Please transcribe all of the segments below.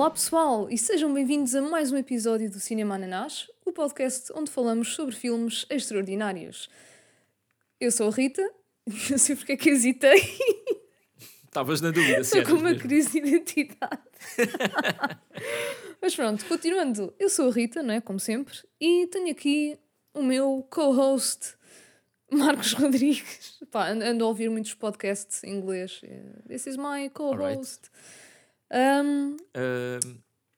Olá pessoal e sejam bem-vindos a mais um episódio do Cinema Ananás, o podcast onde falamos sobre filmes extraordinários. Eu sou a Rita, não sei porque é que hesitei. Estavas na dúvida, Estou com uma crise de identidade. Mas pronto, continuando, eu sou a Rita, não é? Como sempre, e tenho aqui o meu co-host Marcos Rodrigues. Pá, ando ando a ouvir muitos podcasts em inglês. Eh, This is my co-host. Um,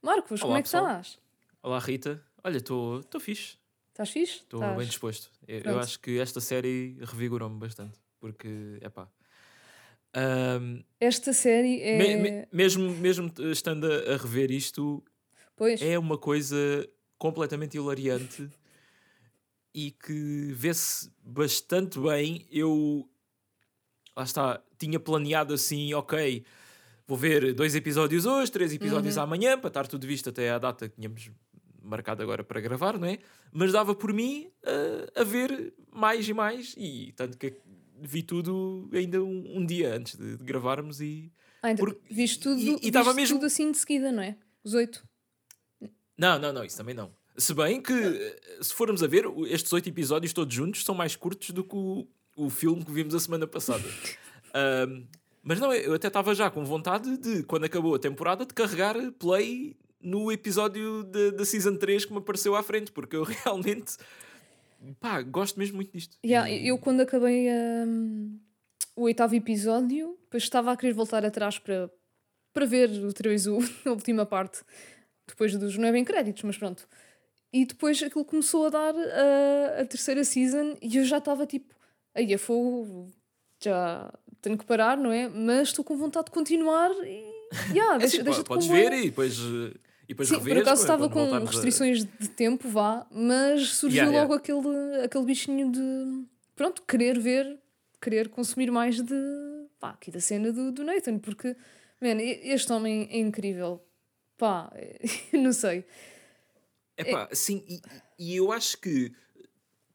Marcos, como olá, é que pessoal. estás? olá, Rita. Olha, estou fixe. Estás fixe? Estou bem disposto. Eu, eu acho que esta série revigorou-me bastante. Porque, é pá. Ahm, Esta série é. me- me- mesmo, mesmo estando a, a rever isto, Pois, é uma coisa completamente hilariante e que vê-se bastante bem. Eu, lá está, tinha planeado assim, ok, vou ver dois episódios hoje, três episódios Uhum. amanhã, para estar tudo visto até à data que tínhamos marcado agora para gravar, não é? Mas dava por mim a, a ver mais e mais, e tanto que vi tudo ainda um, um dia antes de, de gravarmos e... ah, então, porque- viste tudo, e- e viste mesmo- tudo assim de seguida, não é? Os oito. Não, não, não, isso também não. Se bem que, eh, se formos a ver, estes oito episódios todos juntos são mais curtos do que o, o filme que vimos a semana passada. Ahm, mas não, eu até estava já com vontade de, quando acabou a temporada, de carregar play no episódio da Season 3 que me apareceu à frente, porque eu realmente, pá, gosto mesmo muito disto. Yeah, eu quando acabei hum, o oitavo episódio, depois estava a querer voltar atrás para, para ver outra vez o, a última parte, depois dos não é bem créditos, mas pronto. E depois aquilo começou a dar a, a terceira season e eu já estava tipo, aí fogo, já tenho que parar, não é? Mas estou com vontade de continuar e yeah, É deixa, assim, deixa po- podes ver e depois, eh, e depois Sim, por reveres acaso quando- estava com voltarmos a- restrições de tempo, vá, mas surgiu Yeah, yeah. logo Aquele, aquele bichinho de pronto, querer ver, querer consumir mais de pá, aqui da cena do, do Nathan, porque man, este homem é incrível. Pá, não sei. Epá, sim, e, e eu acho que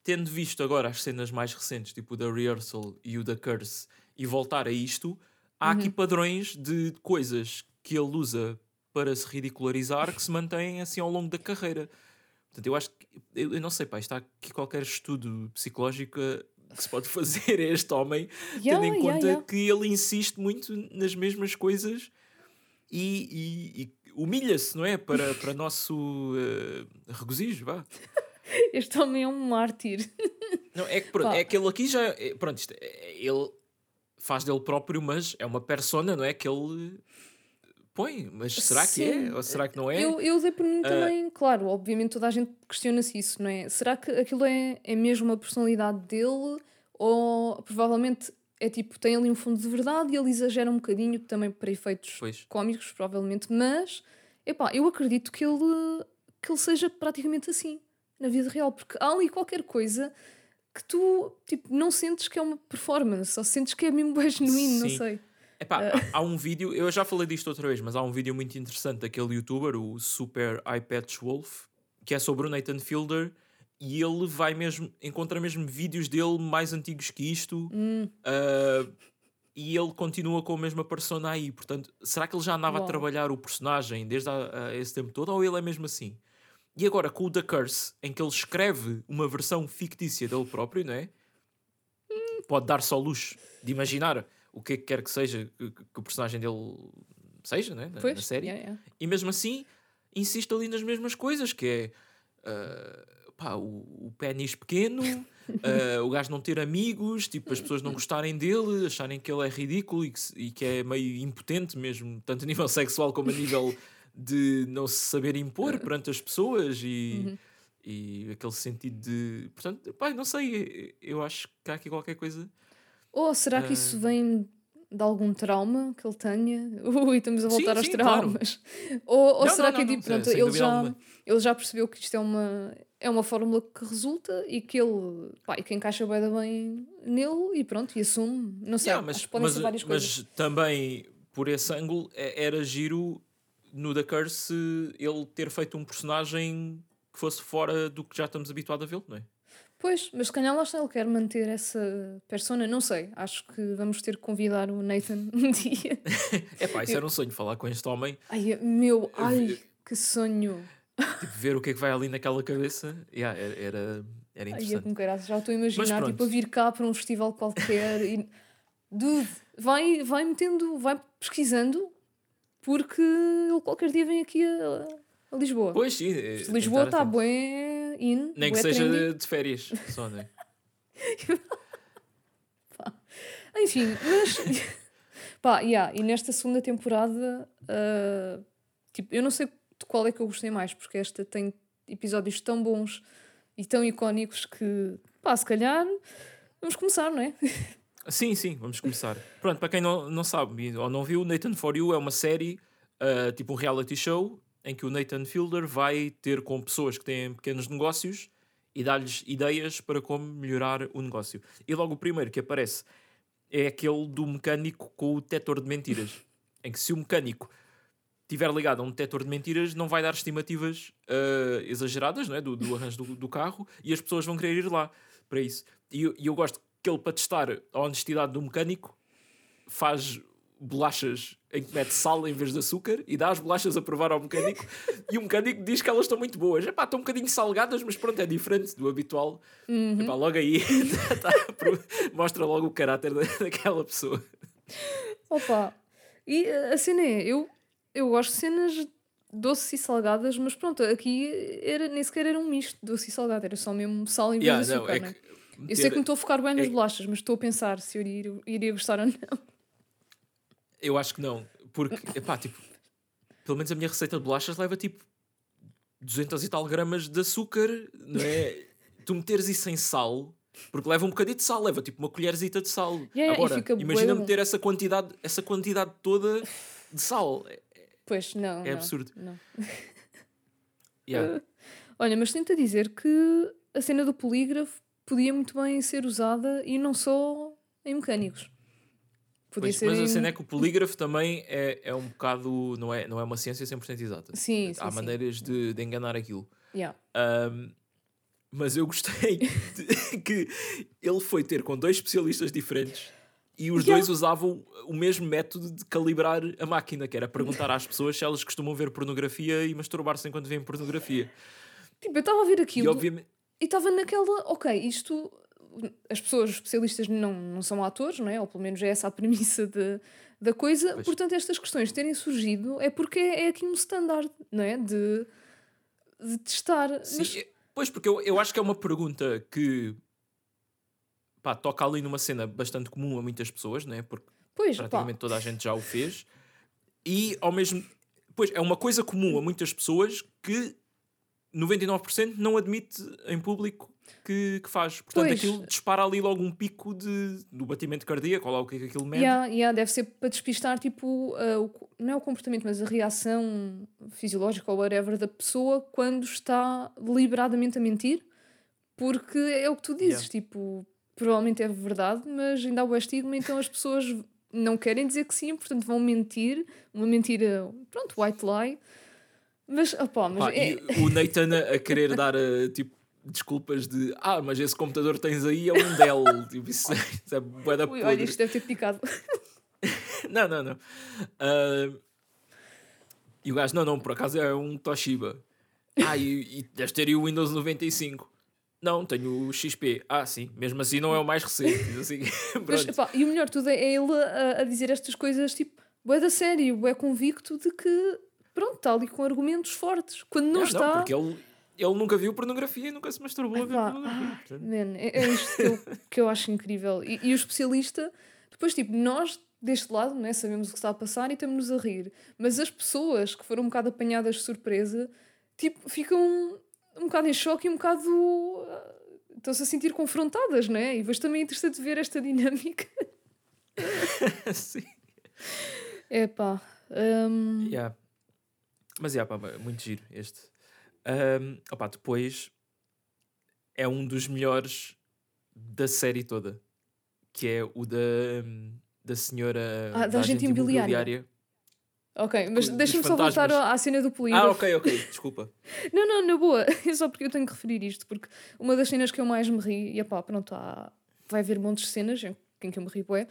tendo visto agora as cenas mais recentes, tipo o da Rehearsal e o da Curse, e voltar a isto, há aqui padrões de coisas que ele usa para se ridicularizar que se mantêm assim ao longo da carreira. Portanto, eu acho que, eu, eu não sei, pá, está aqui qualquer estudo psicológico eh, que se pode fazer a este homem, Yeah, tendo em yeah, conta yeah. que ele insiste muito nas mesmas coisas e, e- e humilha-se, não é? Para, para nosso eh, regozijo, vá. Este homem é um mártir. Não, é que pronto, Pá. é que ele aqui já. é- pronto, isto, é- ele faz dele próprio, mas é uma persona, não é? Que ele põe. Mas será que Sim. é? Ou será que não é? Eu, eu dei por Ah. mim também, claro, obviamente toda a gente questiona-se isso, não é? Será que aquilo é, é mesmo a personalidade dele ou provavelmente é tipo, tem ali um fundo de verdade e ele exagera um bocadinho também para efeitos Pois. cómicos, provavelmente, mas epá, eu acredito que ele, que ele seja praticamente assim na vida real, porque há ali qualquer coisa que tu tipo, não sentes que é uma performance, só sentes que é mesmo bem genuíno, não Sim. sei. Epá, há, há um vídeo, eu já falei disto outra vez, mas há um vídeo muito interessante daquele youtuber, o Super iPatch Wolf, que é sobre o Nathan Fielder, e ele vai mesmo, encontra mesmo vídeos dele mais antigos que isto, Hum. ah, e ele continua com a mesma persona aí. Portanto, será que ele já andava Uau. a trabalhar o personagem desde a, a esse tempo todo, ou ele é mesmo assim? E agora com o The Curse, em que ele escreve uma versão fictícia dele próprio, não é? Pode dar só luxo de imaginar o que é que quer que seja que, o personagem dele seja, né? na, Pois, na série. yeah, yeah. E mesmo assim, insiste ali nas mesmas coisas, que é ah, pá, o, o pênis pequeno, ah, o gajo não ter amigos, tipo, as pessoas não gostarem dele, acharem que ele é ridículo e que, e que é meio impotente mesmo, tanto a nível sexual como a nível de não se saber impor perante as pessoas e, e aquele sentido de. Portanto, pá, não sei, eu acho que há aqui qualquer coisa. Ou será que Ah. isso vem de algum trauma que ele tenha? Ui, estamos a Sim, voltar aos sim, claro. traumas. Ou, ou Não, será não, que é não, tipo, não, pronto, ele já, alguma. ele já percebeu que isto é uma, é uma fórmula que resulta e que ele, pá, e que encaixa bem, bem nele e pronto, e assume. Não sei, Yeah, mas, acho que podem mas, ser várias mas coisas. também por esse ângulo é- era giro no The Curse ele ter feito um personagem que fosse fora do que já estamos habituados a vê-lo, não é? Pois, mas se calhar lá está, ele quer manter essa persona, não sei. Acho que vamos ter que convidar o Nathan um dia. É pá, isso era um sonho, falar com este homem, Ai, meu, ai, que sonho. tipo, ver o que é que vai ali naquela cabeça. Yeah, era, era, era Ai, é interessante. caraças, já estou a imaginar, tipo, a vir cá para um festival qualquer e. Dude, vai, vai metendo, vai pesquisando, porque ele qualquer dia vem aqui a, a Lisboa. Pois sim. é, Se Lisboa está até- bué in, Nem que seja trendy. de férias, só, né? Enfim, mas. Pá, yeah, e nesta segunda temporada, ah, tipo, eu não sei de qual é que eu gostei mais, porque esta tem episódios tão bons e tão icónicos que, pá, se calhar, vamos começar, não é? Sim, sim, vamos começar. Pronto, para quem não, não sabe ou não viu, Nathan For You é uma série, ah, tipo um reality show, em que o Nathan Fielder vai ter com pessoas que têm pequenos negócios e dar-lhes ideias para como melhorar o negócio. E logo o primeiro que aparece é aquele do mecânico com o detetor de mentiras. em que se o mecânico estiver ligado a um detetor de mentiras, não vai dar estimativas ah, exageradas não é? do, do arranjo do, do carro e as pessoas vão querer ir lá para isso. E eu, e eu gosto que ele, para testar a honestidade do mecânico, faz bolachas em que mete sal em vez de açúcar e dá as bolachas a provar ao mecânico e o mecânico diz que elas estão muito boas. Epá, estão um bocadinho salgadas, mas pronto, é diferente do habitual. Epá, logo aí tá- mostra logo o caráter da- daquela pessoa. Opa! E uh, a cena é, eu, eu gosto de cenas doces e salgadas, mas pronto, aqui era, nem sequer era um misto de doce e salgado, era só mesmo sal em vez Yeah, de não, açúcar, é né? que Eu sei que me estou a focar bem nas é- bolachas, mas estou a pensar se eu iria, iria gostar ou não. Eu acho que não, porque, epá, tipo, pelo menos a minha receita de bolachas leva tipo 200 e tal gramas de açúcar, não é? tu meteres isso em sal, porque leva um bocadinho de sal, leva tipo uma colherzita de sal. Yeah, e Agora, imagina bom. meter essa quantidade, essa quantidade toda de sal. É- Pois, não. É não, absurdo. não. yeah. Olha, mas tento dizer que a cena do polígrafo podia muito bem ser usada e não só em mecânicos. Podia Pois, ser mas a em... cena é que o polígrafo também é, é um bocado, não é, não é uma ciência 100% exata. Sim, sim, Há sim. maneiras de, de enganar aquilo. Yeah. Um, mas eu gostei de- que ele foi ter com dois especialistas diferentes e os Yeah. dois usavam o mesmo método de calibrar a máquina, que era perguntar às pessoas se elas costumam ver pornografia e masturbar-se enquanto veem pornografia. Tipo, eu estava a ver E aquilo obviamente. E estava naquela, ok, isto. As pessoas especialistas não, não são atores, não é? Ou pelo menos é essa a premissa de, da coisa. Pois. Portanto, estas questões terem surgido é porque é, é aqui um standard, não é? De, de testar. Sim, Mas, é- pois, porque eu, eu acho que é uma pergunta que pá, toca ali numa cena bastante comum a muitas pessoas, né? porque pois, pá, praticamente toda a gente já o fez, e ao mesmo pois é uma coisa comum a muitas pessoas que 99% não admite em público que, que faz. Portanto, Pois. aquilo dispara ali logo um pico de, do batimento cardíaco, ou lá o que é que aquilo mede. Yeah, yeah, deve ser para despistar, tipo, uh, o não é o comportamento, mas a reação fisiológica ou whatever da pessoa quando está deliberadamente a mentir, porque é o que tu dizes, Yeah. tipo, provavelmente é verdade, mas ainda há o estigma, então as pessoas não querem dizer que sim, portanto vão mentir, uma mentira, pronto, white lie, mas, opá, mas Pá, é, o Nathan a querer dar eh, tipo, desculpas de ah, mas esse computador que tens aí é um Dell. tipo, isso, é- isso é bué da Ui, olha, isto deve ter picado. Não, não, não. Ah, e o gajo, não, não, por acaso é um Toshiba. Ah, e, e deves ter aí o Windows 95. Não, tenho o XP. Ah, sim, mesmo assim não é o mais recente. Assim, Mas, e o melhor de tudo é ele a, a dizer estas coisas tipo, bué da sério, é convicto de que, pronto, está ali com argumentos fortes. Quando não, Não, está. porque ele, ele nunca viu pornografia e nunca se masturbou a ver pornografia. ah, man, é, é isto que eu, que eu acho incrível. E, e o especialista, depois, tipo, nós deste lado né, sabemos o que está a passar e estamos-nos a rir, mas as pessoas que foram um bocado apanhadas de surpresa, tipo, ficam um bocado em choque e um bocado. ah, Estão-se a sentir confrontadas, não é? E depois também é interessante ver esta dinâmica. sim. É pá. hum, Yeah. Mas yeah, pá, muito giro este. Um, opá, depois é um dos melhores da série toda, que é o da, da senhora Ah, da agente imobiliária. Ok, mas deixa-me só voltar à cena do polígrafo. Ah, ok, ok, desculpa. Não, não, na boa. É só porque eu tenho que referir isto, porque uma das cenas que eu mais me ri, e pá, pronto, há, vai haver montes de cenas em que eu me ri, bué,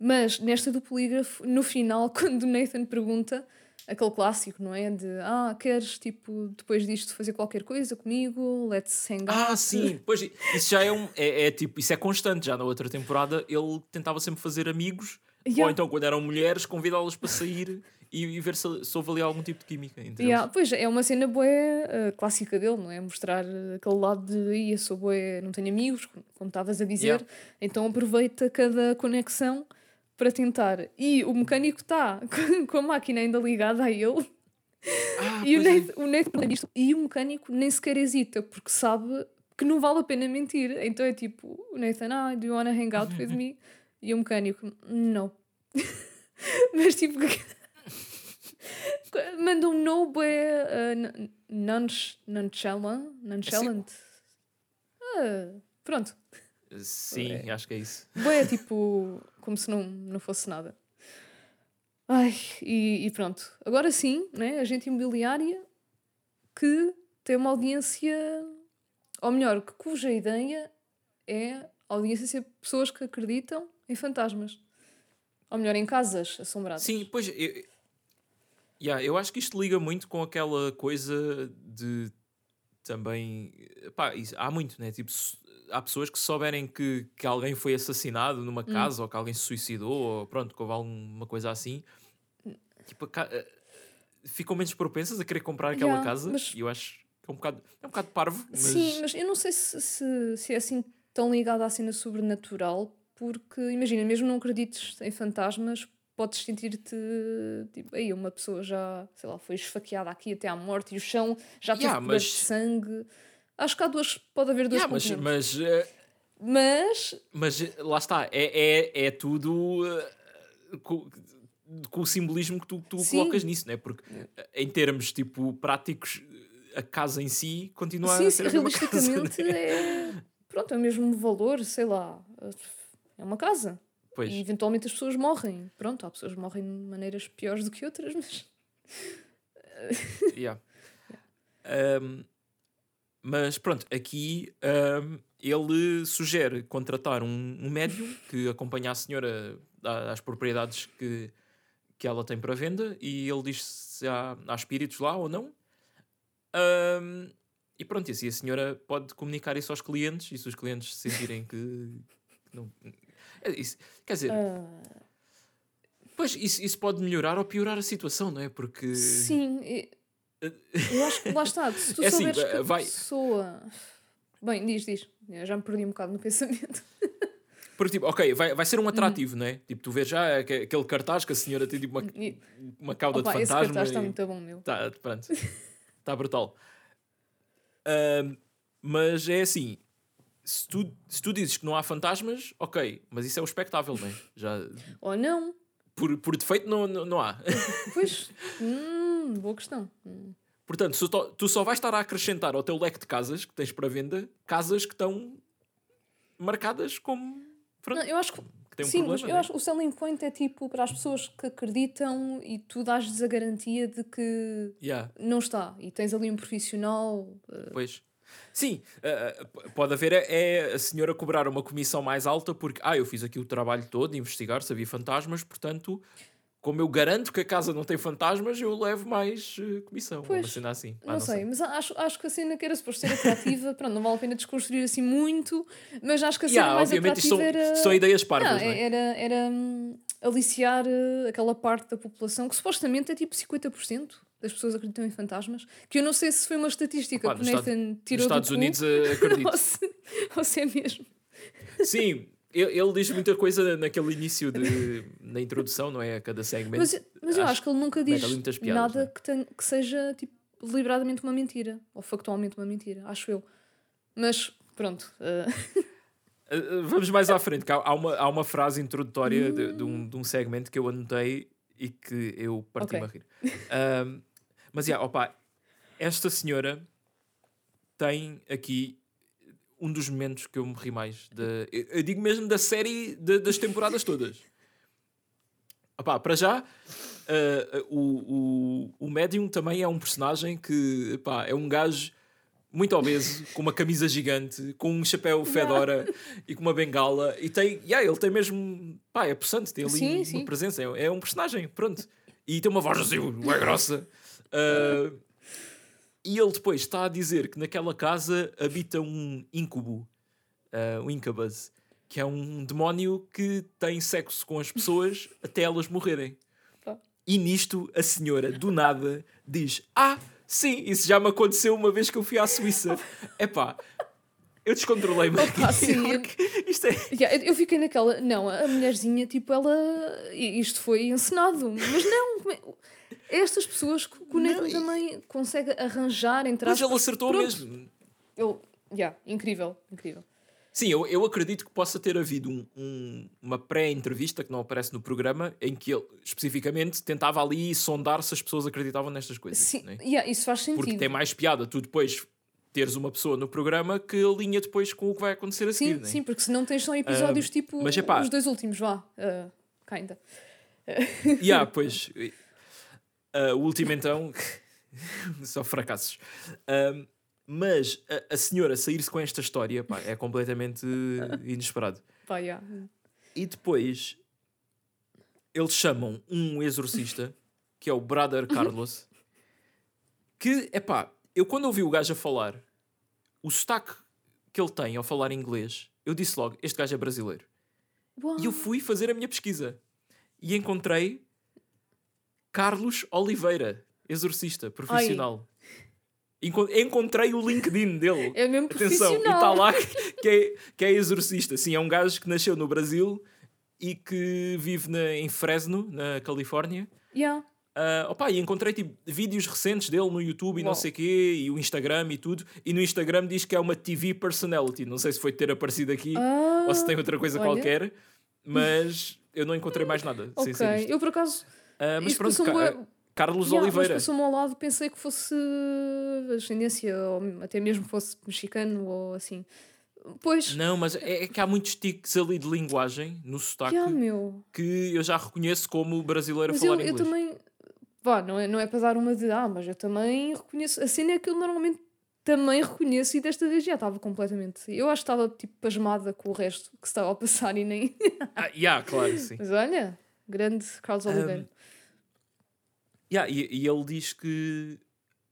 mas nesta do polígrafo, no final, quando o Nathan pergunta, aquele clássico, não é? De, ah, queres, tipo, depois disto fazer qualquer coisa comigo, let's hang out. Ah, sim, pois isso já é um. É, é tipo, isso é constante. Já na outra temporada ele tentava sempre fazer amigos, Yeah. ou então quando eram mulheres, convidá-las para sair e, e ver se, se houve ali algum tipo de química. Yeah, pois é uma cena bué eh, clássica dele, não é? Mostrar aquele lado de "Ih, eu sou bué, não tenho amigos, como- como estavas a dizer, Yeah. então aproveita cada conexão para tentar. E o mecânico está com a máquina ainda ligada a ele Ah, e o pois é. Nathan, o Nathan percebe isto, e o mecânico nem sequer hesita porque sabe que não vale a pena mentir. Então é tipo, o Nathan, ah, do you wanna hang out with me? E o mecânico, não. Mas tipo, manda um no uh, nonch- nonchalant. Nonchalant. Ah, pronto. Sim, acho que é isso. Bué, tipo, como se não, não fosse nada. Ai, e, e pronto. Agora sim, né? Agente imobiliária que tem uma audiência, ou melhor, que cuja ideia é a audiência ser pessoas que acreditam em fantasmas. Ou melhor, em casas assombradas. Sim, pois eu, yeah, eu acho que isto liga muito com aquela coisa de também pá, isso- há muito, né? Tipo, há pessoas que souberem que, que alguém foi assassinado numa Hum. casa ou que alguém se suicidou ou pronto, que houve alguma coisa assim, tipo, ca- eh, ficam menos propensas a querer comprar aquela Yeah, casa mas- e eu acho que é um bocado, é um bocado parvo, mas Sim, mas eu não sei se, se, se é assim tão ligado à cena sobrenatural, porque imagina, mesmo não acredites em fantasmas, podes sentir-te tipo, aí uma pessoa já, sei lá, foi esfaqueada aqui até à morte e o chão já teve Yeah, mas- de sangue. Acho que há duas, pode haver duas Yeah, mas, componentes. mas, eh, Mas, Mas eh, lá está, é, é, é tudo eh, com, com o simbolismo que tu, tu Sim. colocas nisso, não é? Porque eh, em termos tipo práticos, a casa em si continua sim, a sim, ser a mesma casa. realisticamente não é? é, pronto, é o mesmo valor, sei lá, é uma casa. Pois, E eventualmente as pessoas morrem. Pronto, há pessoas que morrem de maneiras piores do que outras, mas yeah. Um, mas pronto, aqui um, ele sugere contratar um, um médium que acompanha a senhora às propriedades que, que ela tem para venda e ele diz se há, há espíritos lá ou não. Um, e pronto, e assim a senhora pode comunicar isso aos clientes e se os clientes sentirem que, não. É isso. Quer dizer, ah, pois isso, isso pode melhorar ou piorar a situação, não é? Porque. Sim, e- eu acho que lá está. Se tu É assim, souberes que a vai- pessoa. Bem, diz, diz. Eu já me perdi um bocado no pensamento. Porque, tipo, ok, vai, vai ser um atrativo, não é? Tipo, tu vês já aque- aquele cartaz que a senhora tem tipo uma, uma cauda Opa, de esse fantasma. cartaz está e- muito bom, meu. Tá, pronto. Está brutal. Ahm, mas é assim, se tu, se tu dizes que não há fantasmas, ok, mas isso é o expectável, não é? Já, Ou não? por, por defeito não, não, não há. Pois, hum, boa questão. Hum. Portanto, tu, só vais estar a acrescentar ao teu leque de casas que tens para venda, casas que estão marcadas como... Não, eu acho que. que têm um Sim, problema, mas eu é? acho que o selling point é tipo para as pessoas que acreditam e tu dás-lhes a garantia de que Yeah. não está. E tens ali um profissional. eh, Pois. Sim, p- pode haver é, é a senhora cobrar uma comissão mais alta porque, ah, eu fiz aqui o trabalho todo de investigar se havia fantasmas, portanto, como eu garanto que a casa não tem fantasmas, eu levo mais eh, comissão. Uma Pois, cena assim. Ah, não, sei, mas acho, acho que a cena que era suposto ser atrativa, pronto, não vale a pena desconstruir assim muito, mas acho que a cena Yeah, mais obviamente atrativa são, era. são ideias parvas, Não, não, é? era, era hum, aliciar eh, aquela parte da população que supostamente é tipo 50% das pessoas acreditam em fantasmas. Que eu não sei se foi uma estatística Pá, que o nos Nathan Nos tirou Estados do cu, Unidos eh, acredito. ou, se, ou se é mesmo. Sim, ele, diz muita coisa naquele início de, na introdução, não é? A cada segmento. Mas, mas eu Acho acho que ele nunca diz piadas, nada né? que, tenha- que seja tipo, deliberadamente uma mentira ou factualmente uma mentira, acho eu. Mas pronto. Uh, Vamos mais à frente, que há, há uma, há uma frase introdutória de, de Hum. um, de um segmento que eu anotei e que eu parti-me Ok. a rir. Ahm, mas, yeah, opa, esta senhora tem aqui um dos momentos que eu me ri mais. Da, eu, digo mesmo da série de- das temporadas todas. Opá, para já, uh, o, o, o médium também é um personagem que epá, é um gajo muito obeso, com uma camisa gigante, com um chapéu fedora e com uma bengala. E tem, yeah, ele tem mesmo, pá, é possante, tem ali Sim, uma sim. presença, é, é um personagem, pronto. E tem uma voz assim, é grossa. Uh, e ele depois está a dizer que naquela casa habita um incubo, uh, um incubus, que é um demónio que tem sexo com as pessoas até elas morrerem. E nisto a senhora, do nada, diz: Ah, sim, isso já me aconteceu uma vez que eu fui à Suíça. Epá, eu descontrolei-me. Isto é. Yeah, eu- fiquei naquela. Não, a mulherzinha, tipo, ela. Isto foi encenado. Mas não. Estas pessoas que o Nathan também consegue arranjar, entre Mas ele acertou Pronto. mesmo. Ele, yeah, incrível, incrível. Sim, eu, eu acredito que possa ter havido um- um- uma pré-entrevista que não aparece no programa em que ele especificamente tentava ali sondar se as pessoas acreditavam nestas coisas. Sim, né? yeah, isso faz sentido. Porque tem mais piada tu depois teres uma pessoa no programa que alinha depois com o que vai acontecer a Sim, seguir. né? sim, porque senão tens só episódios Ah, tipo mas epá. os dois últimos, vá. Uh, kinda. Yeah, pois. Ah, o último então. Só fracassos. Ahm, mas a, a senhora sair-se com esta história pá, é completamente inesperado. Pá, yeah. E depois eles chamam um exorcista que é o Brother Carlos. Que, é pá, eu quando ouvi o gajo a falar, o sotaque que ele tem ao falar inglês, eu disse logo: Este gajo é brasileiro. Uau. E eu fui fazer a minha pesquisa e encontrei Carlos Oliveira, exorcista profissional. Enco- Encontrei o LinkedIn dele. É mesmo Atenção, e está lá que, que é, que é exorcista. Sim, é um gajo que nasceu no Brasil e que vive na- em Fresno, na Califórnia. Yeah. Ah, opa, e encontrei tipo, vídeos recentes dele no YouTube e não sei quê, e o Instagram e tudo. E no Instagram diz que é uma TV personality. Não sei se foi ter aparecido aqui Ah, ou se tem outra coisa olha. qualquer, mas eu não encontei mais nada. ok. Eu por acaso. Ah, mas isto pronto, Ca- bué- Carlos Yeah, mas Oliveira. passou-me ao lado, pensei que fosse ascendência, ou até mesmo fosse mexicano, ou assim. Pois, Não, mas é, é que há muitos tiques ali de linguagem no sotaque yeah, meu. que eu já reconheço como brasileiro a Mas falar eu, eu inglês. também. Vá, não é, não é para dar uma de. Ah, mas eu também reconheço. A cena é que eu normalmente também reconheço e desta vez já estava completamente. Eu acho que estava tipo pasmada com o resto que se estava a passar e nem. Ah, yeah, claro, sim. Mas olha, grande Carlos Oliveira. Yeah, e, e ele diz que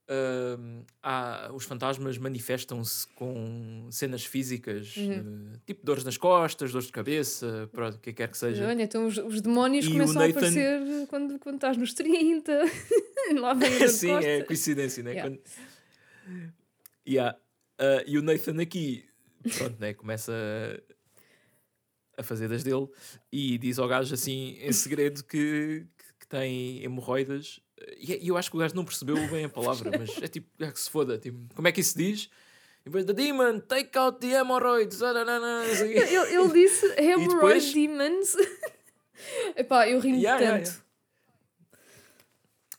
ahm, há- os fantasmas manifestam-se com cenas físicas, Uhum. eh, tipo dores nas costas, dores de cabeça, pronto, o que quer que seja. olha, então os, os demónios E começam a Nathan- aparecer quando, quando estás nos 30. Lá vem a Sim, é coincidência, né? Yeah. Quando- Yeah. Ah, e o Nathan aqui, pronto, né? Começa a, a fazer das dele e diz ao gajo assim, em segredo, que, que tem hemorroidas. E e eu acho que o gajo não percebeu bem a palavra, mas é tipo, é que se foda. Tipo, como é que isso diz? E depois, the demon, take out the hemorrhoids. ah. Ele, ele disse Hemorrhoid depois- Demons. Epá, eu ri-me Yeah, tanto. yeah, yeah.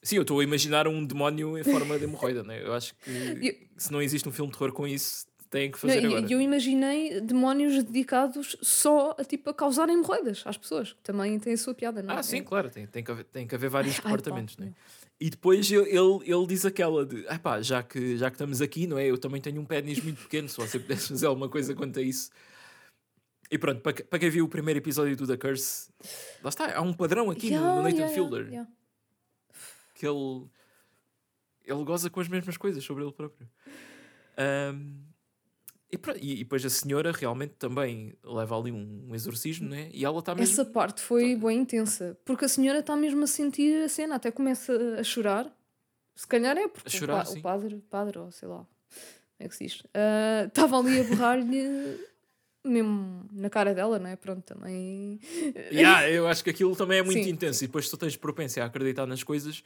Sim, eu estou a imaginar um demónio em forma de hemorroida, né? Eu acho que Eu- se não existe um filme de terror com isso, têm que Não, fazer e- agora. e eu imaginei demónios dedicados só a, tipo, a causar hemorroidas às pessoas, que também tem a sua piada, não é? Ah, sim, claro, tem, tem, que, haver, tem que haver vários Ai, pá, departamentos, né? meu. E depois ele, ele, ele diz aquela de ah pá, já que, já que estamos aqui, não é? Eu também tenho um pênis muito pequeno, se você pudesse fazer alguma coisa quanto a isso. E pronto, para, para quem viu o primeiro episódio do The Curse, lá está, há um padrão aqui no- Yeah, no, Nathan yeah, Fielder yeah. que ele, ele goza com as mesmas coisas sobre ele próprio. Ahm, e, e- e depois a senhora realmente também leva ali um, um exorcismo, né? E ela está mesmo. Essa parte foi bem intensa, porque a senhora está mesmo a sentir a cena, até começa a chorar. Se calhar é porque chorar, o, pa- sim. o padre, padre, ou sei lá, como é que se diz, ah, estava ali a borrar-lhe mesmo na cara dela, não é? Pronto, também. Yeah, eu acho que aquilo também é muito Sim, intenso. E depois, se tu tens propensão a acreditar nas coisas,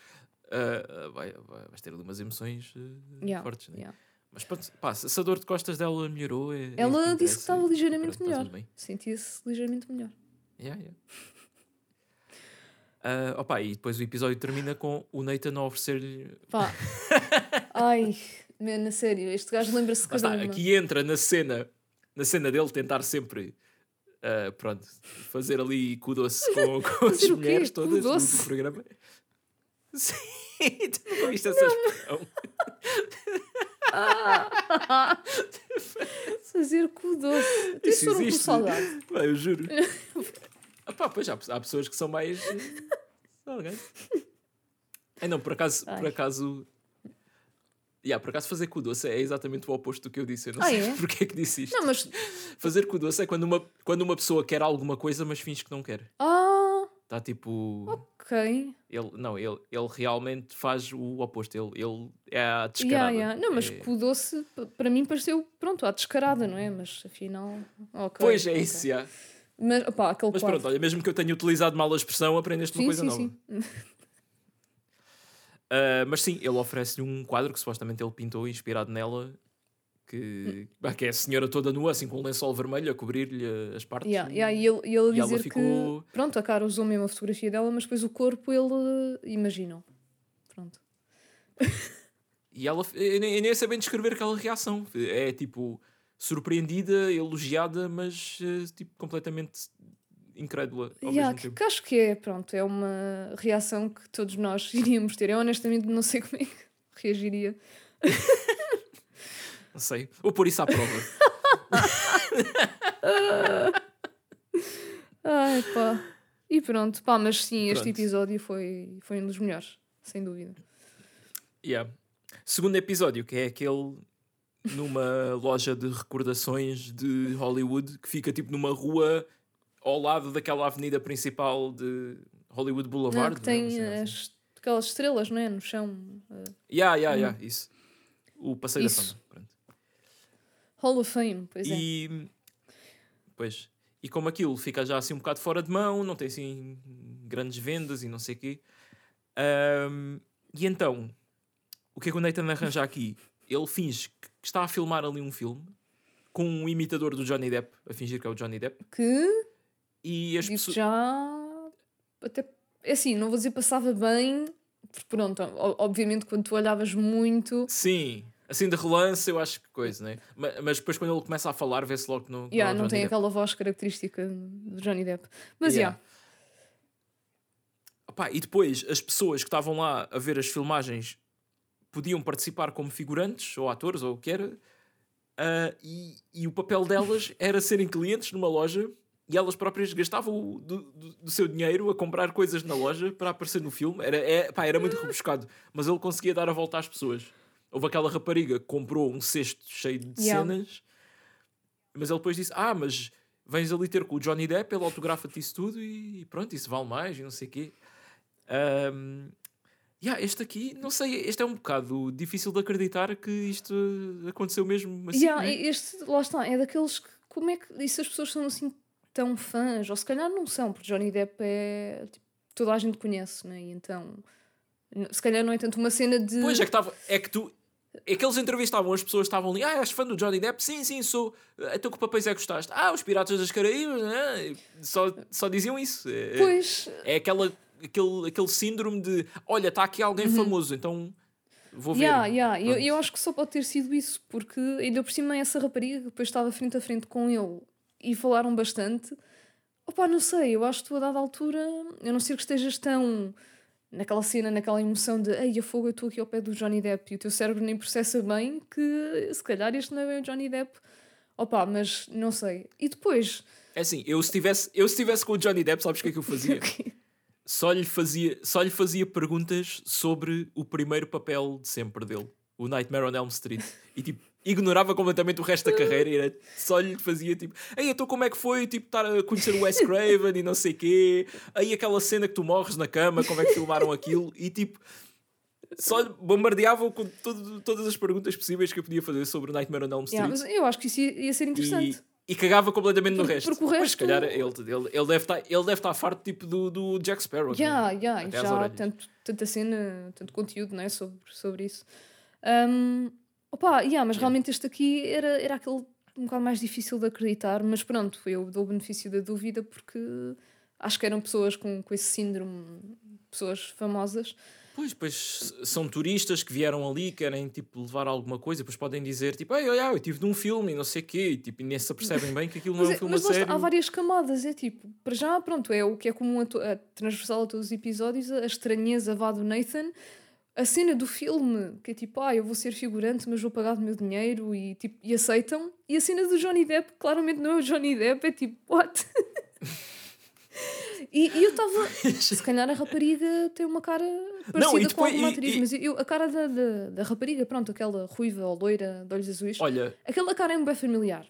ah, vai, vai- vais ter ali umas emoções ah, Yeah, fortes. Né? yeah. Mas pronto, pá, se a dor de costas dela melhorou. É, é Ela disse que estava ligeiramente pronto, está melhor. Sentia-se ligeiramente melhor. Yeah, yeah. Ah, opa, e depois o episódio termina com o Nathan a oferecer-lhe. Pá. Ai, man, a sério, este gajo lembra-se está, cada uma. aqui entra na cena, na cena dele tentar sempre uh, pronto, fazer ali kudos com, com as mulheres todas do, Kudos? do programa. Sim, tu nunca viste essa expressão. Fazer com o doce. Isso foram existe. saudade. Pá, eu juro. ah, pá, pois há, há pessoas que são mais. eh, salgadas. É não, por acaso, por acaso. Yeah, por acaso fazer o doce é exatamente o oposto do que eu disse. Eu não Ah, sei é? porque é que disse isto. Não, mas. Fazer o doce é quando uma, quando uma pessoa quer alguma coisa, mas finge que não quer. Ah, Está tipo. ok. Ele, não, ele, ele realmente faz o oposto. Ele, ele é a Yeah, descarada. yeah. Não, mas É- doce, para mim, pareceu, pronto, à descarada, não é? Mas afinal. ok, Pois é ok. isso, yeah. Mas, opá, aquele Mas pronto, olha, mesmo que eu tenha utilizado mal a expressão, aprendeste uma sim, coisa sim, nova. sim. Ah, mas sim, ele oferece-lhe um quadro que supostamente ele pintou inspirado nela, que, bah, que é a senhora toda nua, assim com um lençol vermelho a cobrir-lhe as partes. Yeah, e- yeah, e ele, e ele e dizer ficou- que. Pronto, a cara usou mesmo a fotografia dela, mas depois o corpo ele eh, imaginou. Pronto. E ela, eu nem, eu nem sei bem descrever aquela reação. É tipo surpreendida, elogiada, mas eh, tipo completamente incrédula ao Yeah, que, que acho que é, pronto, é uma reação que todos nós iríamos ter. Eu honestamente não sei como é que reagiria. Não sei. Vou pôr isso à prova. Ai pá. E pronto, pá, mas sim, este Pronto. episódio foi, foi um dos melhores, sem dúvida. Yeah. Segundo episódio, que é aquele numa loja de recordações de Hollywood que fica tipo numa rua ao lado daquela avenida principal de Hollywood Ah, Boulevard. que não é? Tem cena assim. as, aquelas estrelas, não é? No chão. eh, Yeah, yeah, yeah, isso. O passeio Isso. da fama. Hall of Fame, pois é. E pois, e como aquilo fica já assim um bocado fora de mão, não tem assim grandes vendas e não sei o quê. ahm, e então, o que é que o Nathan arranja aqui? Ele finge que está a filmar ali um filme com um imitador do Johnny Depp, a fingir que é o Johnny Depp, Que e as pessoas. já. Até. É assim, não vou dizer passava bem. porque Pronto, obviamente quando tu olhavas muito. Sim, assim de relance, eu acho que coisa, né? Ma- Mas, depois quando ele começa a falar, vê-se logo que não, Yeah, é o não tem Depp. aquela voz característica do Johnny Depp. Mas Yeah. yeah. Opá, e depois as pessoas que estavam lá a ver as filmagens podiam participar como figurantes ou atores ou o que era, ah, e, e o papel delas era serem clientes numa loja e elas próprias gastavam do, do- do seu dinheiro a comprar coisas na loja para aparecer no filme. Era, é, pá, era muito rebuscado, mas ele conseguia dar a volta às pessoas. Houve aquela rapariga que comprou um cesto cheio de Yeah. cenas, mas ele depois disse: Ah, mas vens ali ter com o Johnny Depp, ele autografa-te isso tudo e pronto, isso vale mais e não sei o quê. Um, yeah, este aqui, não sei, este é um bocado difícil de acreditar que isto aconteceu mesmo assim. Yeah, né? Este, lá está, é daqueles que. Como é que. E se as pessoas são assim tão fãs? Ou se calhar não são, porque Johnny Depp é. Tipo, toda a gente conhece, né? E então. Se calhar não é tanto uma cena de. Pois é que estava, é que tu. É que eles entrevistavam, as pessoas estavam ali, ah, és fã do Johnny Depp? Sim, sim, sou. Então que papéis é que gostaste? Ah, os Piratas das Caraíbas, né? só, só diziam isso. É, Pois. é aquela, aquele, aquele síndrome de, olha, está aqui alguém famoso, então vou ver. Uhum. Yeah, yeah. Eu, eu acho que só pode ter sido isso, porque ainda por cima essa rapariga que depois estava frente a frente com ele e falaram bastante. Opá, não sei, eu acho que tu a dada altura, eu não sei que estejas tão naquela cena, naquela emoção de ei, a fogo, eu estou aqui ao pé do Johnny Depp e o teu cérebro nem processa bem que se calhar este não é bem o Johnny Depp. Opá, mas não sei. E depois. É assim, eu se tivesse, eu se tivesse com o Johnny Depp, sabes o que é que eu fazia? só lhe fazia, só lhe fazia perguntas sobre o primeiro papel de sempre dele, o Nightmare on Elm Street. E tipo, ignorava completamente o resto da carreira e era, só lhe fazia tipo, ei, então como é que foi tipo, estar a conhecer o Wes Craven e não sei quê, aí aquela cena que tu morres na cama, como é que filmaram aquilo, e tipo. Só lhe bombardeavam com todo- todas as perguntas possíveis que eu podia fazer sobre o Nightmare on Elm Street. Yeah, mas eu acho que isso ia, ia ser interessante. E, e cagava completamente no resto. porque o Pois, resto- se calhar ele, ele, ele deve estar, ele deve estar farto tipo do, do Jack Sparrow. Yeah, né? yeah, já há tanto, tanta cena, tanto conteúdo né, sobre, sobre isso. Um, opa, yeah, mas realmente este aqui era, era aquele um bocado mais difícil de acreditar, mas pronto, eu dou o benefício da dúvida porque acho que eram pessoas com, com esse síndrome, pessoas famosas. Pois, pois são turistas que vieram ali, querem tipo levar alguma coisa, depois podem dizer tipo, ei, olha, eu estive num filme e não sei o quê, e, tipo, nem se apercebem bem que aquilo não é um é- filme mas a sério. há várias camadas. É tipo, para já, pronto, é o que é comum a, a transversal a todos os episódios, a estranheza vá do Nathan. A cena do filme, que é tipo, ah, eu vou ser figurante, mas vou pagar do meu dinheiro e, tipo, e aceitam. E a cena do Johnny Depp, claramente não é o Johnny Depp, é tipo, what? e, e eu estava. Se calhar a rapariga tem uma cara parecida e com depois- alguma e- atriz, e- mas eu, a cara da, da, da rapariga, pronto, aquela ruiva ou loira de olhos azuis, Olha, aquela cara é bem familiar.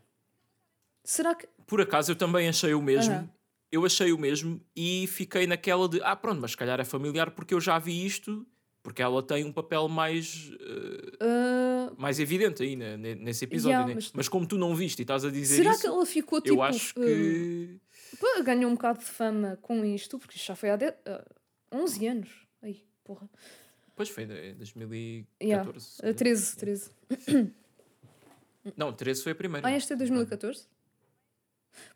Será que. por acaso eu também achei o mesmo. Aham. Eu achei o mesmo e fiquei naquela de, ah, pronto, mas se calhar é familiar porque eu já vi isto, porque ela tem um papel mais, eh, ah, mais evidente aí né, ne- nesse episódio. Yeah, né? mas- mas... como tu não viste e estás a dizer será isso, que ela ficou tipo. eu acho que. pá, ganhou um bocado de fama com isto, porque isto já foi há de, ah, 11 anos. Ai, porra. Pois foi, em 2014. Yeah, se ah, calhar. 13, 13. Não, 13 foi a primeira. Ah, esta é 2014?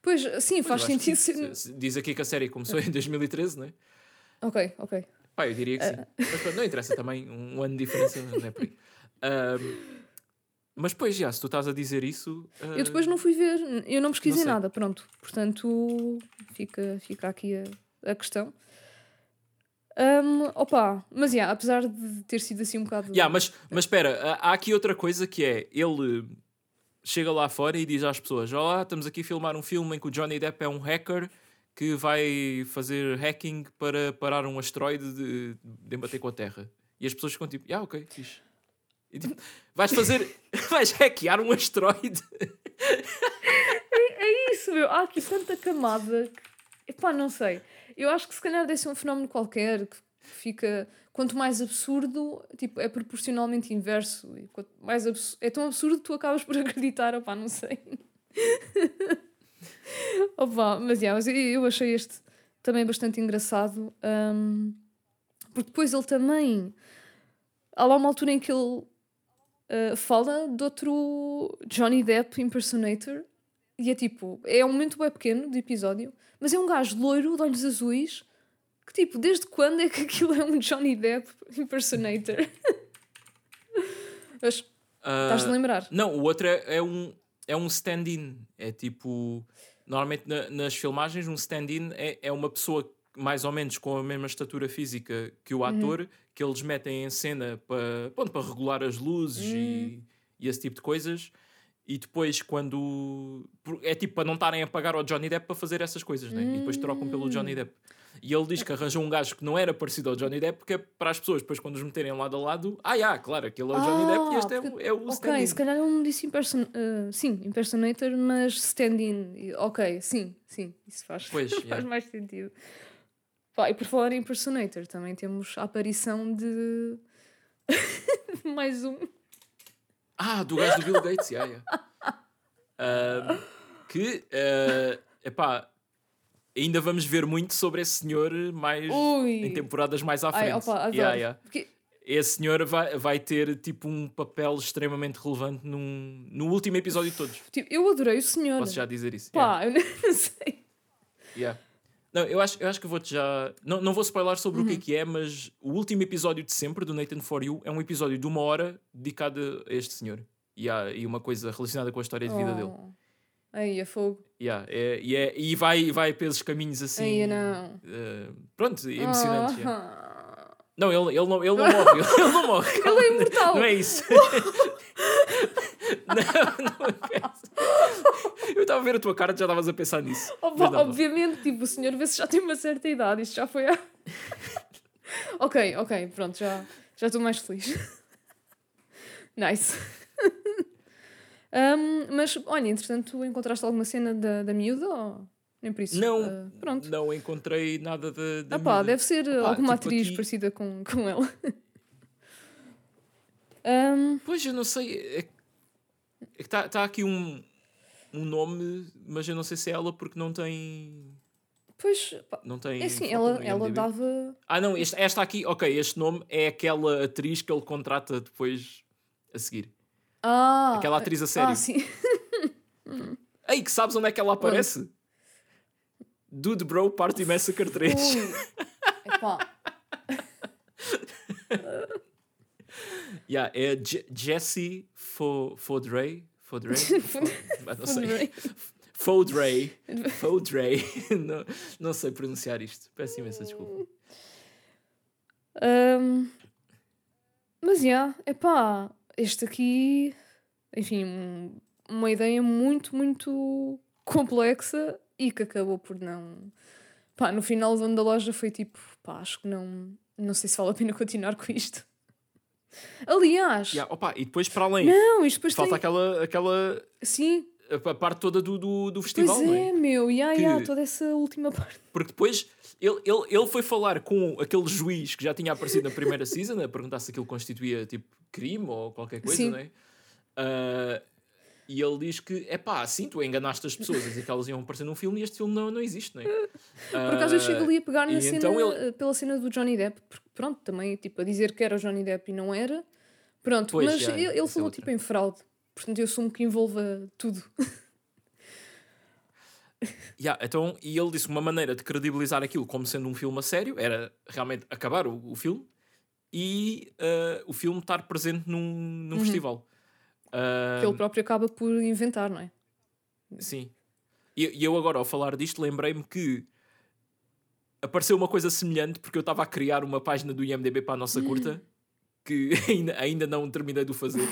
Pois, sim, Pois, faz que sentido se- Diz aqui que a série começou em 2013, não é? Ok, ok. Pá, eu diria que sim. Mas pronto, não interessa também, um ano de diferença não é por aí. Mas depois, já, se tu estás a dizer isso. ah, Eu depois não fui ver, eu não pesquisei Não nada, pronto. Portanto, fica, fica aqui a, a questão. Ahm, opa, mas yeah, apesar de ter sido assim um bocado. Ya, mas, mas espera, há- há aqui outra coisa que é: ele chega lá fora e diz às pessoas: Olá, estamos aqui a filmar um filme em que o Johnny Depp é um hacker que vai fazer hacking para parar um asteroide de, de bater com a Terra. E as pessoas ficam tipo: Ah, ok, fixe. E, tipo, vais fazer. vais hackear um asteroide? É isso, meu. Há aqui tanta camada que. Epá, não sei. Eu acho que se calhar deve ser um fenómeno qualquer que fica. Quanto mais absurdo, tipo, é proporcionalmente inverso. Mais abs- É tão absurdo que tu acabas por acreditar, opá, não sei. opá, mas, yeah, mas eu- achei este também bastante engraçado. hum, porque depois ele também. Há lá uma altura em que ele uh, fala de outro Johnny Depp impersonator. E é tipo, é um momento bem pequeno do episódio, mas é um gajo loiro de olhos azuis que tipo, desde quando é que aquilo é um Johnny Depp impersonator? Mas Ah, estás-te a lembrar? Não, o outro é, é um, é um stand-in. É tipo. Normalmente na- nas filmagens, um stand-in é, é uma pessoa mais ou menos com a mesma estatura física que o ator, que eles metem em cena para, pronto, para regular as luzes e, e esse tipo de coisas. E depois, quando. É tipo para não estarem a pagar ao Johnny Depp para fazer essas coisas, né? E depois trocam pelo Johnny Depp. E ele diz que arranjou um gajo que não era parecido ao Johnny Depp, porque é para as pessoas, depois, quando os meterem lado a lado, ah, já, claro, aquele é o Johnny Depp e este é, o- porque- é o Ok, stand-in. se calhar ele não disse imperson uh, sim, impersonator, mas stand-in. Ok, sim, sim, isso faz, Pois, faz yeah. mais sentido. Pá, e por falar em impersonator, também temos a aparição de mais um. Ah, do gajo do Bill Gates, yeah, yeah. Ahm, que, é epá, ainda vamos ver muito sobre esse senhor mais Ui! em temporadas mais à Ai, frente. opa, adoro. Yeah, yeah. Porque Esse senhor vai, vai ter tipo um papel extremamente relevante num, no último episódio de todos. tipo, eu adorei o senhor. Posso já dizer isso? Pá, eu não sei. Yeah, yeah. Não, eu acho, eu acho que vou-te já. Não, não vou spoiler sobre o que é Uhum. que é, mas o último episódio de sempre do Nathan For You é um episódio de uma hora dedicado a este senhor. E, há, e uma coisa relacionada com a história de vida dele. Oh. Aí, a fogo. Yeah, é, e, é, e vai, vai pelos caminhos assim. Aí, não. eh, pronto, emocionantes. yeah. Ah. Não, ele, ele não, ele não morre. Ele, ele não morre. Ele é imortal. Não é isso. não, não é isso. Eu estava a ver a tua cara e já estavas a pensar nisso. Obviamente, tipo, o senhor vê se já tem uma certa idade. Isto já foi a... ok, ok, pronto, já já estou mais feliz. nice. Um, mas, olha, entretanto, encontraste alguma cena da, da miúda ou nem por isso? Não, Ah, pronto. não encontrei nada de. de Ah pá, deve ser Opá, alguma tipo atriz aqui- parecida com, com ela. Um, Pois, eu não sei. É, que está tá aqui um, um nome, mas eu não sei se é ela porque não tem. pois, pá, Não tem é assim, ela, ela dava... Ah, não, esta aqui, ok, este nome é aquela atriz que ele contrata depois a seguir. Ah, Aquela atriz a sério. Ah, sim. Ei, que sabes onde é que ela aparece? Dude Bro Party Massacre 3. Ui. Epá. Yeah, é Je- Jesse Fo-? Ah, não sei. Fodray. Fodray. não, não sei pronunciar isto. Peço imensa desculpa. Ahm, mas, já, yeah, epá, este aqui, enfim, um- uma ideia muito, muito complexa e que acabou por não... Pá, no final do ano da loja foi tipo, pá, acho que não... Não sei se vale a pena continuar com isto. Aliás, Yeah, opa, e depois, para além, não, isto depois falta tem... aquela, aquela Sim, a, parte toda do, do, do festival, pois não é, é? meu, yeah, Que- yeah, toda essa última parte. Porque depois ele, ele, ele foi falar com aquele juiz que já tinha aparecido na primeira season a perguntar se aquilo constituía tipo crime ou qualquer coisa, Sim. não é? Ah, e ele diz que é pá, sim, tu enganaste as pessoas a dizer que elas iam aparecer num filme e este filme não, não existe, não é? Por acaso eu chego ali a pegar na e cena, então ele- eh, pela cena do Johnny Depp, porque pronto, também tipo, a dizer que era o Johnny Depp e não era. Pronto, Pois, mas já, ele, ele é falou outra. tipo em fraude. Portanto, eu assumo que envolva tudo. Yeah, então, e ele disse uma maneira de credibilizar aquilo como sendo um filme a sério era realmente acabar o, o filme e ah, o filme estar presente num, num festival. Ah, que ele próprio acaba por inventar, não é? Sim. E, e eu agora, ao falar disto, lembrei-me que apareceu uma coisa semelhante porque eu estava a criar uma página do IMDB para a nossa curta que ainda, ainda não terminei de o fazer.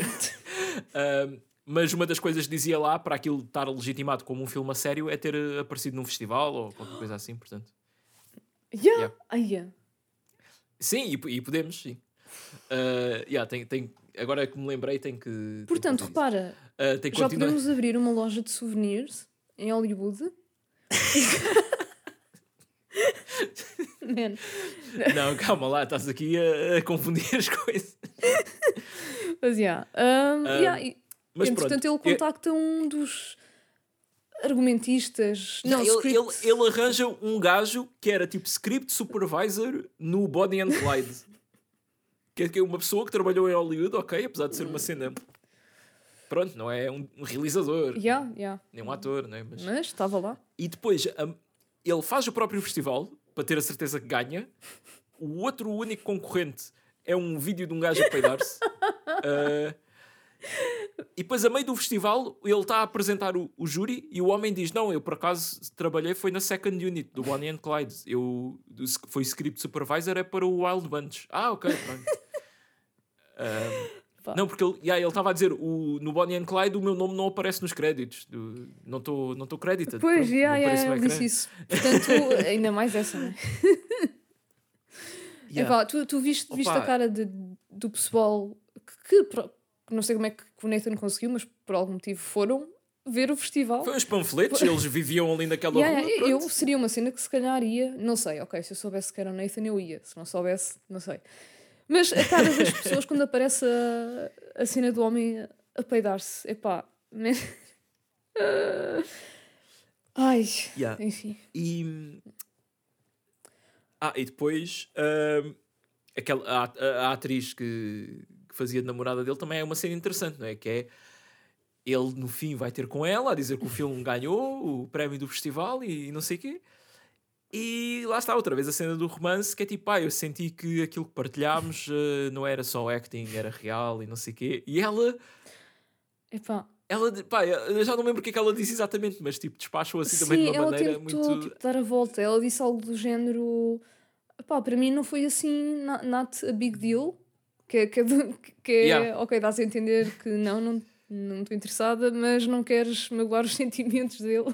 Ahm, mas uma das coisas que dizia lá para aquilo estar legitimado como um filme a sério é ter eh, aparecido num festival ou qualquer coisa assim, portanto. Yeah. Yeah. Yeah. Sim, e, e podemos, sim. Ah, yeah, tem, tem, agora que me lembrei, tem que. tem que Portanto, fazer isso. repara, tem que já podemos abrir uma loja de souvenirs em Hollywood. Man. Não, calma lá, estás aqui a, a confundir as coisas. Mas, yeah. um, Ah, yeah, e- Mas entretanto, pronto, ele é- contacta um dos argumentistas. Não, ele, ele, ele arranja um gajo que era tipo script supervisor no Bonnie and que é que é uma pessoa que trabalhou em Hollywood, ok, apesar de ser uma cena. Pronto, não é um um realizador, Yeah, yeah. nem um ator, né? Mas... Estava lá. E depois um, ele faz o próprio festival para ter a certeza que ganha. O outro único concorrente é um vídeo de um gajo a peidar-se. Uh, e depois, a meio do festival, ele está a apresentar o, o júri e o homem diz: Não, eu por acaso trabalhei, foi na second unit do Bonnie and Clyde. Eu, foi script supervisor, é para o Wild Bunch. Ah, ok, pronto. Um, Pá. não, porque ele yeah, ele estava a dizer: o, no Bonnie and Clyde o meu nome não aparece nos créditos. Do- não estou não tô credited. Pois, pronto, yeah, yeah, ele disse isso. Portanto, ainda mais essa, não é? Yeah. Epá, tu, tu viste, viste a cara de, do pessoal que, que não sei como é que o Nathan conseguiu, mas por algum motivo foram ver o festival. Foi uns panfletos, eles viviam ali naquela Yeah, rua. eu seria uma cena que se calhar ia, não sei, ok, se eu soubesse que era o Nathan eu ia, se não soubesse, não sei. Mas a cara das pessoas quando aparece a, a cena do homem a, peidar-se, epá, né? Ai, Yeah. enfim. E... Ah, e depois ahm, aquela, a, a- a atriz que, que fazia de namorada dele também é uma cena interessante, não é? Que é ele no fim vai ter com ela a dizer que o filme ganhou o prémio do festival e, não sei o quê. E lá está outra vez a cena do romance que é tipo, ah, eu senti que aquilo que partilhámos eh, não era só acting, era real e não sei o quê. E ela Epá, ela, pá, eu já não lembro o que é que ela disse exatamente, mas tipo, despachou assim também Sim, de uma ela maneira tentou muito. tipo, dar a volta. Ela disse algo do género. Pá, para mim não foi assim, na- not a big deal. Que, é- que, é que é, Yeah. ok, dás a entender que não, não não estou interessada, mas não queres magoar os sentimentos dele.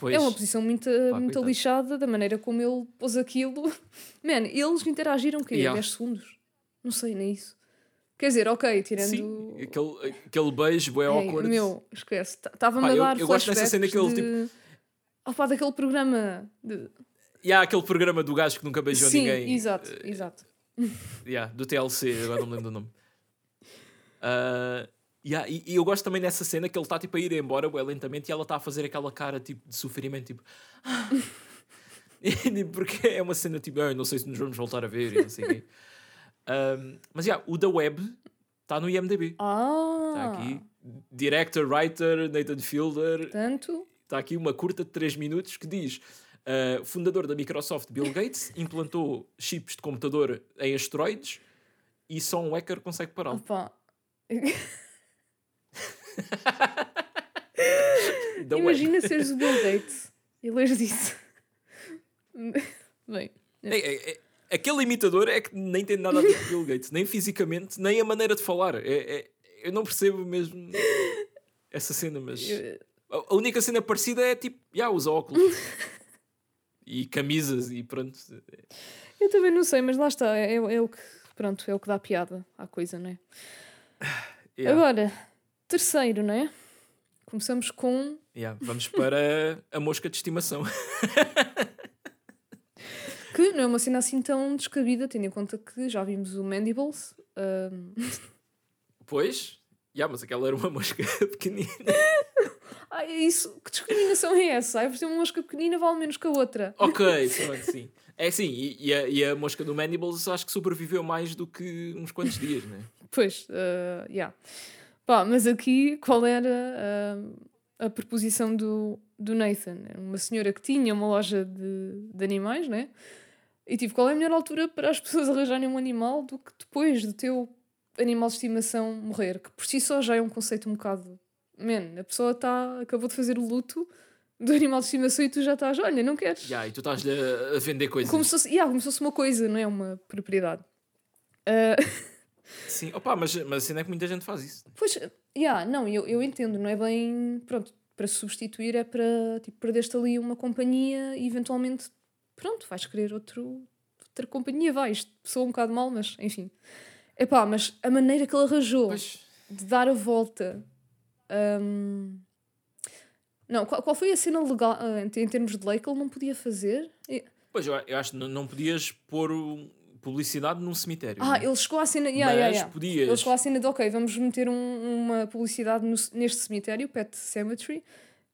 Pois, É uma posição muito, muito coitado. lixada da maneira como ele pôs aquilo. Man, eles interagiram o quê? Yeah. 10 segundos? Não sei, nem isso. Quer dizer, ok, tirando. sim, aquele, aquele beijo é Ei, awkward. meu, esquece. Estava-me a eu- dar eu gosto dessa cena que ele, de... Oh, pá, daquele programa. De... E há aquele programa do gajo que nunca beijou Sim, ninguém. exato, eh, exato. yeah, do TLC, agora não me lembro do nome. Ah, yeah, e, e eu gosto também dessa cena que ele está tipo a ir embora bué, lentamente e ela está a fazer aquela cara tipo de sofrimento, tipo. E, tipo, Porque é uma cena tipo, "Ah, não sei se nos vamos voltar a ver e não sei o quê. Ahm, mas yeah, o da Web está no IMDB. Ah! Está aqui. Director, writer, Nathan Fielder. Portanto, Está aqui uma curta de 3 minutos que diz: uh, fundador da Microsoft, Bill Gates, implantou chips de computador em asteroides e só um hacker consegue pará-lo. Imagina seres o Bill Gates e lês disso. Bem, É, é, é- aquele imitador é que nem tem nada a ver com Bill Gates, nem fisicamente, nem a maneira de falar. É, é- eu não percebo mesmo essa cena, mas a única cena parecida é tipo, já, usa óculos e camisas e pronto. eu também não sei, mas lá está. É, é o que. Pronto, é o que dá piada à coisa, não é? Yeah, Agora, terceiro, não é? Começamos com. yeah, Vamos para a mosca de estimação. Que não é uma cena assim tão descabida, tendo em conta que já vimos o Mandibles. ahm, Pois, yeah, mas aquela era uma mosca pequenina. Ah, é isso. Que discriminação é essa? Ai, por ter uma mosca pequenina vale menos que a outra. Ok, pronto, sim. É assim, e, e a, e a mosca do Mandibles acho que sobreviveu mais do que uns quantos dias, né? Pois, uh, yeah. Pá, mas aqui qual era ah, a proposição do, do Nathan? Era uma senhora que tinha uma loja de, de animais, né? E tipo, qual é a melhor altura para as pessoas arranjarem um animal do que depois do teu animal de estimação morrer? Que por si só já é um conceito um bocado. Man, a pessoa tá, acabou de fazer o luto do animal de estimação e tu já estás, olha, não queres. Yeah, e tu estás-lhe a, a vender coisas. Como se, fosse, yeah, como se fosse uma coisa, não é uma propriedade. Ah, Sim, opa, mas, mas assim é que muita gente faz isso. Pois, yeah, não, eu, eu entendo, não é bem. Pronto, para substituir é para. Tipo, perdeste ali uma companhia e eventualmente. Pronto, vais querer outro, outra companhia, vai. Isto soa um bocado mal, mas enfim. Epá, mas a maneira que ele arranjou Pois, de dar a volta. hum, Não, qual, qual foi a cena legal ah, em termos de lei que ele não podia fazer? Pois eu, eu acho que não, não podias pôr o- publicidade num cemitério. Ah, né? ele chegou à cena. Yeah, mas yeah, yeah. podias. Ele chegou à cena de, ok, vamos meter um- uma publicidade no- neste cemitério, Pet Cemetery,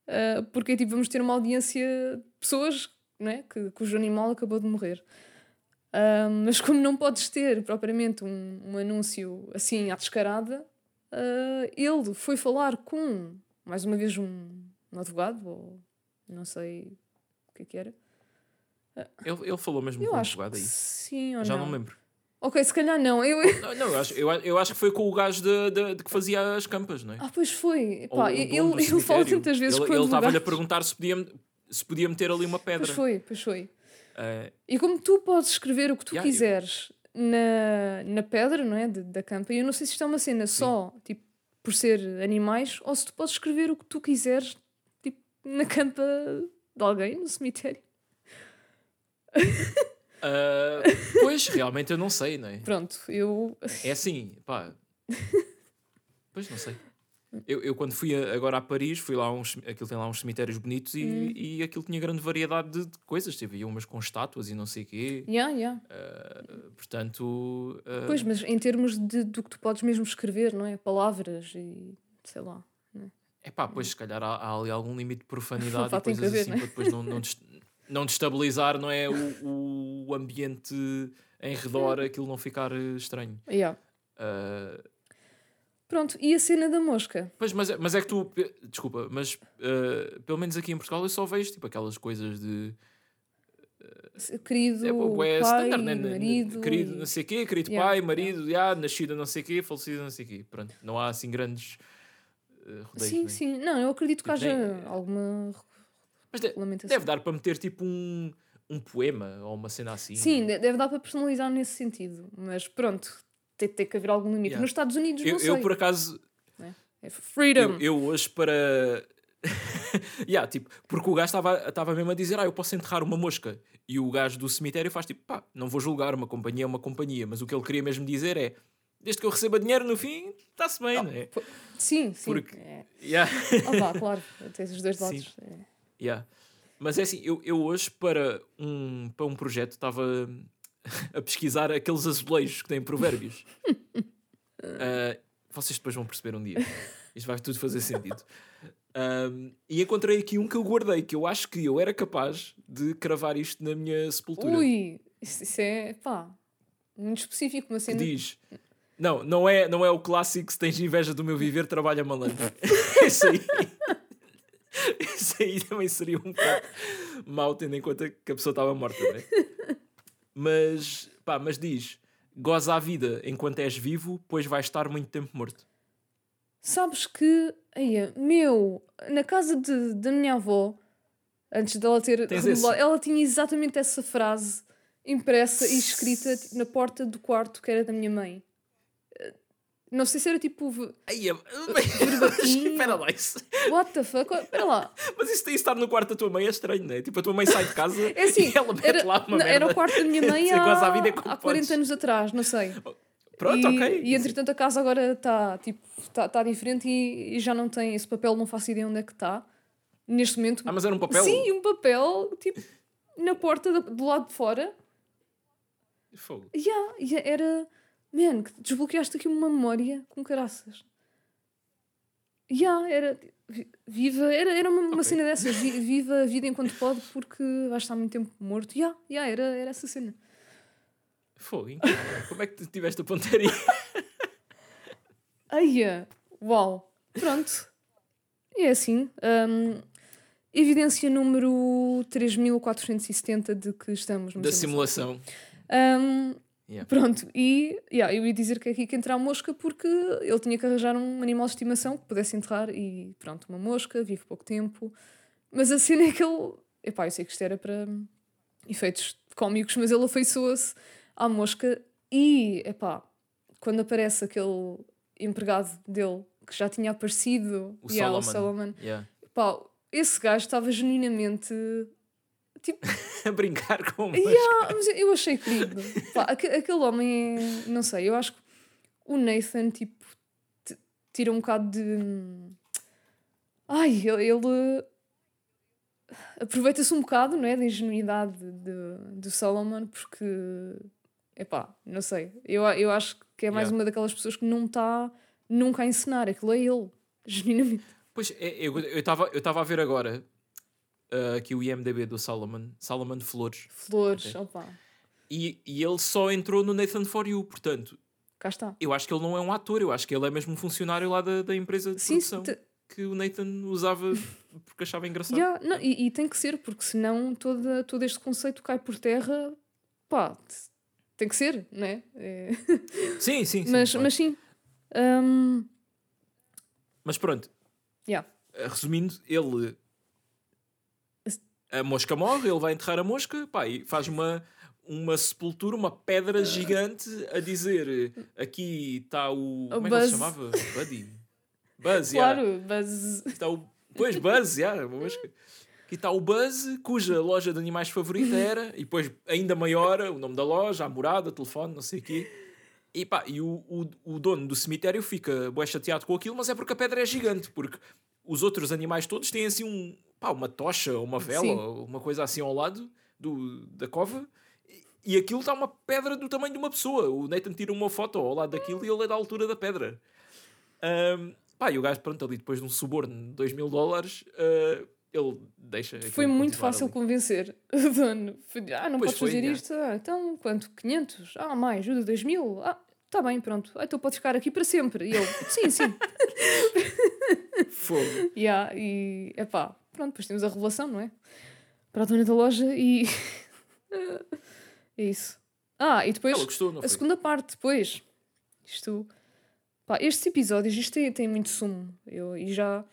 ah, porque tipo, vamos ter uma audiência de pessoas né, que, cujo animal acabou de morrer. Ah, mas como não podes ter propriamente um, um anúncio assim à descarada, ah, ele foi falar com, mais uma vez, um, um advogado, ou não sei o que é que era. Ele, ele falou mesmo Eu com acho que aí. sim ou Já não. não me lembro. Ok, se calhar não. Eu, Não, não, eu, acho, eu, eu acho que foi com o gajo de, de- de que fazia as campas, não é? Ah, pois foi. Pá, ele, fala cemitério. tantas vezes ele, com ele estava-lhe a perguntar se podia, se podia meter ali uma pedra. Pois foi, pois foi. Eh, E como tu podes escrever o que tu Yeah, eu- quiseres na, na pedra, não é? De- da campa, eu não sei se isto é uma cena só, tipo, por ser animais, ou se tu podes escrever o que tu quiseres, tipo, na campa de alguém, no cemitério. Ah, pois, realmente eu não sei, não é? Pronto, eu. É assim, pá. Pois não sei. Eu, eu quando fui a- agora a Paris, fui lá uns, aquilo tem lá uns cemitérios bonitos e, Hum. e aquilo tinha grande variedade de, de coisas. Teve umas com estátuas e não sei o quê. Yeah, yeah. Ah, portanto, ah, Pois, mas em termos de, do que tu podes mesmo escrever, não é? Palavras e sei lá. é pá, pois se calhar há, há ali algum limite de profanidade e coisas haver, assim né? para depois não, não, não destabilizar não é, o, o ambiente em redor, aquilo não ficar eh, estranho. Yeah. Ah, Pronto, e a cena da mosca? Pois, mas, é- mas é que tu, desculpa, mas eh, pelo menos aqui em Portugal eu só vejo tipo aquelas coisas de Querido é, bué pai, standard, né? N- n- marido. querido e- não sei quê, querido Yeah, pai, marido, já, nascida não sei quê, falecida não sei quê. Pronto, não há assim grandes eh, rodeios. Sim, né? sim. Não, eu acredito que Tipo, haja nem- alguma Mas de- deve dar para meter tipo um, um poema ou uma cena assim. Sim, de- deve dar para personalizar nesse sentido. Mas pronto, tem, tem que haver algum limite. Yeah. Nos Estados Unidos, eu, não sei. eu por acaso, É freedom. eu, eu hoje para. yeah, tipo, porque o gajo estava mesmo a dizer: Ah, eu posso enterrar uma mosca. E o gajo do cemitério faz tipo: Pá, não vou julgar, uma companhia é uma companhia. Mas o que ele queria mesmo dizer é: Desde que eu receba dinheiro no fim, está-se bem, não é? Sim, sim. Porque- É. Yeah. Ah, vá, claro. Tens os dois lados. É. Yeah. Mas é assim, eu, eu hoje para um, para um projeto estava a pesquisar aqueles azulejos que têm provérbios. Ah, vocês depois vão perceber um dia. Isto vai tudo fazer sentido. Ahm, e encontrei aqui um que eu guardei, que eu acho que eu era capaz de cravar isto na minha sepultura. Ui, isso, é, pá, muito específico. Que cena. diz... Não, não é, não é o clássico se tens inveja do meu viver, trabalha malandro. Isso aí... Isso aí também seria um bocado mau, tendo em conta que a pessoa estava morta, não é? Mas, pá, mas diz goza a vida enquanto és vivo, pois vais estar muito tempo morto. Sabes que, aí, meu, na casa de, da minha avó, antes dela ter remodelado, ela tinha exatamente essa frase impressa e escrita tipo, na porta do quarto que era da minha mãe. Não sei se era tipo. Ai, é-. Espera lá, isso. What the fuck? Espera lá. Mas isso tem estar no quarto da tua mãe é estranho, não é? Tipo, a tua mãe sai de casa É assim, e ela mete era, lá uma não, merda. era o quarto da minha mãe há, goza a vida há 40 podes. anos atrás, não sei. Pronto, e, ok. E entretanto a casa agora está tipo, tá, tá diferente e, e já não tem esse papel, não faço ideia onde é que está. Neste momento. Ah, mas era um papel? Sim, um papel, tipo, na porta da- do lado de fora. Fogo. Yeah, yeah, era. Man, que desbloqueaste aqui uma memória com caraças. Yeah, era. vi- Viva, era, era uma, uma Ok. cena dessas. vi- Viva a vida enquanto pode porque vais estar muito tempo morto. Yeah, yeah, era, era essa cena. Fogo, incrível. Como é que tu tiveste a pontaria? Aia! Uau! Pronto. É assim. hum, evidência número 3470 de que estamos da simulação. Hum, Yeah. Pronto, e yeah, eu ia dizer que é aqui que entra a mosca porque ele tinha que arranjar um animal de estimação que pudesse enterrar e pronto, uma mosca, vive pouco tempo. Mas a cena é que ele. Epá, eu sei que isto era para efeitos cómicos, mas ele afeiçoa-se à mosca e, epá, quando aparece aquele empregado dele que já tinha aparecido, O yeah, o Solomon. Solomon, Yeah. pá, esse gajo estava genuinamente. Tipo, a brincar com uma Yeah, mas eu achei querido. Pá, aque- aquele homem é. Não sei, eu acho que o Nathan, tipo, tira um bocado de. Ai, ele. Aproveita-se um bocado, não é? Da ingenuidade de, do Solomon, porque. Epá, não sei. Eu, eu acho que é mais Yeah. uma daquelas pessoas que não está nunca a encenar. Aquilo é ele, genuinamente. Pois, é, eu estava eu tava a ver agora ah, aqui o IMDB do Solomon, Solomon Flores, Flores, Ok. opá, e, e ele só entrou no Nathan For You, portanto, cá está. eu acho que ele não é um ator, eu acho que ele é mesmo um funcionário lá da, da empresa de Sim, produção te- que o Nathan usava porque achava engraçado. Yeah, não, e, e tem que ser, porque senão toda, todo este conceito cai por terra. Pá, tem que ser, não é? É. Sim, sim, sim. mas, claro. mas sim. Hum, Mas pronto, yeah. Uh, resumindo, ele. A mosca morre, ele vai enterrar a mosca pá, e faz uma, uma sepultura, uma pedra gigante a dizer aqui está o. Como é que ele se Buzz. chamava? Buddy. Buzz, yeah. Claro, mas. Está o, pois, Buzz, yeah, uma mosca. Aqui está o Buzz, cuja loja de animais favorita era, e depois ainda maior, o nome da loja, a morada, o telefone, não sei o quê. E, pá, e o, o, o dono do cemitério fica bué chateado com aquilo, mas é porque a pedra é gigante, porque os outros animais todos têm assim um, pá, uma tocha, ou uma vela, Sim. ou uma coisa assim ao lado do, da cova, e, aquilo está uma pedra do tamanho de uma pessoa. O Nathan tira uma foto ao lado daquilo e ele é da altura da pedra. Ahm, pá, e o gajo, pronto, ali depois de um suborno de 2 mil dólares, ah, ele deixa. Foi muito fácil ali. convencer o dono. Ah, não Pois podes foi, fazer é. isto? Ah, então quanto? 500? Ah, mais, ajuda 2 mil? Ah, tá bem, pronto. Ah, então podes ficar aqui para sempre. E eu, sim, sim. Fogo. Yeah, e epá, pronto, depois temos a revelação, não é? Para a dona da loja e. é isso. Ah, e depois Ela gostou, não a segunda parte, depois. Isto. Pá, estes episódios, isto tem, tem muito sumo. Eu, e já.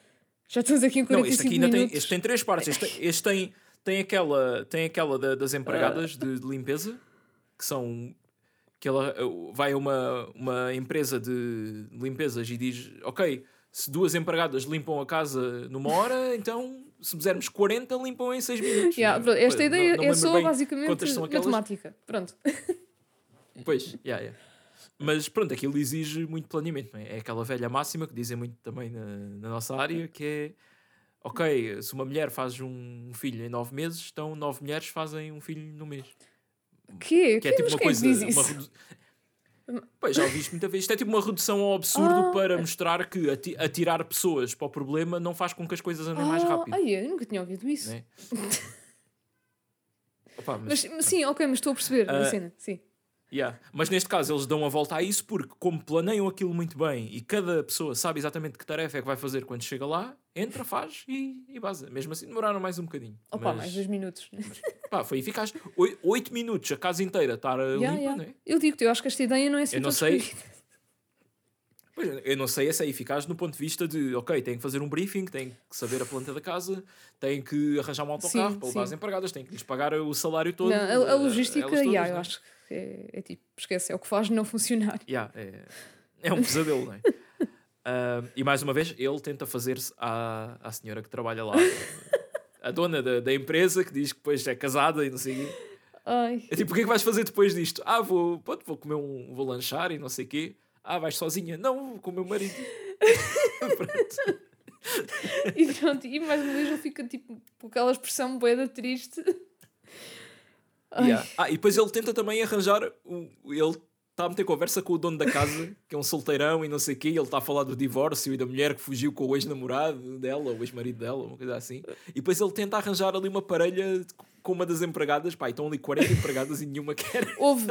Já estamos aqui em Não, 45 este aqui ainda tem, minutos. este tem três partes. Este, tem- este tem, tem aquela, tem aquela da- das empregadas de, de limpeza, que são. que ela uh, vai a uma, uma empresa de limpezas e diz: Ok, se duas empregadas limpam a casa numa hora, então se fizermos 40, limpam em 6 minutos. Yeah, Não- esta não- ideia não é só bem basicamente matemática. Pronto. Pois, yeah, yeah. Mas pronto, aquilo exige muito planeamento. não é? É aquela velha máxima que dizem muito também na, na nossa área, que é ok, se uma mulher faz um filho em nove meses, então nove mulheres fazem um filho no mês. Que? Que é tipo uma é coisa. diz Uma. Pois, já ouvi isto muita vez. Isto é tipo uma redução ao absurdo Ah, para mostrar que ati- atirar pessoas para o problema não faz com que as coisas andem mais Ah, rápido. ai, eu nunca tinha ouvido isso. né? Opa, mas- Mas, sim, ok, mas estou a perceber a Ah, cena. Sim. Yeah. Mas neste caso eles dão a volta a isso porque, como planeiam aquilo muito bem e cada pessoa sabe exatamente que tarefa é que vai fazer quando chega lá, entra, faz e, e vaza. Mesmo assim demoraram mais um bocadinho. Opa, mas, mais dois minutos. mas, Pá, foi eficaz. 8 minutos, a casa inteira estar Yeah, limpa, yeah. não é? Eu digo-te, eu acho que esta ideia não é assim Eu não sei. Pois, eu não sei se é eficaz no ponto de vista de, ok, tem que fazer um briefing, tem que saber a planta da casa, tem que arranjar um autocarro Sim, para levar as sim. empregadas, tem que lhes pagar o salário todo. Não, a, a eh, logística, todas, yeah, eu é? acho que é, é tipo, esquece, é o que faz não funcionar. Yeah, é, é um pesadelo, não é? Ah, e mais uma vez, ele tenta fazer-se à, à senhora que trabalha lá, a dona da, da empresa, que diz que depois é casada e não sei o quê. Ai, É tipo, o que é que vais fazer depois disto? Ah, vou, pronto, vou comer um. vou lanchar e não sei o quê. Ah, vais sozinha? Não, vou com o meu marido. Pronto. e pronto, e mais uma vez ele fica tipo com aquela expressão boeda triste. Yeah. Ah, e depois ele tenta também arranjar. O, ele está a meter conversa com o dono da casa, que é um solteirão e não sei o quê. E ele está a falar do divórcio e da mulher que fugiu com o ex-namorado dela, o ex-marido dela, uma coisa assim. E depois ele tenta arranjar ali uma parelha com uma das empregadas. Pá, estão ali 40 empregadas e nenhuma quer. Houve,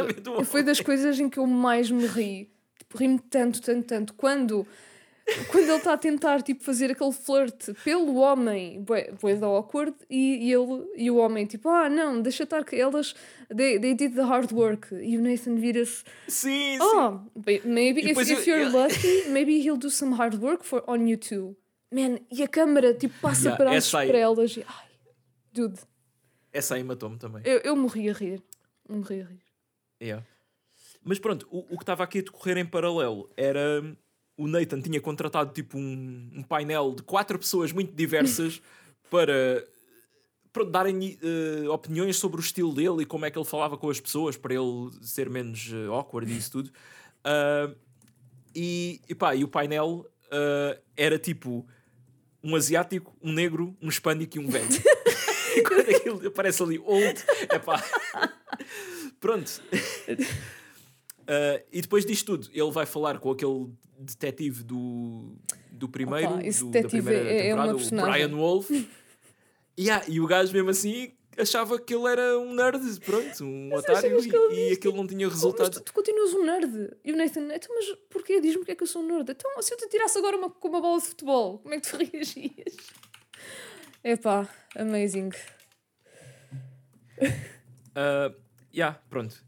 foi das coisas em que eu mais me ri. Tipo, ri-me tanto, tanto, tanto. Quando, quando ele está a tentar tipo, fazer aquele flirt pelo homem, bué da awkward, e, e, ele, e o homem, tipo, ah, não, deixa estar que elas, they, they did the hard work. E o Nathan vira-se, Sim, sim. oh, maybe if, depois if eu- you're eu- lucky, maybe he'll do some hard work for, on you too. Man, e a câmara, tipo, passa Yeah, para aí- para elas. E, ai, dude, Essa aí matou-me também. eu, eu morri a rir. Eu morri a rir. Yeah. Mas pronto, o, o que estava aqui a decorrer em paralelo era o Nathan tinha contratado tipo um, um painel de quatro pessoas muito diversas para, para darem eh, opiniões sobre o estilo dele e como é que ele falava com as pessoas para ele ser menos eh, awkward e isso tudo. Ah, e, e pá, e o painel ah, era tipo um asiático, um negro, um hispânico e um velho. e quando aquilo aparece ali old, é pá. Pronto. Uh, e depois disto tudo, ele vai falar com aquele detetive do, do primeiro, Opa, esse do, da primeira é- é temporada, o personagem. Brian Wolf. e, ah, e o gajo mesmo assim achava que ele era um nerd, pronto, um otário, que ele e, e diz, aquilo não tinha Oh, mas resultado. tu, tu continuas um nerd. E o Nathan, então, mas porquê? Diz-me porque é que eu sou um nerd. Então, se eu te tirasse agora uma, com uma bola de futebol, como é que tu reagias? Epá, amazing. Uh, yeah, pronto.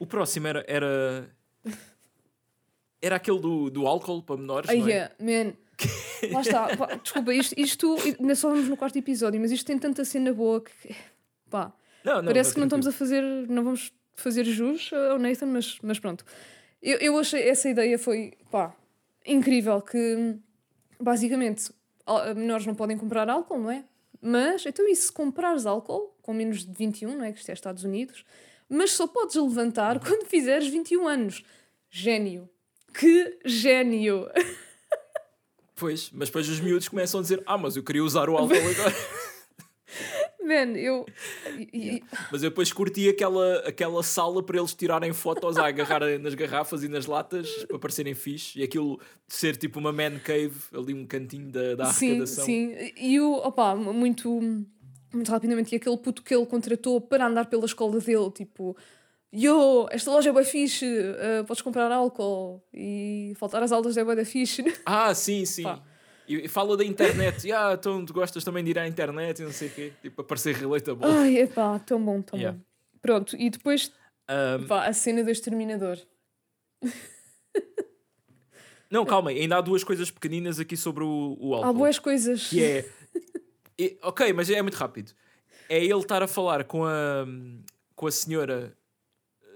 O próximo era. Era, era aquele do, do álcool para menores. Ai, não é? yeah, man. Lá está. Pá, desculpa, isto, isto ainda só vamos no quarto episódio, mas isto tem tanta cena boa que. Pá, Não, não, parece que não estamos a fazer. Não vamos fazer jus ao Nathan, mas, mas pronto. Eu, eu achei essa ideia foi. pá, incrível. Que basicamente menores não podem comprar álcool, não é? Mas, então, e se comprares álcool com menos de 21, não é? Que isto é Estados Unidos, mas só podes levantar quando fizeres 21 anos. Gênio. Que gênio! Pois, mas depois os miúdos começam a dizer: Ah, mas eu queria usar o álcool agora. Man, eu. Mas eu depois curti aquela, aquela sala para eles tirarem fotos a agarrar nas garrafas e nas latas para parecerem fixe e aquilo ser tipo uma man cave, ali um cantinho da, da sim, arrecadação. sim. E o. opá, muito. Muito rapidamente. E aquele puto que ele contratou para andar pela escola dele, tipo. Yo, esta loja é bem fixe, eh, podes comprar álcool e faltar às aulas é bem da fixe. Ah, sim, sim. Pá. E, fala da internet. E, ah, então tu gostas também de ir à internet e não sei o quê. Tipo, a parecer relatable. Ai, epá, tão bom, tão Yeah. bom. Pronto, e depois, pá, a cena do exterminador. não, calma, ainda há duas coisas pequeninas aqui sobre o, o álcool. Há boas coisas. que é, é- ok, mas é muito rápido. É ele estar a falar com a, com a senhora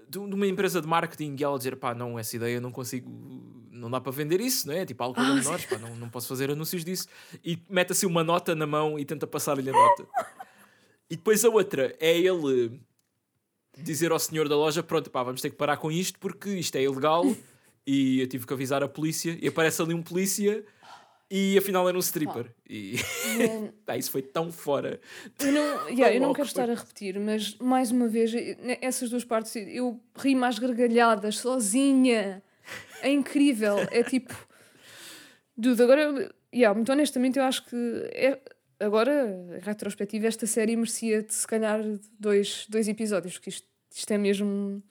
de, uma empresa de marketing e ela dizer: pá, não, essa ideia não consigo, não dá para vender isso, não é? Tipo, álcool Ah, a menores, pá, não, não posso fazer anúncios disso. E mete assim uma nota na mão e tenta passar-lhe a nota. E depois a outra é ele dizer ao senhor da loja: pronto, pá, vamos ter que parar com isto porque isto é ilegal. E eu tive que avisar a polícia. E aparece ali um polícia e afinal era um stripper. E Man, pá, isso foi tão fora. Eu não, yeah, eu não quero estar a repetir, mas mais uma vez, ne- essas duas partes, eu ri mais gargalhadas, sozinha. É incrível. É tipo. Dude, agora, yeah, muito honestamente, eu acho que é, agora, retrospectiva, esta série merecia de se calhar dois, dois episódios, porque isto, isto é mesmo.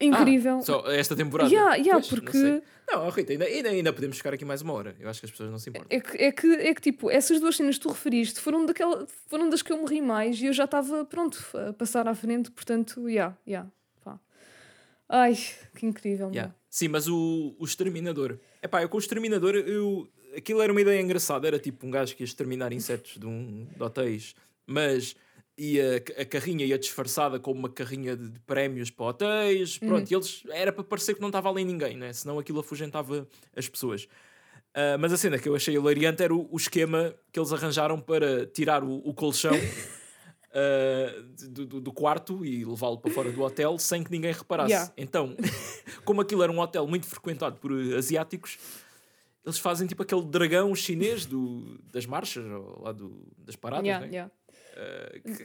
Incrível. Ah, só esta temporada. Yeah, yeah, Pois, não porque- sei. Não, oh, Rita, ainda, ainda, ainda podemos ficar aqui mais uma hora. Eu acho que as pessoas não se importam. É que, é, que, é que, tipo, essas duas cenas que tu referiste foram, daquela, foram das que eu morri mais e eu já estava pronto a passar à frente, portanto, já, yeah, já. Yeah, pá. Ai, que incrível. Yeah. Sim, mas o, o Exterminador. Epá, eu com o Exterminador, eu, aquilo era uma ideia engraçada. Era tipo um gajo que ia exterminar insetos de, um, de hotéis, mas ia, a carrinha ia disfarçada como uma carrinha de, de prémios para hotéis. Pronto, e eles era para parecer que não estava ali ninguém, né? senão aquilo afugentava as pessoas. Ah, mas a cena que eu achei hilariante era o, o esquema que eles arranjaram para tirar o, o colchão ah, do, do- do quarto e levá-lo para fora do hotel sem que ninguém reparasse. Yeah. Então, como aquilo era um hotel muito frequentado por asiáticos, eles fazem tipo aquele dragão chinês do, das marchas, ou lá do, das paradas, Yeah, né? yeah.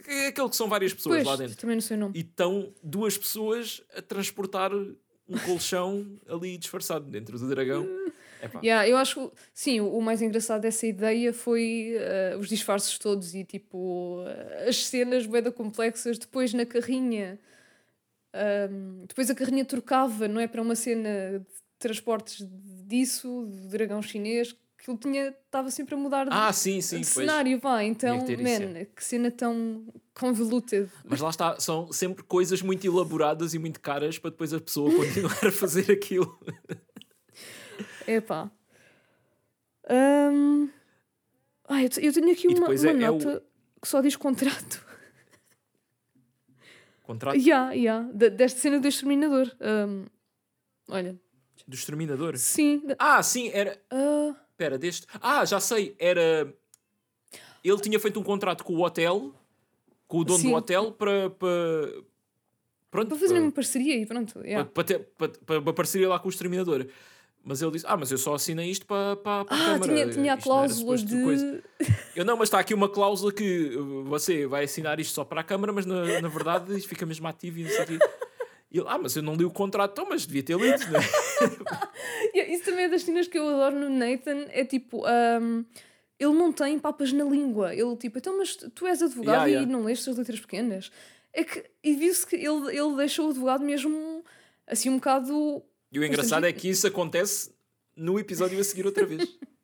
Que é aquele que são várias pessoas Pois, lá dentro. também não sei o nome. E estão duas pessoas a transportar um colchão ali disfarçado dentro do dragão. Epá. Yeah, eu acho, sim, o mais engraçado dessa ideia foi eh, os disfarces todos e tipo eh, as cenas bem complexas depois na carrinha. Ahm, depois a carrinha trocava, não é? Para uma cena de transportes disso, do dragão chinês, que ele tinha, estava sempre a mudar de, Ah, sim, sim. de cenário, pá. Então, ter isso, man, que cena tão convoluted. Mas lá está, são sempre coisas muito elaboradas e muito caras para depois a pessoa continuar a fazer aquilo. É pá. Ahm, ai, eu te- eu tenho aqui uma, uma é- é o- nota que só diz contrato. Contrato Ya, ya, de- desta cena do exterminador. Ahm, olha, do exterminador. sim. Ah, sim, era. ah, Espera, deste. Ah, já sei, era. Ele tinha feito um contrato com o hotel, com o dono Sim. do hotel, para. para... Pronto, para fazer para- uma parceria e pronto. ya. para, para, ter- para, para uma parceria lá com o exterminador. Mas ele disse: Ah, mas eu só assinei isto para, para, para a Ah, Câmara. tinha, tinha a cláusula de. coisa." Eu não, mas está aqui uma cláusula que você vai assinar isto só para a Câmara, mas na, na verdade isto fica mesmo ativo e não sei o quê. E ele, ah, mas eu não li o contrato, então, mas devia ter lido, né? Ya, Isso também é das cenas que eu adoro no Nathan. É tipo. ahm, ele não tem papas na língua. Ele tipo, então, mas tu és advogado Yeah, e yeah. não leste as letras pequenas. É que. E viu-se que ele, ele deixou o advogado mesmo assim um bocado. E o engraçado é que isso acontece no episódio a seguir outra vez.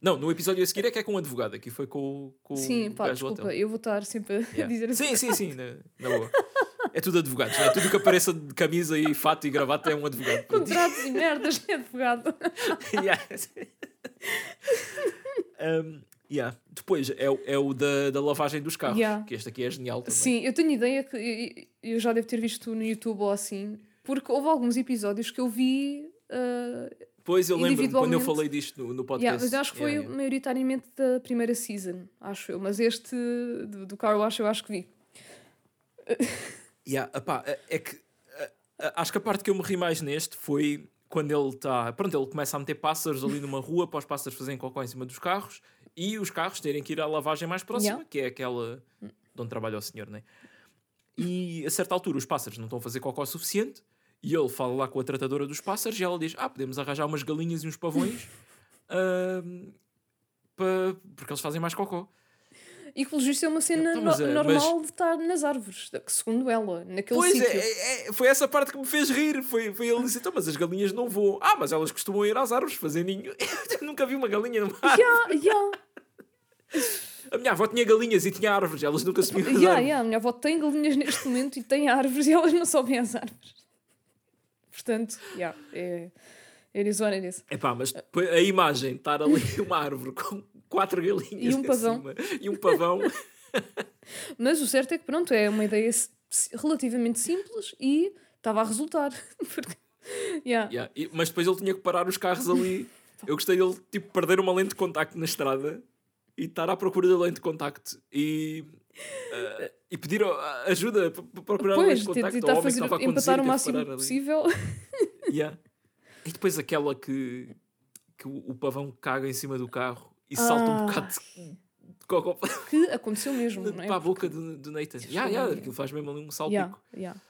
Não, no episódio a seguir é que é com um advogado. Aqui foi com, o- com Sim, o pá, gajo do desculpa, eu vou estar sempre a Yeah. dizer assim. Sim, sim, sim, na, na boa. É tudo advogados, não é? Tudo que apareça de camisa e fato e gravata é um advogado. Contratos e merdas de advogado. yeah. Um, yeah. Depois é, o- é o da, da lavagem dos carros, Yeah. que este aqui é genial também. Sim, eu tenho ideia que eu- eu já devo ter visto no YouTube ou assim, porque houve alguns episódios que eu vi. ah, Pois eu lembro-me quando eu falei disto no, no podcast. yeah, mas acho que foi Yeah, yeah. maioritariamente da primeira season, acho eu. Mas este do, do Car Wash eu acho que vi. Yeah, epá, é- é que eh, eh, acho que a parte que eu me ri mais neste foi quando ele está. Pronto, ele começa a meter pássaros ali numa rua para os pássaros fazerem cocó em cima dos carros e os carros terem que ir à lavagem mais próxima, Yeah. que é aquela de onde trabalha o senhor, né? E a certa altura os pássaros não estão a fazer cocó o suficiente e ele fala lá com a tratadora dos pássaros e ela diz: Ah, podemos arranjar umas galinhas e uns pavões ahm, pa- porque eles fazem mais cocó. E visto, é uma cena Então, mas, no- eh, normal de estar nas árvores, segundo ela, naquele Pois sítio. é, é, é, foi essa parte que me fez rir. Foi, foi ele dizer: então, mas as galinhas não voam. Ah, mas elas costumam ir às árvores fazer ninho. Eu nunca vi uma galinha numa árvore. Yeah, yeah, A minha avó tinha galinhas e tinha árvores, elas nunca subiam às yeah, yeah. A minha avó tem galinhas neste momento e tem árvores e elas não sobem às árvores. Portanto, yeah, é. It is what it is. Epá, mas a imagem de estar ali uma árvore com quatro galinhas E um pavão. e um pavão. Mas o certo é que, pronto, é uma ideia relativamente simples e estava a resultar. Porque, yeah. Yeah, e- mas depois ele tinha que parar os carros ali. Eu gostei dele tipo, perder uma lente de contacto na estrada e estar à procura da lente de contacto e, eh, e pedir ajuda para procurar Pois, de contacto ao tentar homem que fazer, estava a empatar o que máximo possível. Yeah. E depois aquela que, que o, o pavão caga em cima do carro e salta um Ah. bocado de, de cocó para Que aconteceu mesmo, não é? a boca do, do Nathan. Yeah, yeah, aquilo faz mesmo ali um salpico. Yeah, yeah.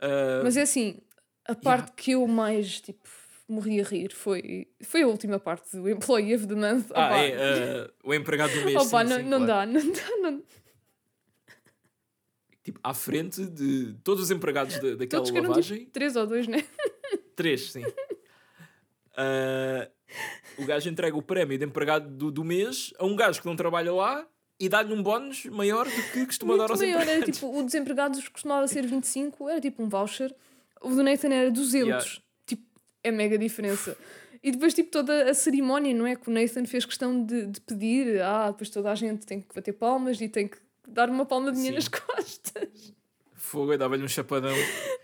Ah, Mas é assim, a parte que eu mais tipo, morri a rir foi, foi a última parte do Employee of the Month. ah, Opa, é, ah, o empregado do mês. opa, sim, não, sim, não claro. dá, não dá. Não... tipo, à frente de todos os empregados da, daquela Todos eram lavagem. tipo três ou dois, né? Três, sim. Ah, o gajo entrega o prémio de empregado do, do mês a um gajo que não trabalha lá e dá-lhe um bónus maior do que costuma dar Muito aos maior. Era empregados. tipo, o dos empregados costumava ser 25, era tipo um voucher. O do Nathan era 200. Yeah. Tipo, é mega diferença. E depois, tipo, toda a cerimónia, não é? Que o Nathan fez questão de, de pedir. Ah, depois toda a gente tem que bater palmas e tem que dar uma palma de dinheiro nas Sim. costas. Fogo, eu dava-lhe um chapadão.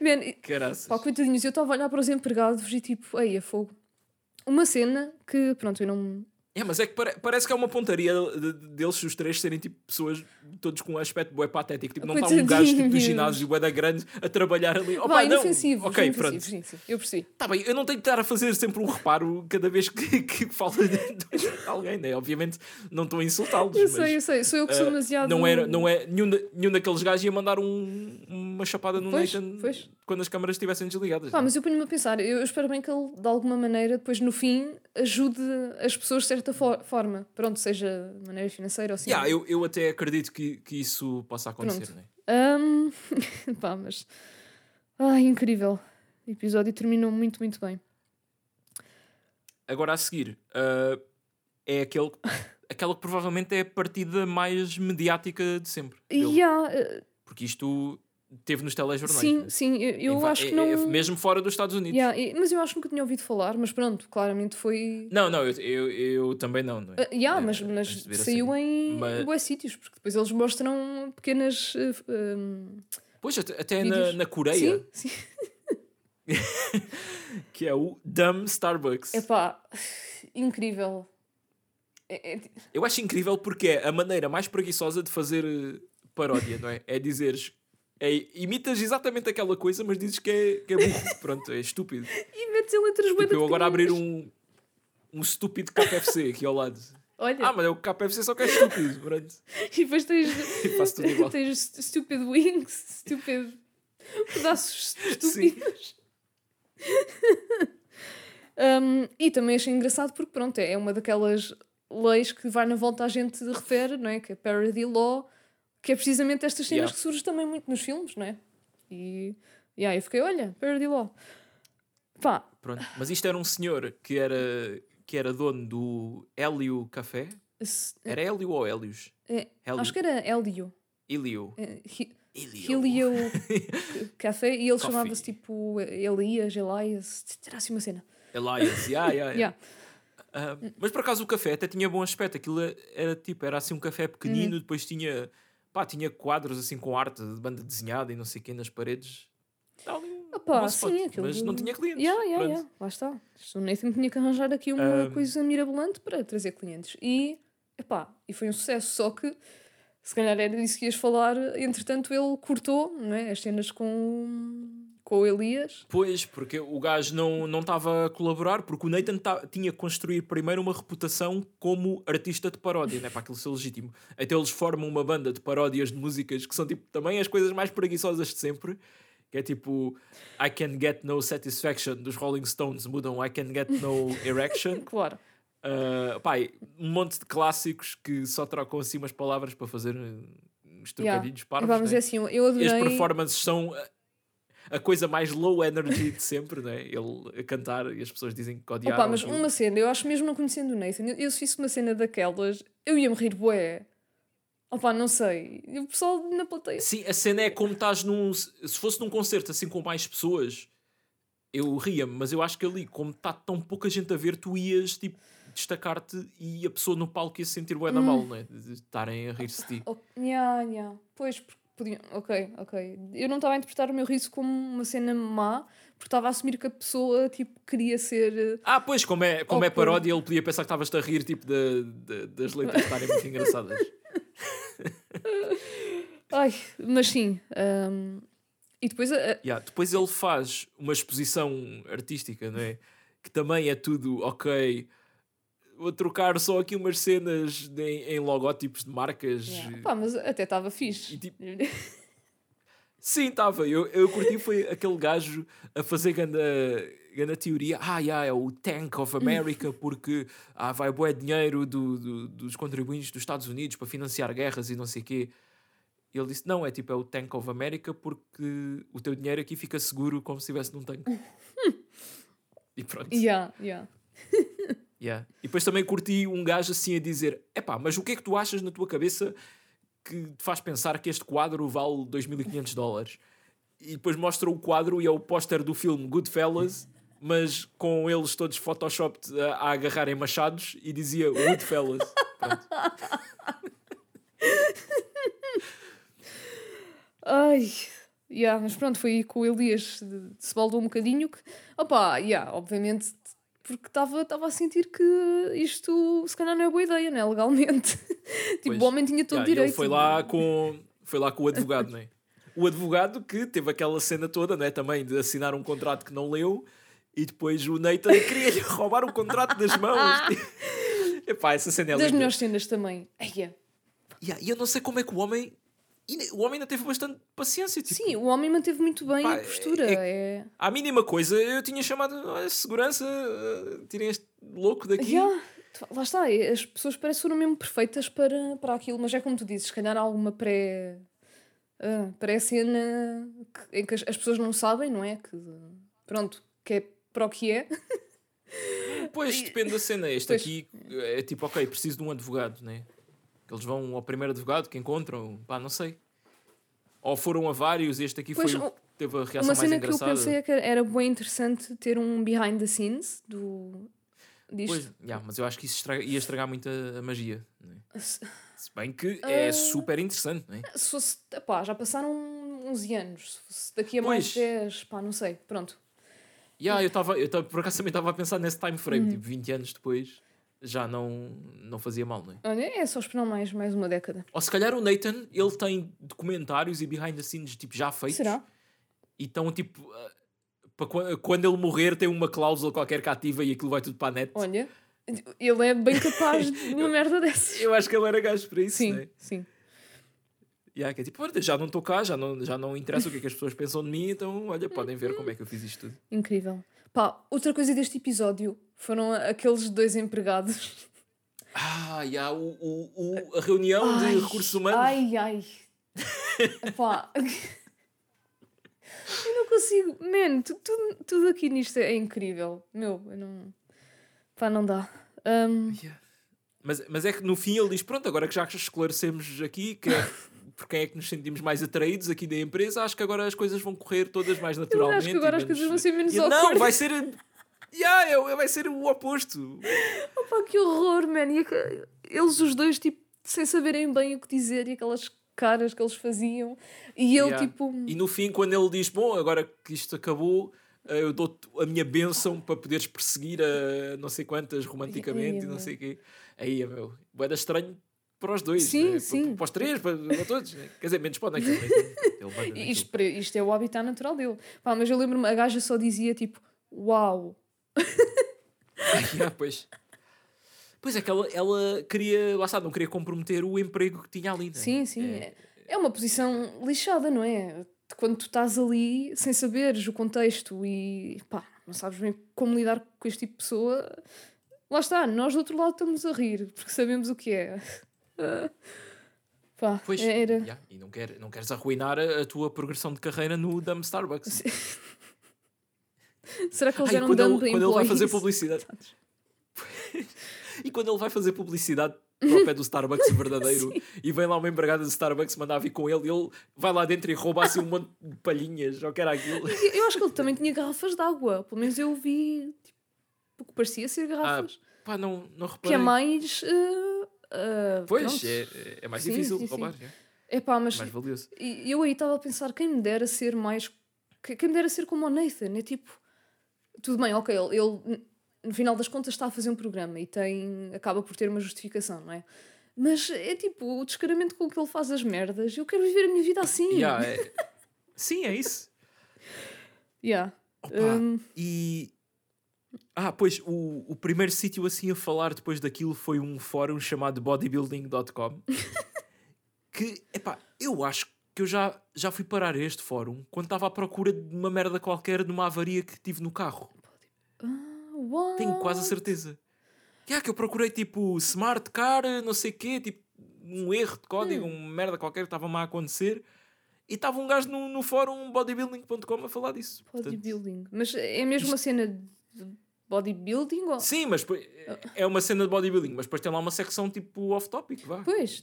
Man, Caraças. pá, coitadinhos, eu estava a olhar para os empregados e tipo, ei, é fogo. Uma cena que, pronto, eu não. É, mas é que pare- parece que é uma pontaria de- de- deles os três serem tipo pessoas todos com um aspecto bué patético. Tipo, não está um gajo tipo, do ginásio bué da grande a trabalhar ali. Opa, Vai, não. inofensivos, Ok, inofensivos, pronto. sim, eu percebi. Tá bem, eu não tenho de estar a fazer sempre um reparo cada vez que, que fala de, alguém, né? Obviamente não estou a insultá-los. Eu mas, sei, eu sei, sou eu que sou ah, demasiado. Não, era, não é, nenhum, nenhum daqueles gajos ia mandar um- uma chapada no Pois, Nathan pois. Quando as câmaras estivessem desligadas. Pá, né? mas eu ponho-me a pensar, eu espero bem que ele, de alguma maneira, depois no fim, ajude as pessoas de certa for- forma. Pronto, seja de maneira financeira ou assim. Yeah, eu, eu até acredito que, que isso possa acontecer. Pronto. Né? Ahm, pá, mas. Ai, incrível. O episódio terminou muito, muito bem. Agora a seguir, ah, é aquele, aquela que provavelmente é a partida mais mediática de sempre. Há, eh, Porque isto teve nos telejornais. sim, né? sim, eu, eu acho que é- não. é mesmo fora dos Estados Unidos. Yeah, mas eu acho que nunca tinha ouvido falar, mas pronto, claramente foi. Não, não, eu, eu, eu também não. não é? Ah, yeah, É, mas, antes mas saiu série. em Mas- bué sítios, porque depois eles mostram pequenas. eh, f- ahm, Pois, até, na, na Coreia, Sim, sim. que é o Dumb Starbucks. Epá, incrível. É, é- Eu acho incrível porque é a maneira mais preguiçosa de fazer eh, paródia, não é? É dizeres. É, imitas exatamente aquela coisa, mas dizes que é, que é burro. Pronto, é estúpido. E metes em letras Tipo, eu agora abrir um, um estúpido KFC aqui ao lado. Olha, Ah, mas é o KFC só que é estúpido. Pronto. e depois tens. Igual. tens st- stupid wings, stupid. pedaços estúpidos. Um, e também achei engraçado porque, pronto, é uma daquelas leis que vai na volta a gente refere, não é? Que é parody law, que é precisamente estas cenas Yeah. que surgem também muito nos filmes, não é? E, e aí eu fiquei, olha, parody law. Pá, Pronto. Mas isto era um senhor que era, que era dono do Hélio Café. se- Era Hélio ou Hélios? é, acho que era Hélio. Hélio. É, Hi- Hélio. Café e ele chamava-se tipo Elias, Elias, era assim uma cena. Elias. Yeah, yeah, yeah. Yeah. Ah, mas por acaso o café até tinha bom aspecto. Aquilo era tipo, era assim um café pequenino, Uhum. depois tinha, pá, tinha quadros assim com arte de banda desenhada e não sei o quê nas paredes. Um Opa, sim, aquilo. mas não tinha clientes. Yeah, yeah, Pronto. yeah. Lá está. O Nathan tinha que arranjar aqui uma Um, coisa mirabolante para trazer clientes. E, epá, e foi um sucesso. Só que, se calhar era disso que ias falar, entretanto ele cortou não é? as cenas com, com o Elias. Pois, porque o gajo não não estava a colaborar, porque o Nathan tinha que construir primeiro uma reputação como artista de paródia, né? para aquilo ser legítimo. Até eles formam uma banda de paródias de músicas que são tipo também as coisas mais preguiçosas de sempre. Que é tipo I Can Get No Satisfaction dos Rolling Stones mudam I Can Get No Erection. Claro. Uh, pá, e um monte de clássicos que só trocam assim umas palavras para fazer uns Yeah. trocadilhos parvos. Epá, mas né? assim, eu E as adorei. performances são a, coisa mais low energy de sempre, né? Ele a cantar e as pessoas dizem que odiaram. Opa, mas aquilo. uma cena, eu acho mesmo não conhecendo o Nathan, eu, se fiz uma cena daquelas, eu ia-me rir bué. Opa, não sei. E o pessoal na plateia. Sim, a cena é como estás num. Se fosse num concerto assim com mais pessoas, eu ria-me, mas eu acho que ali, como está tão pouca gente a ver, tu ias tipo destacar-te e a pessoa no palco ia se sentir bué da mal, né? De estarem a rir-se de ti. Oh, yeah, yeah. Pois, porque podiam. Ok, ok. Eu não estava a interpretar o meu riso como uma cena má, porque estava a assumir que a pessoa tipo, queria ser. eh, Ah, pois, como é, como é paródia, ele podia pensar que estavas a rir tipo de, de- das letras estarem muito engraçadas. Ai, mas sim. ahm, E depois. a- a- Yeah, Depois ele faz uma exposição artística, não é? Que também é tudo ok. Vou trocar só aqui umas cenas de- em, logótipos de marcas. yeah. Pá, mas até estava E fixe. tipo, sim, estava. Eu, eu curti foi aquele gajo a fazer ganda, ganda teoria. Ah, yeah, é o Tank of America porque ah, vai bué dinheiro do, do- dos contribuintes dos Estados Unidos para financiar guerras e não sei o quê. E ele disse: Não, é tipo, é o Tank of America porque o teu dinheiro aqui fica seguro como se estivesse num tanque. e pronto. Yeah, yeah. Yeah. E depois também curti um gajo assim a dizer: Epá, mas o que é que tu achas na tua cabeça que te faz pensar que este quadro vale 2.500 dólares? E depois mostra o quadro e é o póster do filme Goodfellas, mas com eles todos Photoshop a, a agarrarem machados e dizia Goodfellas. Ai, yeah, mas pronto, foi com o Elias de- se baldou um bocadinho que, opá, yeah, obviamente, porque estava a sentir que isto se calhar não é boa ideia, né? Legalmente. tipo, Pois. o homem tinha todo Yeah, direito. Ele foi lá com, foi lá com o advogado, não é? O advogado que teve aquela cena toda, não é? Também de assinar um contrato que não leu e depois o Nathan queria-lhe roubar o contrato das mãos. Epá, essa cena é Das melhores cenas também. Eia. Yeah, e eu não sei como é que o homem. E O homem ainda teve bastante paciência. Tipo, Sim, o homem manteve muito bem Pá, a postura. é- É, À mínima coisa, eu tinha chamado a segurança, eh, tirem este louco daqui. Yeah, Lá está, é, as pessoas parecem foram mesmo perfeitas para, para aquilo, mas é como tu dizes, se calhar há alguma pré. ah, pré-cena que- em que as, as pessoas não sabem, não é? Que pronto, que é para o que é. Pois, depende da cena. Este Pois. aqui é tipo, ok, preciso de um advogado, né? Que eles vão ao primeiro advogado que encontram, pá, não sei. Ou foram a vários, este aqui Pois, foi o que teve a reação Uma mais cena que eu engraçada. pensei é que era bem interessante ter um behind the scenes do, disto. Pois, yeah, mas eu acho que isso estraga- ia estragar muito a, a magia. Né? Se, bem que é Ah. super interessante, né? se fosse, pá, já passaram 11 anos, se fosse daqui a mais Pois. 10, pá, não sei, pronto. Yeah, eu estava, eu tava, por acaso também estava a pensar nesse time frame, Uhum. tipo 20 anos depois já não, não fazia mal, não é? Olha, é só esperar mais, mais uma década. Ou se calhar o Nathan, ele tem documentários e behind the scenes tipo, já feitos. Será? E estão tipo. ah, para quan- quando ele morrer, tem uma cláusula qualquer que ativa e aquilo vai tudo para a net. Olha, ele é bem capaz de uma merda dessas. Eu acho que ele era gajo para isso, Sim, né? sim. Yeah, que é tipo, já não estou cá, já não, já não interessa o que é que as pessoas pensam de mim, então olha, podem ver como é que eu fiz isto tudo. Incrível. Pá, outra coisa deste episódio foram aqueles dois empregados. Ah, yeah, o, o, o- a reunião Ai, de recursos humanos. Ai, ai. Pá. Eu não consigo. Man, tu- tudo, tudo aqui nisto é incrível. Meu, eu não. Pá, não dá. Um, Yeah. Mas, mas é que no fim ele diz: Pronto, agora que já esclarecemos aqui que é, por quem é que nos sentimos mais atraídos aqui da empresa, acho que agora as coisas vão correr todas mais eu naturalmente. acho que agora e as coisas menos- vão ser menos E Não, vai ser. Yeah, é- vai ser o oposto. Pá, que horror, man. E aque- eles os dois, tipo, sem saberem bem o que dizer e aquelas caras que eles faziam. E ele, Yeah. tipo. E no fim, quando ele diz: Bom, agora que isto acabou, eh, eu dou-te a minha bênção para poderes perseguir a não sei quantas romanticamente e não sei o quê. Aí, meu, boeda estranho para os dois, Sim, né? sim. Para, para os três, para, para todos. né? Quer dizer, menos para o. Isto, isto é o habitat natural dele. Pá, mas eu lembro-me, a gaja só dizia tipo, uau. Yeah, pois. Pois é que ela, ela queria, lá está, não queria comprometer o emprego que tinha ali. né? Sim, sim. É. É, é uma posição lixada, não é? Quando tu estás ali sem saberes o contexto e pá, não sabes bem como lidar com este tipo de pessoa, lá está, nós do outro lado estamos a rir porque sabemos o que é. Ah, pá, Pois, era. yeah, e não, quer, não queres arruinar a, a tua progressão de carreira no Dumb Starbucks. Será que eles Ai, eram quando, ele, quando ele vai fazer publicidade. e quando ele vai fazer publicidade para o pé do Starbucks verdadeiro e vem lá uma empregada de Starbucks mandar vir com ele, ele vai lá dentro e rouba assim um monte de palhinhas, ou que era aquilo. Eu acho que ele também tinha garrafas de água. Pelo menos eu vi tipo, o que parecia ser garrafas. Pá, não, não que reparei. é mais. ah, ah, Pois, pronto. é, é mais Sim, difícil sim, roubar. sim. é. Epá, mas Mais valioso. e eu aí estava a pensar, quem me dera ser mais. que- Quem me dera ser como o Nathan, é tipo. Tudo bem, ok, ele, ele, no final das contas está a fazer um programa e tem. acaba por ter uma justificação, não é? Mas é tipo, o descaramento com que ele faz as merdas, eu quero viver a minha vida assim. Yeah, é- Sim, é isso. Yeah. Opa, Um, E. Ah, pois, o, o primeiro sítio assim a falar depois daquilo foi um fórum chamado bodybuilding.com. que, epá, eu acho que eu já, já fui parar a este fórum quando estava à procura de uma merda qualquer de uma avaria que tive no carro. what? Tenho quase a certeza. Yeah, que eu procurei tipo smart car, não sei o quê, tipo um erro de código, Hum. uma merda qualquer que estava mal a acontecer. E estava um gajo no, no fórum bodybuilding.com a falar disso. Portanto, Bodybuilding. Mas é mesmo uma cena de bodybuilding? Ou... sim, mas é uma cena de bodybuilding, mas depois tem lá uma secção tipo off-topic, vá. Pois,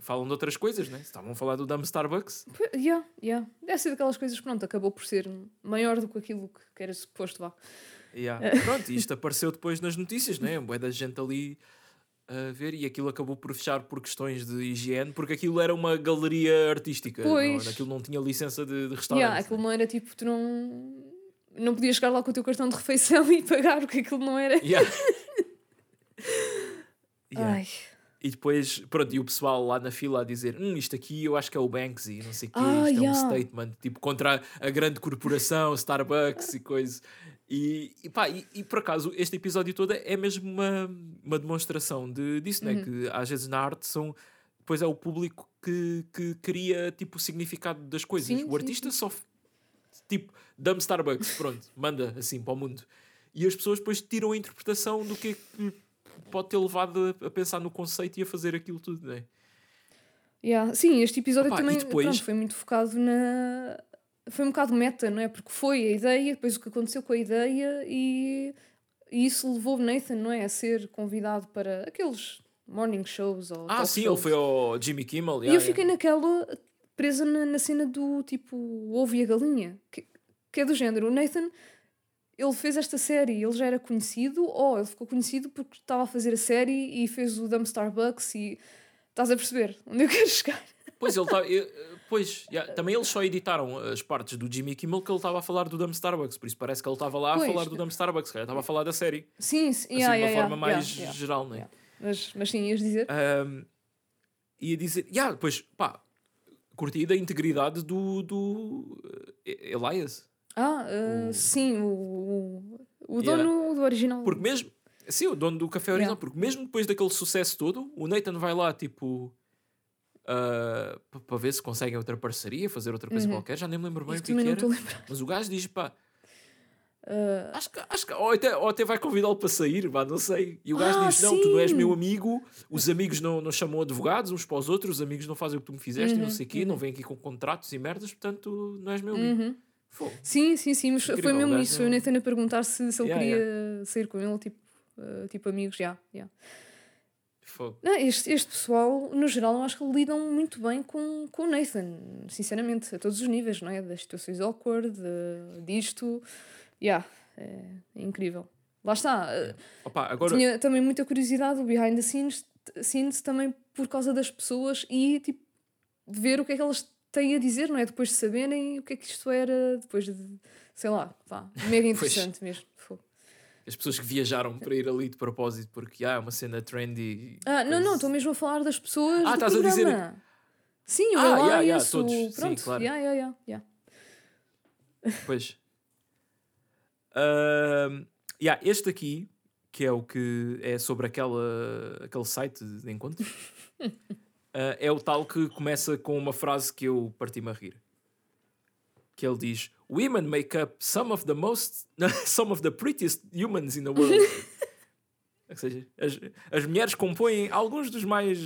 falam de outras coisas, né? Estavam a falar do Dumb Starbucks. pois, yeah, yeah. deve ser daquelas coisas que pronto, acabou por ser maior do que aquilo que- era suposto, vá. Yeah. Pronto, e isto apareceu depois nas notícias, né? Bué da gente ali a ver e aquilo acabou por fechar por questões de higiene, porque aquilo era uma galeria artística. Pois. Não, aquilo não tinha licença de, de restaurante. Yeah, aquilo não era tipo, tu não. Não podias chegar lá com o teu cartão de refeição e pagar, porque aquilo não era. Yeah. Yeah. Ai. E depois, pronto, e o pessoal lá na fila a dizer: hum, isto aqui eu acho que é o Banksy, não sei o quê, Ah, isto é yeah. um statement, tipo, contra a, grande corporação, Starbucks e coisa. E, e pá, e, e por acaso, este episódio todo é mesmo uma, uma demonstração de, disso, Uhum. né? Que às vezes na arte são. Depois é o público que, que cria tipo, o significado das coisas. Sim, o sim, artista só. Tipo, dá-me Starbucks, pronto, manda assim para o mundo. E as pessoas depois tiram a interpretação do que é que pode ter levado a, pensar no conceito e a fazer aquilo tudo, né? Yeah. Sim, este episódio Opa, e também depois- pronto, foi muito focado na. Foi um bocado meta, não é? Porque foi a ideia, depois o que aconteceu com a ideia e, e isso levou Nathan, não é? A ser convidado para aqueles morning shows ou Ah, sim, shows. ele foi ao Jimmy Kimmel. E yeah, eu fiquei naquela presa na, na cena do tipo o ovo e a galinha, que, que é do género. O Nathan, ele fez esta série, ele já era conhecido, ou ele ficou conhecido porque estava a fazer a série e fez o Dumb Starbucks e estás a perceber onde eu quero chegar. Pois, ele tá, eh, pois yeah, também eles só editaram as partes do Jimmy Kimmel que ele estava a falar do Dumb Starbucks, por isso parece que ele estava lá Pois. a falar do Dumb Starbucks, calhar estava a falar da série, Sim, sim, assim, yeah, de uma yeah, forma mais geral, né? Mas, mas sim, ias dizer? Um, ia dizer, yeah, depois, pá, curti da integridade do, do eh, Elias. Ah, ah, o- sim, o, o, Yeah. dono do original. Porque mesmo, sim, o dono do café original, Yeah. porque mesmo depois daquele sucesso todo, o Nathan vai lá, tipo, para ver se conseguem outra parceria, fazer outra coisa Uhum. qualquer, já nem me lembro bem Isto o que, é que era. Mas o gajo diz, pá, Ah, acho que, acho que ou, até, ou até vai convidá-lo para sair, pá, não sei. E o gajo Ah, diz, não, tu não és sim. meu amigo, os amigos não, não chamam advogados uns para os outros, os amigos não fazem o que tu me fizeste, e não Uhum, sei o quê, não vêm aqui com contratos e merdas, portanto, não és meu amigo. uhum. Fogo. Sim, sim, sim, mas foi mesmo gajo isso. Foi o Nathan a perguntar se, se ele Yeah, queria sair com ele, tipo, ah, tipo amigos, já. Fogo. Não, este, este pessoal, no geral, eu acho que lidam muito bem com, com o Nathan, sinceramente, a todos os níveis, não é? Das situações awkward, de, disto. Yeah, é, é incrível. Lá está. ah, Opa, agora, Tinha também muita curiosidade, o behind the scenes, scenes também por causa das pessoas e tipo, ver o que é que elas têm a dizer, não é? Depois de saberem o que é que isto era, depois de, sei lá, pá, mega Pois. interessante mesmo. Fogo. as pessoas que viajaram para ir ali de propósito porque há é uma cena trendy. Ah, não, não, estou mesmo a falar das pessoas Ah, estás a dizer- programa. Sim, o Ah, yeah, Elias, yeah, todos. Sim, pronto, claro. yeah, yeah, yeah, yeah. Pois. Ahm, yeah, este aqui, que é o que é sobre aquela, aquele site de encontros, ah, é o tal que começa com uma frase que eu parti-me a rir. Que ele diz: Women make up some of the most, some of the prettiest humans in the world. Ou seja, as, as mulheres compõem alguns dos mais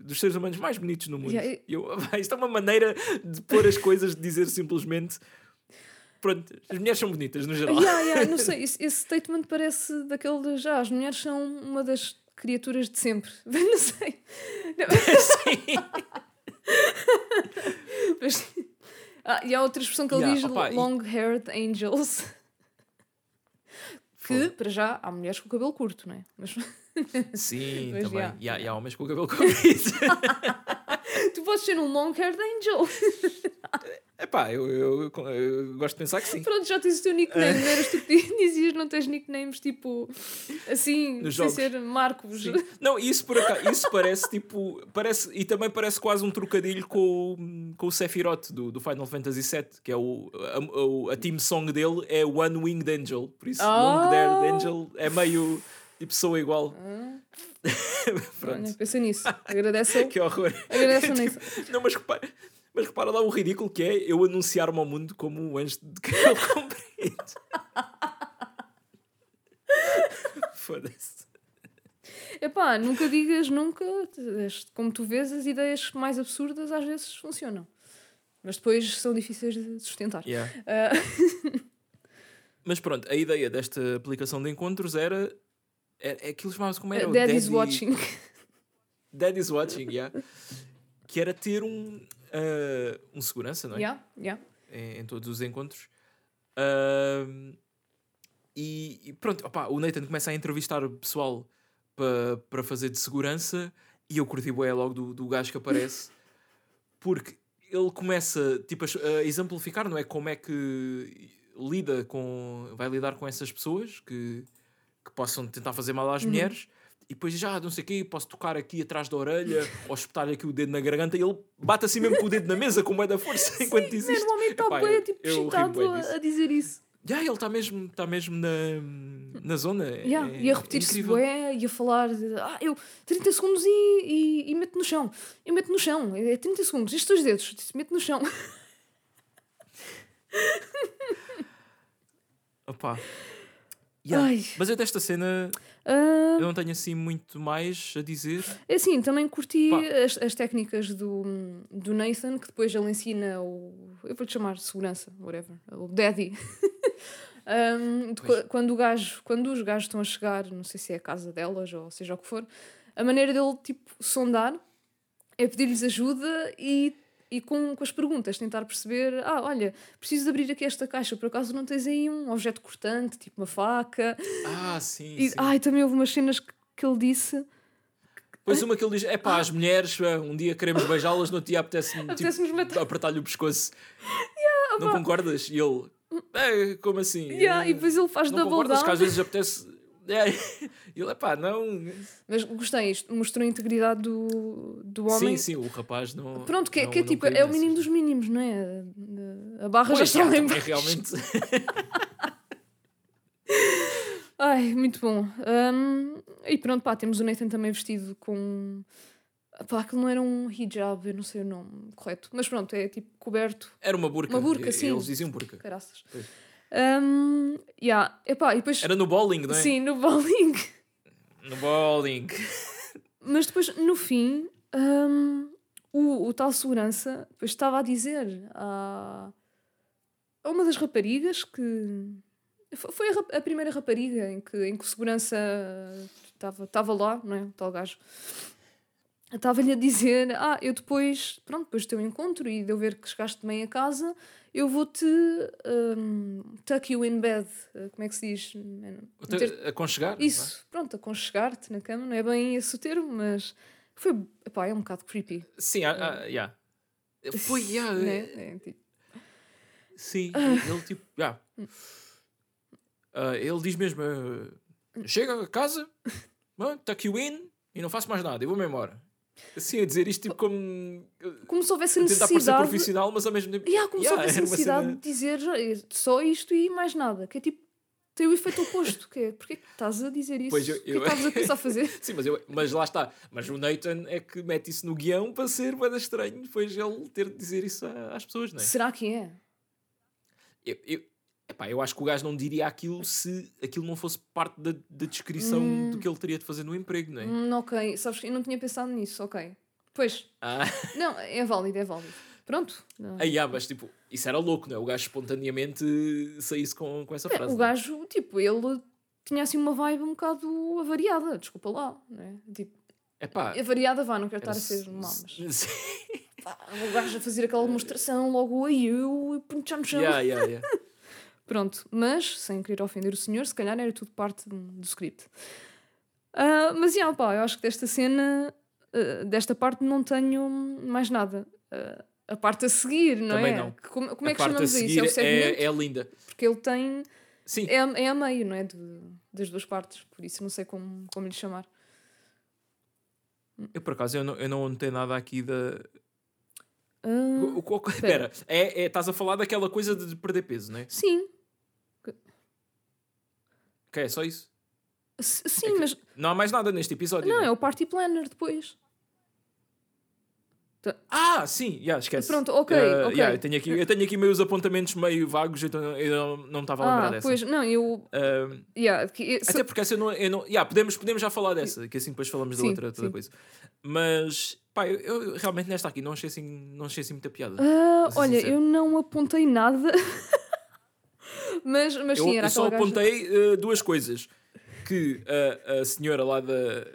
dos seres humanos mais bonitos no mundo. Yeah, E eu, isto é uma maneira de pôr as coisas, de dizer simplesmente pronto, as mulheres são bonitas no geral. Yeah, yeah, não sei, esse, esse statement parece daquele de já, as mulheres são uma das criaturas de sempre. Não sei. Sim. Mas- Ah, e há outra expressão que ele Yeah, diz opa, e- long-haired angels. Que, para já, há mulheres com o cabelo curto, não é? Mas Sim, Mas, também. E há, e há homens com o cabelo comprido. tu podes ser um long-haired angel. Epá, eu, eu, eu, eu gosto de pensar que sim. Pronto, já tens o teu nickname. Não eras tu que dizias não tens nicknames tipo assim, Nos sem jogos. ser Marcos. Sim. Não, isso por acaso, isso parece tipo. Parece, e também parece quase um trocadilho com, o- com o Sephiroth do, do Final Fantasy VII, que é o, a, a, a team song dele é One Winged Angel. Por isso, Ah! Long Haired Angel é meio. Tipo, sou igual. Pronto. Olha, pensa nisso. Agradece Que horror. Agradece nisso. Não, mas repara, mas repara lá o ridículo que é eu anunciar-me ao mundo como um anjo de cabelo comprido. Foda-se. Epá, nunca digas nunca. Como tu vês, as ideias mais absurdas às vezes funcionam. Mas depois são difíceis de sustentar. Yeah. Uh, Mas pronto, a ideia desta aplicação de encontros era. É, é aquilo chamava-se como era? O Daddy's watching. Daddy's watching, yeah. Que era ter um, uh, um segurança, não é? Yeah, yeah. Em, em todos os encontros. Uh, e, e pronto, opá, o Nathan começa a entrevistar o pessoal para pa fazer de segurança e eu curti bué logo do, do gajo que aparece porque ele começa tipo, a, a exemplificar, não é? Como é que lida com. vai lidar com essas pessoas que, que possam tentar fazer mal às Uhum. mulheres. E depois já, não sei o quê, posso tocar aqui atrás da orelha ou espetar-lhe aqui o dedo na garganta e ele bate assim mesmo com o dedo na mesa com é da força enquanto diz isto. Normalmente está bem, tipo, excitado a, dizer isso. Já, ele está mesmo, tá mesmo na, na zona. É- Yeah, é e a repetir-se bué, e a falar de, ah, eu 30 segundos e, e, e meto no chão. Eu meto no chão, é 30 segundos, estes dois dedos, meto no chão. Opa. Yeah. Mas eu desta cena Ah, eu não tenho assim muito mais a dizer. é assim, também curti as, as técnicas do, do Nathan, que depois ele ensina o. Eu vou-lhe chamar segurança, whatever, o Daddy. Um, de quando, o gajo, quando os gajos estão a chegar, não sei se é a casa delas ou seja o que for, a maneira dele tipo sondar é pedir-lhes ajuda e, e com, com as perguntas tentar perceber: ah, olha, preciso abrir aqui esta caixa, por acaso não tens aí um objeto cortante, tipo uma faca? Ah, sim. E, sim. ai, também houve umas cenas que, que ele disse. Depois uma que ele diz: é pá, as mulheres, eh, um dia queremos beijá-las, no outro dia apetece-me Apetece-nos tipo, matar." apertar-lhe o pescoço. não concordas? E ele: é, como assim? Yeah, e depois ele faz não double concordas down. que às vezes apetece. É. E ele: é pá, não. Mas gostei, isto mostrou a integridade do, do homem. Sim, sim, o rapaz não. Pronto, que, é- não- que é tipo, é o menino dos mínimos, não é? A barra já Pois, está já, lá em também baixo. realmente. Ai, muito bom. Hum, e pronto, pá, temos o Nathan também vestido com. Pá, aquilo não era um hijab, eu não sei o nome correto. Mas pronto, é tipo coberto, Era uma burca. Uma burca, sim. Eles diziam burca. caraças. Pois. Hum, yeah. Epá, e depois. Era no bowling, não é? Sim, no bowling. No bowling. Mas depois, no fim, hum, o, o tal segurança depois estava a dizer a, a uma das raparigas que. fo- Foi a, a primeira rapariga em que, em que o segurança estava estava lá, não é? O tal gajo. Estava-lhe a dizer: Ah, eu depois, pronto, depois do teu encontro e de eu ver que chegaste bem a casa, eu vou-te hum, tuck you in bed. Uh, Como é que se diz? Meter- Aconchegar? não é? isso, pronto, aconchegar-te na cama, não é bem esse o termo, mas foi, epá, é um bocado creepy, Sim, ah, ah, yeah. Foi, yeah, né? eh, É, tipo, Sim, ele tipo, yeah. Ah, ele diz mesmo: ah, chega a casa, aqui o in e não faço mais nada, eu vou-me embora. Assim a dizer isto tipo como como se houvesse tentar parecer necessidade, profissional, mas ao mesmo tempo. yeah, como Yeah, se houvesse a era uma necessidade cena- de dizer "Já, só isto e mais nada, que é tipo, tem o efeito oposto, que é, porque é que estás a dizer isso? Pois eu- O que é eu- que estavas a pensar fazer? Sim, mas, eu, mas lá está. Mas o Nathan é que mete isso no guião para ser bem estranho depois ele ter de dizer isso às pessoas, não é? Será que é? Eu, eu, epá, eu acho que o gajo não diria aquilo se aquilo não fosse parte da, da descrição Hum. do que ele teria de fazer no emprego, não é? Hum, ok, sabes que eu não tinha pensado nisso, ok. Pois, Ah, não, é válido, é válido. Pronto. não. aí, ah, mas tipo, isso era louco, não é? O gajo espontaneamente saísse com, com essa É, frase. o não é? gajo, tipo, ele tinha assim uma vibe um bocado avariada, desculpa lá, né? Tipo, Epá, avariada vá, não quero estar a ser se- má, mas o gajo a fazer aquela demonstração, logo aí eu e punho no chão. yeah, yeah, yeah. Pronto, mas sem querer ofender o senhor, se calhar era tudo parte do, script. Ah, mas, já, pá, eu acho que desta cena, ah, desta parte, não tenho mais nada. Ah, a parte a seguir, não Também é? não. Como, como é que chamamos isso? É o segmento? é, é linda. Porque ele tem. Sim, É, a- é a meio, não é? De- das duas partes, por isso não sei como, como lhe chamar. eu por acaso eu não, eu não notei nada aqui da. Ah, O- o- o- Espera, é, é, estás a falar daquela coisa de perder peso, não é? sim, Que é só isso? S- sim, É que mas Não há mais nada neste episódio. não, não é? é o party planner depois. Ah, sim, yeah, esquece. Pronto, ok, Uh, ok. yeah, eu, tenho aqui, eu tenho aqui meus apontamentos meio vagos, então eu não, estava a lembrar Ah, dessa. pois, não, eu. Uh, Yeah, que- até porque essa eu não. Eu não yeah, podemos, podemos já falar dessa, que assim depois falamos da Sim, outra toda sim. coisa. Mas, pá, eu, eu realmente nesta aqui não achei assim, não achei assim muita piada. Ser olha, sincero. eu não apontei nada. mas, mas eu sim, era eu só gaja- apontei uh, duas coisas. Que a, a senhora lá da,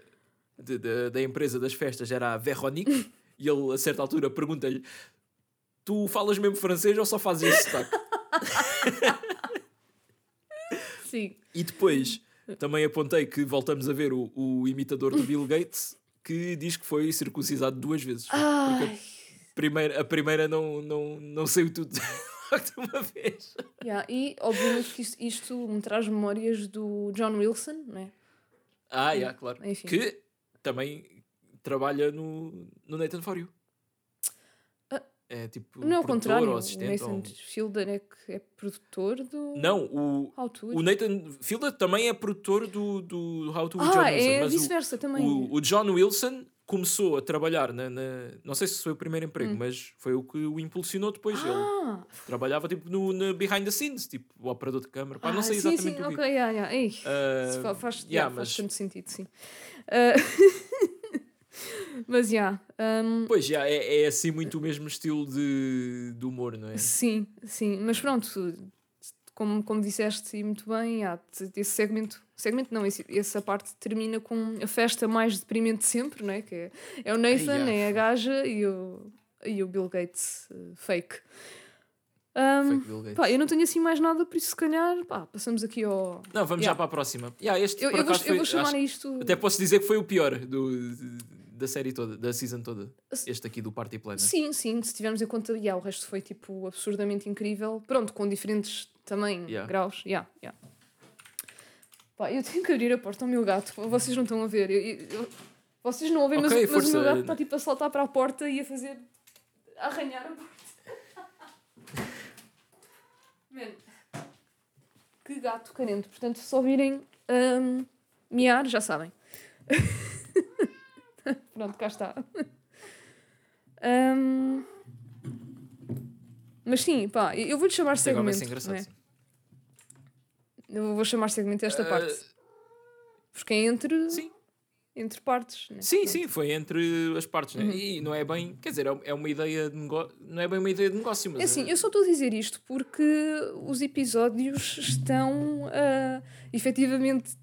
de- da- da empresa das festas era a Veronique e ele a certa altura pergunta-lhe: Tu falas mesmo francês ou só fazes esse sotaque? Sim. E depois também apontei que voltamos a ver o, o imitador do Bill Gates que diz que foi circuncisado duas vezes. Ai, Porque a primeira, a primeira não, não, não saiu tudo de uma vez. yeah, E, obviamente, que isto, isto me traz memórias do John Wilson, né? Ah, yeah, claro. Enfim. Que também trabalha no, no Nathan For You. Ah, É tipo. Não é o produtor contrário. ou O assistente. Nathan ou- Fielder é que é produtor do. Não, o, o Nathan Fielder também é produtor do, do How to ah, John Wilson. é o- vice-versa também. O, o John Wilson começou a trabalhar na, na- Não sei se foi o primeiro emprego, Hum. mas foi o que o impulsionou depois. Ele ah, trabalhava tipo no, na behind the scenes, tipo o operador de câmara. Pá, não ah, sei sim, exatamente sim, o que. ok, yeah, yeah. Ei, Ah, isso fa- faz, yeah, yeah, faz mas- tanto sentido, sim. Ah, mas, já, um, Pois já, é, é assim muito o mesmo estilo de, de humor, não é? sim, sim. Mas pronto, como, como disseste e muito bem, t- esse segmento, segmento não, esse, essa parte termina com a festa mais deprimente de sempre, não é? Que é, é o Nathan, Ai, é a gaja e o, e o Bill Gates uh, fake. Um, Fake Bill Gates. pá, eu não tenho assim mais nada, por isso se calhar, pá, passamos aqui ao... Não, vamos já Yeah. para a próxima. Yeah, este, Eu, eu, vou, acaso, eu vou foi- chamar acho- isto... Até posso dizer que foi o pior do, da série toda, da season toda. Este aqui do Party Planner. Sim, sim, se tivermos em conta, yeah, o resto foi tipo absurdamente incrível. Pronto, com diferentes também Yeah. graus. Yeah, yeah. Pá, eu tenho que abrir a porta ao meu gato, vocês não estão a ver. Eu- eu- vocês não ouvem, mas, Ok, o- mas o meu gato está tipo a saltar para a porta e a fazer. a arranhar a porta. Man, que gato carente. Portanto, se ouvirem hum, miar, já sabem. Pronto, cá está. Hum, mas sim, pá, eu vou-lhe chamar agora vai segmento. ser não engraçado. é? Eu vou chamar segmento esta Ah, parte. Porque é entre, Sim, entre partes. né? sim, Pronto. sim, foi entre as partes, né? Uhum. E não é bem, quer dizer, é- é uma ideia de negócio, não é bem uma ideia de negócio, mas É assim, é- eu só estou a dizer isto porque os episódios estão ah, efetivamente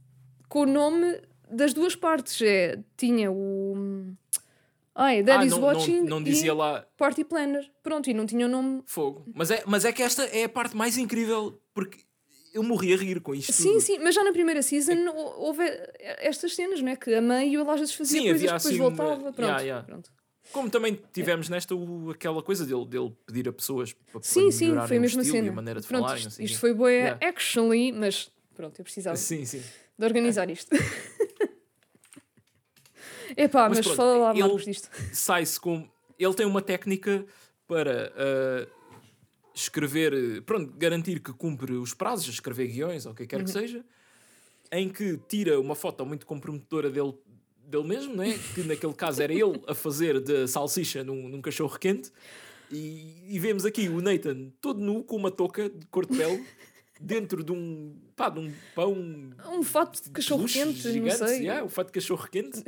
com o nome das duas partes. É, tinha o. Ai, ah, Daddy's não, Watching não, não dizia e lá Party Planner. Pronto, e não tinha o nome. fogo. Mas é, mas é que esta é a parte mais incrível, porque eu morri a rir com isto. Sim, tudo. sim, mas já na primeira season hou- houve estas cenas, não é? Que a meio ele às vezes fazia Sim, coisas havia depois assim voltava. Pronto, Yeah, yeah. pronto. Como também tivemos nesta o- aquela coisa dele, dele pedir a pessoas para, Sim, sim, foi a o mesma estilo cena. e a maneira de Pronto, falar. e isto, sei isto foi boa Yeah. actually, mas pronto, eu precisava Sim, sim. de organizar isto. Epá, Mas mas, pronto, fala lá, Marcos, disto. sai-se com. Ele tem uma técnica para ah, escrever, pronto, garantir que cumpre os prazos, escrever guiões ou o que quer que Uhum. seja, em que tira uma foto muito comprometedora dele, dele mesmo, né? que naquele caso era ele a fazer de salsicha num, num cachorro quente, e, e vemos aqui o Nathan todo nu com uma touca de cor de pele. Dentro de um, pá, de um pão Um fato de cachorro quente, não gigante, sei. yeah, o fato de cachorro quente.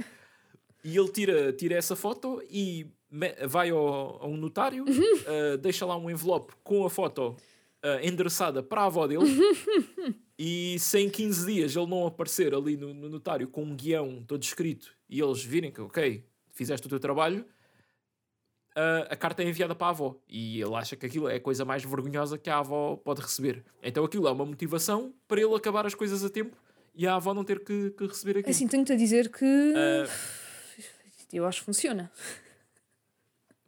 E ele tira, tira essa foto e vai ao, a um notário, uh, deixa lá um envelope com a foto uh, endereçada para a avó dele. e se em 15 dias ele não aparecer ali no, no notário com um guião todo escrito e eles virem que, ok, fizeste o teu trabalho, uh, a carta é enviada para a avó. E ele acha que aquilo é a coisa mais vergonhosa que a avó pode receber. Então aquilo é uma motivação para ele acabar as coisas a tempo e a avó não ter que, que receber aquilo. Assim, tenho-te a dizer que eu acho que funciona.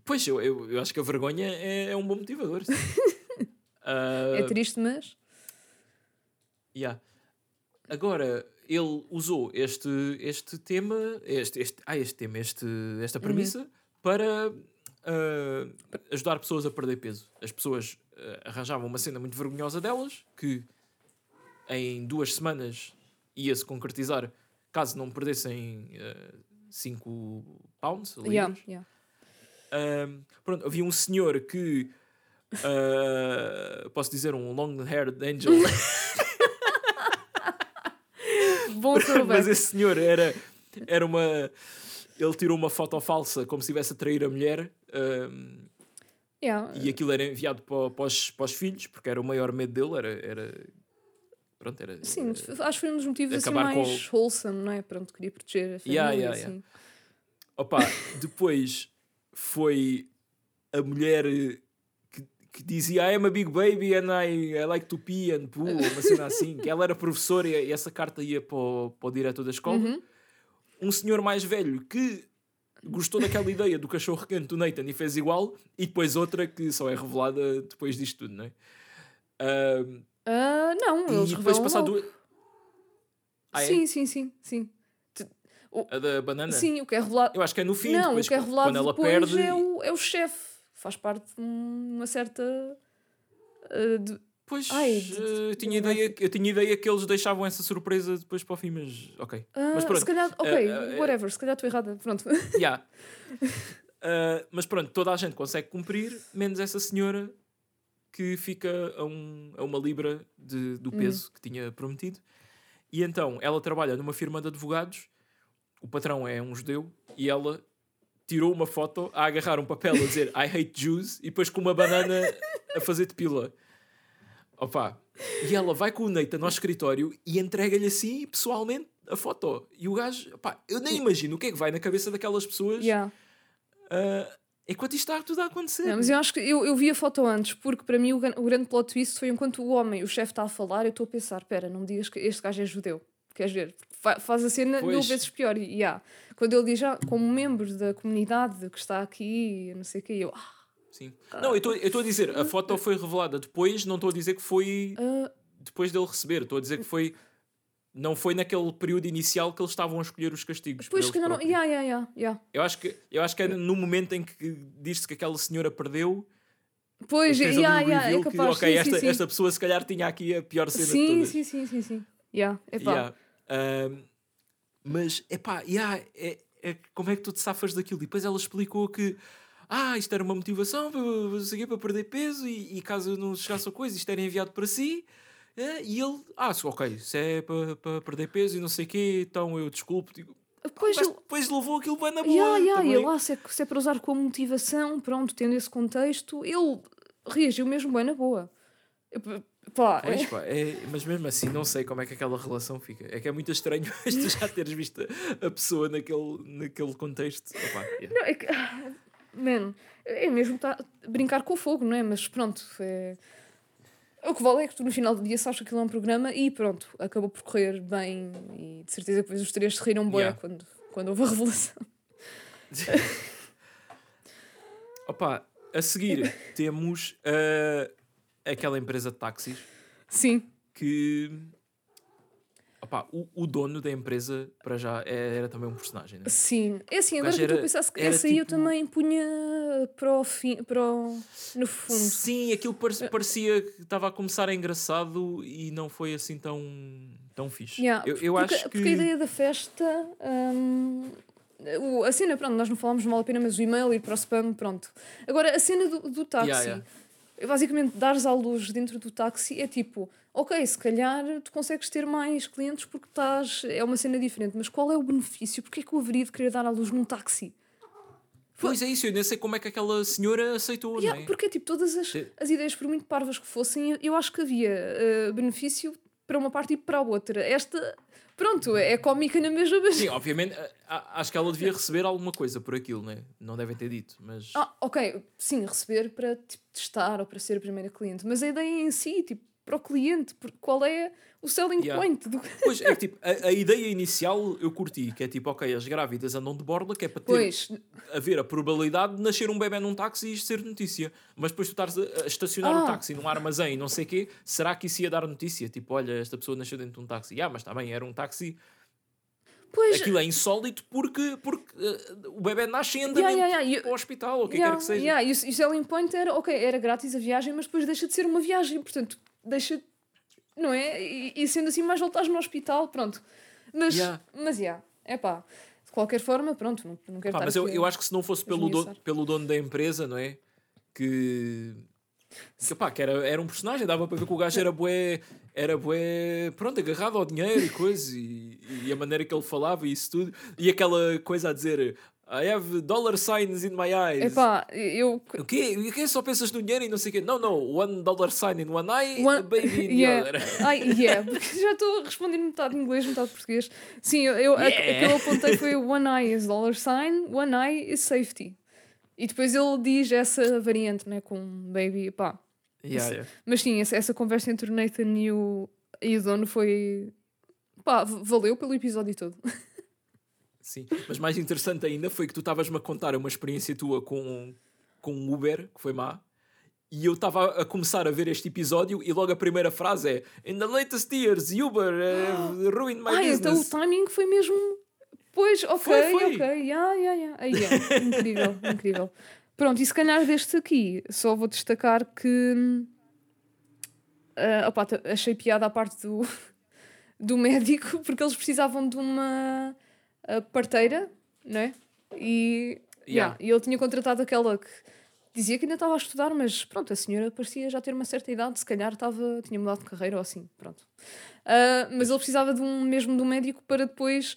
Pois, eu, eu, eu acho que a vergonha é, é um bom motivador. Ah, É triste, mas. yeah. Agora, ele usou este, este tema, este, este, ah, este tema, este, esta premissa, para ah, ajudar pessoas a perder peso. As pessoas ah, arranjavam uma cena muito vergonhosa delas, que em duas semanas ia-se concretizar caso não perdessem 5 pounds, libras. Yeah, yeah. Ahm, pronto, havia um senhor que. ah, posso dizer um long-haired angel, Bom mas esse senhor era, era uma. Ele tirou uma foto falsa como se estivesse a trair a mulher ahm, Yeah. e aquilo era enviado para, para, os, para os filhos, porque era o maior medo dele. Era. era pronto, era. Sim, era- acho que foi um dos motivos assim acabar com mais wholesome, não é? Pronto, queria proteger a família. Yeah, yeah, assim. yeah. Opa, depois foi a mulher eh, que, que dizia I am a big baby and I, I like to pee and poo, uma cena assim, que ela era professora e, essa carta ia para o, para o diretor da escola. Uhum. Um senhor mais velho que gostou daquela ideia do cachorro quente do Nathan e fez igual, e depois outra que só é revelada depois disto tudo, não é? Ahm, Ah, não, eles e depois revelam passar duas. Ah, é? Sim, sim, sim, sim. A da banana? Sim, o que é revelado. Eu acho que é no fim, não, depois, o que é quando revelado ela depois perde. é o, é o chefe. Faz parte de uma certa. ah, de- Pois, Ai, de- eh, de- tinha de- ideia, eu tinha ideia que eles deixavam essa surpresa depois para o fim, mas ok. Ah, mas pronto, se calhar, ok, eh, whatever, se calhar estou errada. Pronto. yeah. Eh, mas pronto, toda a gente consegue cumprir, menos essa senhora que fica a, um, a uma libra de, do Uhum. peso que tinha prometido. E então ela trabalha numa firma de advogados, o patrão é um judeu, e ela tirou uma foto a agarrar um papel a dizer I hate Jews e depois com uma banana a fazer de pila. Opa, e ela vai com o Nathan ao escritório e entrega-lhe assim, pessoalmente, a foto. E o gajo, eu nem imagino o que é que vai na cabeça daquelas pessoas Yeah. ah, enquanto isto está tudo a acontecer. Não, mas eu acho que eu, eu vi a foto antes, porque para mim o, o grande plot twist foi enquanto o homem, o chefe está a falar, eu estou a pensar: espera, não me digas que este gajo é judeu. Queres ver? Fa- faz a cena mil Pois. vezes pior. E yeah. quando ele diz, ah, como membro da comunidade que está aqui, não sei o quê, eu, ah, Sim. Não, eu estou a dizer, a foto foi revelada depois, não estou a dizer que foi ah, depois dele receber, estou a dizer que foi. Não foi naquele período inicial que eles estavam a escolher os castigos. eles que não. próprios. Yeah, yeah, yeah, yeah. Eu, acho que, eu acho que é no momento em que diz-se que aquela senhora perdeu. Pois, yeah, um yeah, é reveal que, capaz. ok, sim, esta, sim, esta pessoa se calhar tinha aqui a pior cena de sim, todas. sim, sim, sim, sim. Yeah, epá. Yeah. Mas, epá, yeah, é, é, como é que tu te safas daquilo? E depois ela explicou que ah, isto era uma motivação para, para perder peso e, e caso não chegasse a coisa, isto era enviado para si. É, e ele, ah, ok, se é para, para perder peso e não sei o quê, então eu desculpo. Digo, Depois mas depois levou aquilo bem na boa. Yeah, yeah, também. ele, ah, se, é, se é para usar como motivação, pronto, tendo esse contexto, ele reagiu mesmo bem na boa. Pá, Pois, é- pá, é- mas mesmo assim não sei como é que aquela relação fica. É que é muito estranho mas tu já teres visto a pessoa naquele, naquele contexto. Opá, yeah. não, é que, ah, man, é mesmo tá, brincar com o fogo, não é? Mas pronto, é, o que vale é que tu no final do dia sabes que aquilo é um programa e pronto, acabou por correr bem e de certeza que depois os três se riram bem Yeah. quando, quando houve a revelação. Opa, a seguir temos ah, aquela empresa de táxis Sim, que opa, o, o dono da empresa para já é- era também um personagem, né? sim. É assim, agora que a era- pensar, se- era essa aí eu tipo- também punha para o fim, para o, no fundo. Sim, aquilo par- parecia que estava a começar engraçado e não foi assim tão, tão fixe. Yeah, eu eu porque, acho que. porque a ideia da festa. hum, o- a cena, pronto, nós não falamos, não vale a pena, mas o e-mail ir para o spam, pronto. Agora, a cena do, do táxi. Yeah, yeah. Basicamente, dares à luz dentro do táxi é tipo, ok, se calhar tu consegues ter mais clientes porque estás. É uma cena diferente, mas qual é o benefício? Porquê é que eu haveria de querer dar à luz num táxi? Pois é isso, eu nem sei como é que aquela senhora aceitou, Yeah, não é? porque tipo, todas as, as ideias, por muito parvas que fossem, eu- acho que havia eh, benefício para uma parte e para a outra. Esta, pronto, é cómica na mesma, mas Sim, obviamente, a- acho que ela devia receber alguma coisa por aquilo, né? Não devem ter dito, mas. Ah, ok, sim, receber para tipo, testar ou para ser a primeira cliente, mas a ideia em si, tipo, para o cliente, porque qual é o selling Yeah. point do. Pois é que tipo, a, a ideia inicial eu curti, que é tipo, ok, as grávidas andam de borla, que é para ter, Pois, haver a probabilidade de nascer um bebê num táxi e isto ser notícia. Mas depois tu estás a, a estacionar o Ah. táxi num armazém e não sei o quê, será que isso ia dar notícia? Tipo, olha, esta pessoa nasceu dentro de um táxi. Ah, mas está bem, era um táxi. pois, Aquilo é insólito porque, porque eh, o bebê nasce Yeah, andamento yeah, yeah, e- para o hospital, ou o que yeah, quer que seja. yeah, e, o, e o selling point era, ok, era grátis a viagem, mas depois deixa de ser uma viagem, portanto, deixa, não é? E, e sendo assim, mais voltares no hospital, pronto. Mas, Yeah. mas, yeah, é pá, de qualquer forma, pronto, não, não quero Pá, estar mas eu, eu acho que se não fosse pelo dono, pelo dono da empresa, não é? Que. Que, pá, que era, era um personagem, dava para ver que o gajo era bué, era bué, pronto, agarrado ao dinheiro e coisa, e, e a maneira que ele falava e isso tudo, e aquela coisa a dizer I have dollar signs in my eyes. Epá, eu. O quê? O quê? Só pensas no dinheiro e não sei o quê? Não, não, one dollar sign in one eye, One- a baby in the Yeah. other. Ai, yeah, porque já estou a responder metade inglês, metade português. Sim, eu, eu, Yeah. a, que eu apontei foi one eye is dollar sign, one eye is safety. E depois ele diz essa variante, né, com baby, pá. Yeah, yeah. Mas sim, essa, essa conversa entre o Nathan e o, e o dono foi. pá, valeu pelo episódio todo. Sim, mas mais interessante ainda foi que tu estavas-me a contar uma experiência tua com, com um Uber, que foi má, e eu estava a começar a ver este episódio e logo a primeira frase é In the latest years, Uber uh, ruined my Ah, então o business. timing foi mesmo. Pois, ok, Foi, foi. ok, yeah, yeah, yeah. Aí, yeah. incrível, incrível. Pronto, e se calhar deste aqui, só vou destacar que. ah, opá, t- achei piada a parte do, do médico, porque eles precisavam de uma ah, parteira, não é? E, Yeah. yeah, ele tinha contratado aquela que dizia que ainda estava a estudar, mas pronto, a senhora parecia já ter uma certa idade, se calhar estava, tinha mudado de carreira ou assim, pronto. Ah, mas ele precisava de um, mesmo de um médico para depois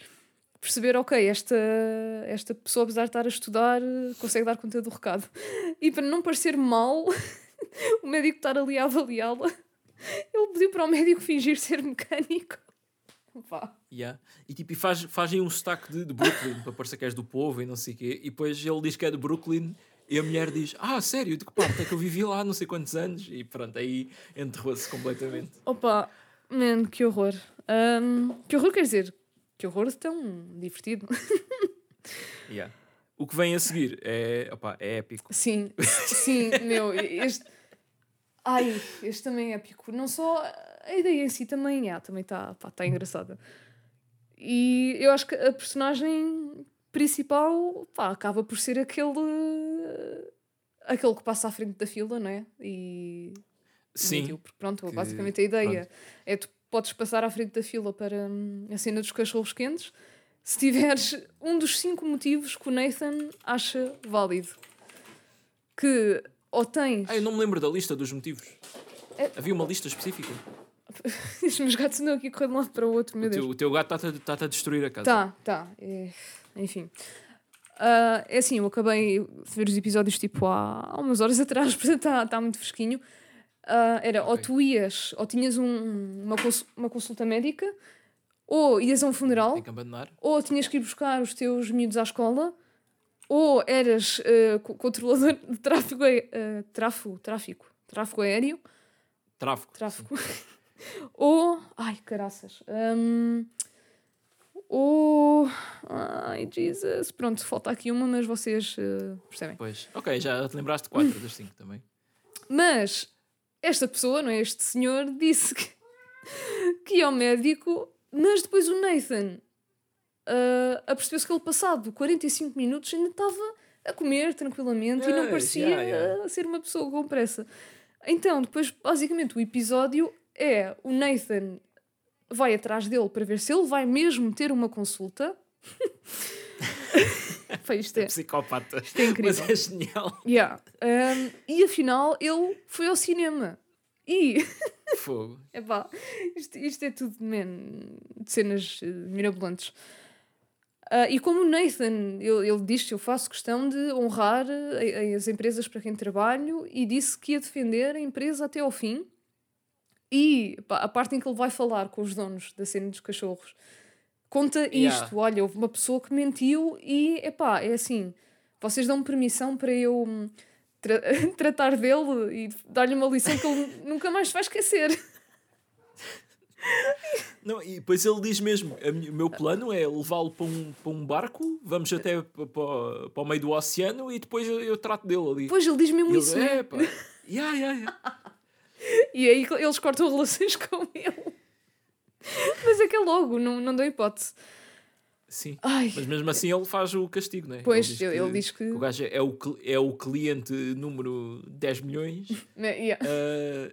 perceber, ok, esta, esta pessoa, apesar de estar a estudar, consegue dar conta do recado. E para não parecer mal, o médico estar ali a avaliá-la, ele pediu para o médico fingir ser mecânico. Pá. Yeah. E tipo, e faz, faz aí um sotaque de, de Brooklyn para parecer que és do povo e não sei o quê. E depois ele diz que é de Brooklyn e a mulher diz: Ah, sério, de que parte é que eu vivi lá não sei quantos anos? E pronto, aí enterrou-se completamente. Opa, man, que horror. Ahm, que horror quer dizer? Que horror tão divertido. Yeah. O que vem a seguir é, opá, é épico. Sim, sim, meu, este. Ai, este também é épico. Não só a ideia em si também é, também está tá engraçada. E eu acho que a personagem principal pá, acaba por ser aquele. aquele que passa à frente da fila, não é? E. Sim, porque pronto, que- basicamente a ideia é tu podes passar à frente da fila para hum, a cena dos cachorros quentes se tiveres um dos cinco motivos que o Nathan acha válido. Que ou tens. Ah, eu não me lembro da lista dos motivos. É- Havia uma lista específica. Os meus gatos andam aqui a correr de um lado para o outro, meu O teu, Deus. o teu gato está-te a, tá-te a destruir a casa. Tá, tá. é, Enfim. Ah, é assim, eu acabei de ver os episódios tipo há, há umas horas atrás, portanto está tá muito fresquinho. Ah, era ou Ok. tu ias, ou tinhas um- uma, cons- uma consulta médica, ou ias a um funeral, ou tinhas que ir buscar os teus miúdos à escola, ou eras co- controlador de tráfego, ah, tráfego, tráfico, tráfego aéreo, Tráfico. tráfego. Ou. Ai, caraças. Ou. Ai, Jesus. Pronto, falta aqui uma, mas vocês eh, percebem. Pois. Ok, já te lembraste de 4 das 5 também. Mas esta pessoa, não é? Este senhor, disse que, que ia ao médico, mas depois o Nathan ah, apercebeu-se que ele, passado 45 minutos, ainda estava a comer tranquilamente e não parecia yeah, yeah. ah, ser uma pessoa com pressa. Então, depois, basicamente, o episódio é o Nathan vai atrás dele para ver se ele vai mesmo ter uma consulta. Pá, isto é, Psicopata. isto é incrível. Mas é genial. Yeah. Um, e afinal ele foi ao cinema. E, Fogo. epá, isto, isto é tudo, man, de cenas eh, mirabolantes. Ah, e como o Nathan, ele, ele disse, eu faço questão de honrar eh, as empresas para quem trabalho e disse que ia defender a empresa até ao fim. E pá, a parte em que ele vai falar com os donos da cena dos cachorros conta Yeah. isto. Olha, houve uma pessoa que mentiu e, epá, é assim, vocês dão permissão para eu hum, tra- tratar dele e dar-lhe uma lição que ele nunca mais vai esquecer. Não, e depois ele diz mesmo: "A mi- o meu plano é levá-lo para um, para um barco, vamos até para, para, para o meio do oceano e depois eu, eu trato dele ali. Depois ele diz mesmo E isso. ele, né? é, pá. Yeah, yeah, yeah. E aí eles cortam relações com ele. Mas é que é logo, não, não deu hipótese. Sim. Ai, Mas mesmo assim ele faz o castigo, não é? Pois, diz ele- ele diz que- O gajo é o, cl- é o cliente número 10 milhões. né, yeah. Ah,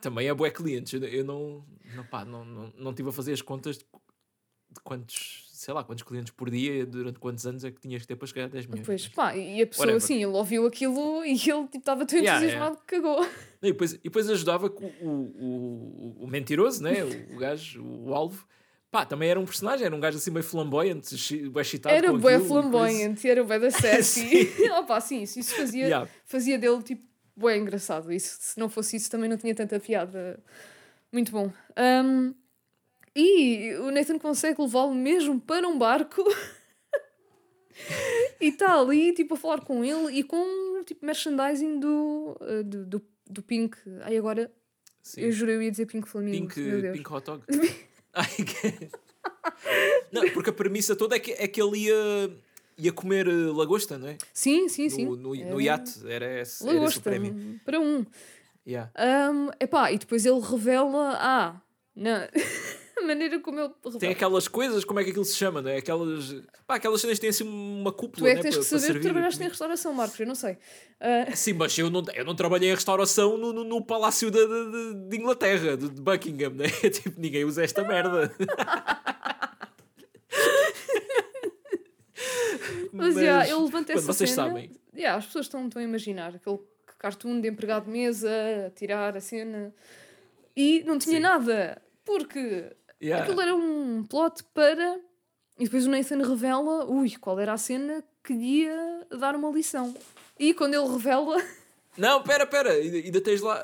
também é bué clientes. Eu, não, não, pá, não, não, não tive a fazer as contas de quantos sei lá, quantos clientes por dia, durante quantos anos é que tinhas que ter para chegar a 10 milhões. Pois, pá, e a pessoa Whatever. assim, ele ouviu aquilo e ele tipo estava tão Yeah, entusiasmado que cagou. E depois, e depois ajudava que o, o, o, o mentiroso, né? o, o gajo, o alvo, pá, também era um personagem, era um gajo assim meio flamboyante, bué excitado Era com coisa. flamboyante, era bué da sassy. Opa, sim, isso, isso fazia, Yeah. fazia dele tipo bué engraçado. Isso, se não fosse isso também não tinha tanta piada. Muito bom. Um, e o Nathan consegue levá-lo mesmo para um barco e está ali tipo a falar com ele e com tipo merchandising do, uh, do, do, do Pink. Ai agora Sim. eu jurei eu ia dizer Pink Flamingo. Pink. Pink Hot Dog. Não, porque a premissa toda é que, é que ele ia, ia comer eh, lagosta, não é? Sim, sim, sim. No, no, no Era iate, era esse, era esse o Lagosta, prémio. para um. Yeah. Um, epá, e depois ele revela. Ah, na a maneira como ele. Tem aquelas coisas, como é que aquilo se chama, não é? Aquelas, pá, aquelas cenas têm assim uma Tu cúpula, é né? que tens para, que saber que trabalhaste em comida. restauração, Marcos, eu não sei. Ah, Sim, mas eu não, eu não trabalhei em restauração no, no, no Palácio de, de, de Inglaterra, de, de Buckingham, né? Tipo, ninguém usa esta merda. mas, já, ele levanta quando essa vocês cena. sabem. Já, as pessoas estão, estão a imaginar aquele cartoon de empregado de mesa a tirar a cena e não tinha Sim. nada, porque Yeah. aquilo era um plot para. E depois o Nathan revela, ui, qual era a cena que ia dar uma lição. E quando ele revela. Não, pera, pera, ainda, tens lá.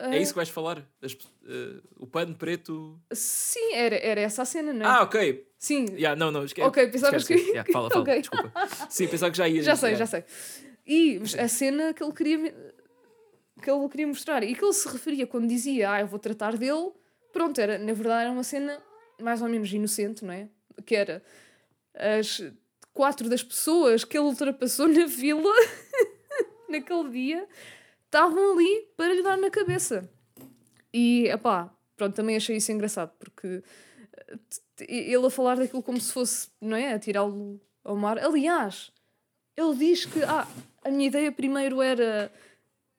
ah, É isso que vais falar? As pe- eh, o pano preto. Sim, era, era essa a cena, não é? Ah, ok. Sim, Yeah, não, não, esquece. Ok, pensavas que-. Yeah, fala, fala, Ok. desculpa. Sim, pensava que já ia. já sei, yeah. já sei. E a cena que ele queria que ele queria mostrar e que ele se referia quando dizia, ah, eu vou tratar dele, pronto, era, na verdade era uma cena mais ou menos inocente, não é? Que era as quatro das pessoas que ele ultrapassou na vila naquele dia estavam ali para lhe dar na cabeça. E, epá, pronto, também achei isso engraçado, porque eh, ele a falar daquilo como se fosse, não é? A tirá-lo ao mar. Aliás, ele diz que, ah, a minha ideia primeiro era,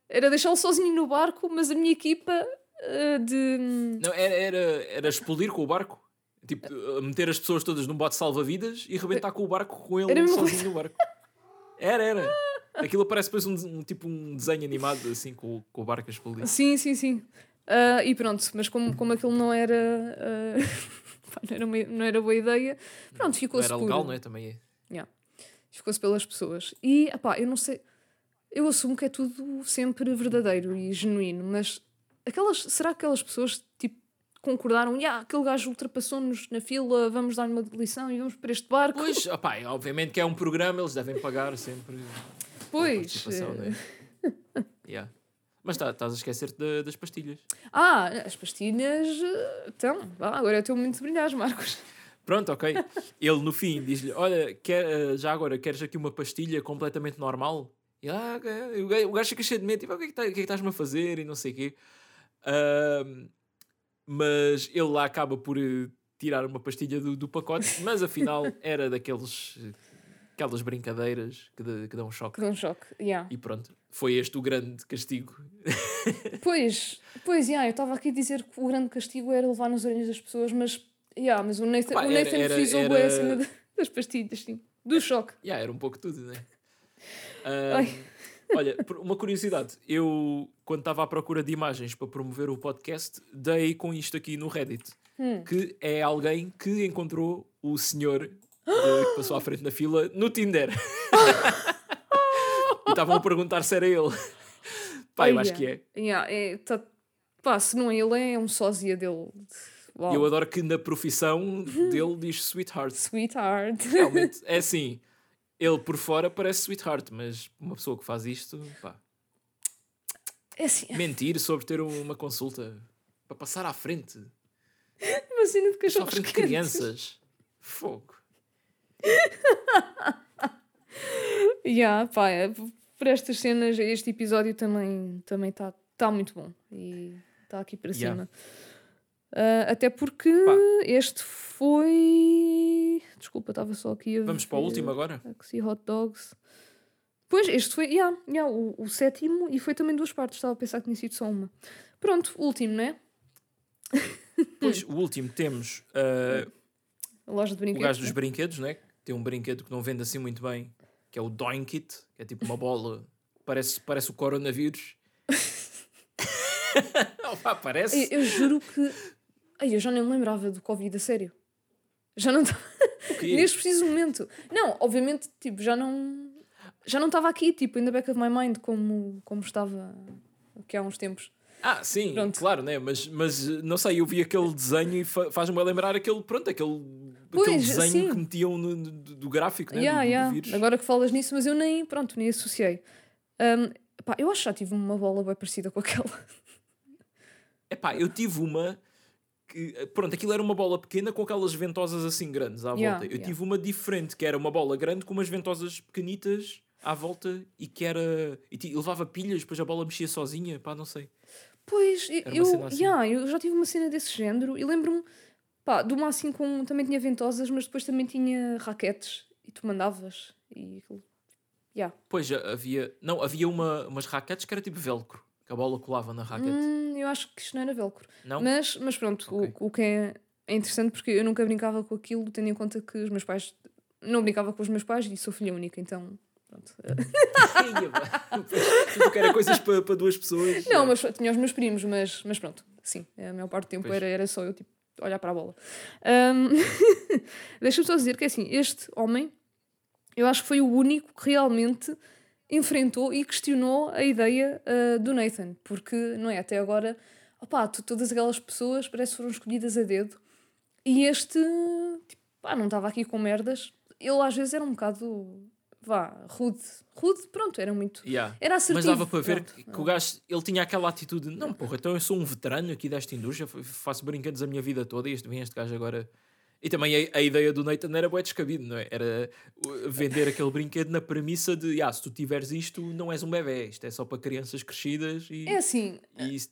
era deixá-lo sozinho no barco, mas a minha equipa eh, de... Não, era, era, era explodir com o barco. Tipo, a meter as pessoas todas num bote salva-vidas e rebentar com o barco com ele Era sozinho no barco. Era, era. Aquilo parece depois um, um tipo um desenho animado assim com, o- com o barco a explodir. Sim, sim, sim. Ah, e pronto, mas como, como aquilo não era... pá, não, era uma- não era boa ideia, pronto, ficou-se era por- legal, não é? Também é. ficou-se pelas pessoas. E, epá, eu não sei, eu assumo que é tudo sempre verdadeiro e genuíno, mas aquelas, será que aquelas pessoas, tipo, concordaram, "Ya, aquele gajo ultrapassou-nos na fila, vamos dar-lhe uma lição e vamos para este barco? Pois, opá, é, obviamente que é um programa, eles devem pagar sempre. Pois, participação, não é? Yeah. Mas tá, estás a esquecer-te da- das pastilhas. Ah, as pastilhas, eh, então, vá, agora é o teu momento de brilhar, Marcos. Pronto, ok. Ele no fim diz-lhe: Olha, quer, eh, já agora queres aqui uma pastilha completamente normal? E ah, ok. o gajo- fica cheio de medo, tipo, é tá- o que é que estás-me a fazer? E não sei o quê. Mas ele lá acaba por eh, tirar uma pastilha do, do pacote, mas afinal era daqueles aquelas brincadeiras que, dá- que dão um choque. Que dá um choque, yeah. E pronto, foi este o grande castigo. Pois, pois, yeah, eu estava aqui a dizer que o grande castigo era levar nas orelhas das pessoas, mas, yeah, mas o Nathan, Pá, o era- Nathan era- frisou era- bué a cena de- das pastilhas, sim. Do choque. Yeah, era um pouco tudo, né? Ahm, Ai. Olha, uma curiosidade. Eu, quando estava à procura de imagens para promover o podcast, dei com isto aqui no Reddit. Hum. Que é alguém que encontrou o senhor de- que passou à frente na fila no Tinder. e estavam a perguntar se era ele. Pá, eu acho que é. Yeah, é tá- pá, se não é ele, é um sósia dele. E eu adoro que na profissão dele diz sweetheart. Sweetheart. Realmente, é assim. Ele por fora parece sweetheart, mas uma pessoa que faz isto, pá, É assim, mentir sobre ter uma consulta para passar à frente, uma cena de passar à cachorros frente de crianças. Fogo. Yeah, pá, é, por estas cenas, este episódio também também está tá muito bom. E está aqui para Yeah. cima. Ah, até porque Pá. este foi. Desculpa, estava só aqui a Vamos para o ver. último agora? Taxi Hot Dogs. Pois, este foi yeah, yeah, o, o sétimo e foi também duas partes. Estava a pensar que tinha sido só uma. Pronto, o último, não é? Pois, o último temos uh, a loja de O brinquedos. gajo dos brinquedos, né? Tem um brinquedo que não vende assim muito bem, que é o Doinkit, que é tipo uma bola, parece, parece o coronavírus. Opa, parece. Eu, eu juro que. Ai, eu já nem me lembrava do Covid, a sério. Já não estava. Neste preciso momento. Não, obviamente, tipo, já não. Já não estava aqui, tipo, in the back of my mind, como, como estava aqui há uns tempos. Ah, sim, Pronto. claro, né? Mas, mas não sei, eu vi aquele desenho e fa- faz-me lembrar aquele, pronto, aquele, Pois, aquele desenho sim. que metiam no, no- do gráfico, né? Yeah, do, do yeah. vírus. Agora que falas nisso, mas eu nem, pronto, nem associei. Ahm, pá, eu acho que já tive uma bola bem parecida com aquela. Epá, eu tive uma que, pronto, aquilo era uma bola pequena com aquelas ventosas assim grandes à Yeah, volta. Eu yeah. tive uma diferente, que era uma bola grande com umas ventosas pequenitas à volta e que era. E levava pilhas, depois a bola mexia sozinha, pá, não sei. Pois, eu, assim. yeah, eu já tive uma cena desse género e lembro-me, pá, de uma assim com. Também tinha ventosas, mas depois também tinha raquetes e tu mandavas e aquilo. Yeah. Pois havia. Não, havia uma, umas raquetes que era tipo velcro, que a bola colava na raquete. Hum, eu acho que isto não era velcro. Não? Mas, mas pronto, Ok. o, o que é, é interessante porque eu nunca brincava com aquilo, tendo em conta que os meus pais. Não brincava com os meus pais e sou filha única, então. Pronto. Tudo que era coisas para para duas pessoas. Não, é. mas tinha os meus primos, mas, mas pronto, sim, a maior parte do tempo Pois. era, era só eu tipo, olhar para a bola. Ahm, Deixa-me só dizer que é assim, este homem, eu acho que foi o único que realmente enfrentou e questionou a ideia ah, do Nathan, porque não é até agora, opá, todas aquelas pessoas parece que foram escolhidas a dedo e este, tipo, pá, não estava aqui com merdas. Ele às vezes era um bocado, vá, rude, rude, pronto, era muito. Yeah. Era Mas assertivo. dava para ver pronto. que, o gajo ele tinha aquela atitude: não, porra, então eu sou um veterano aqui desta indústria, faço brinquedos a minha vida toda e este, vem este gajo agora. E também a, a ideia do Nathan era bué descabido, não é? Era uh, vender aquele brinquedo na premissa de: ah, se tu tiveres isto, não és um bebê, isto é só para crianças crescidas e. É assim, e isso-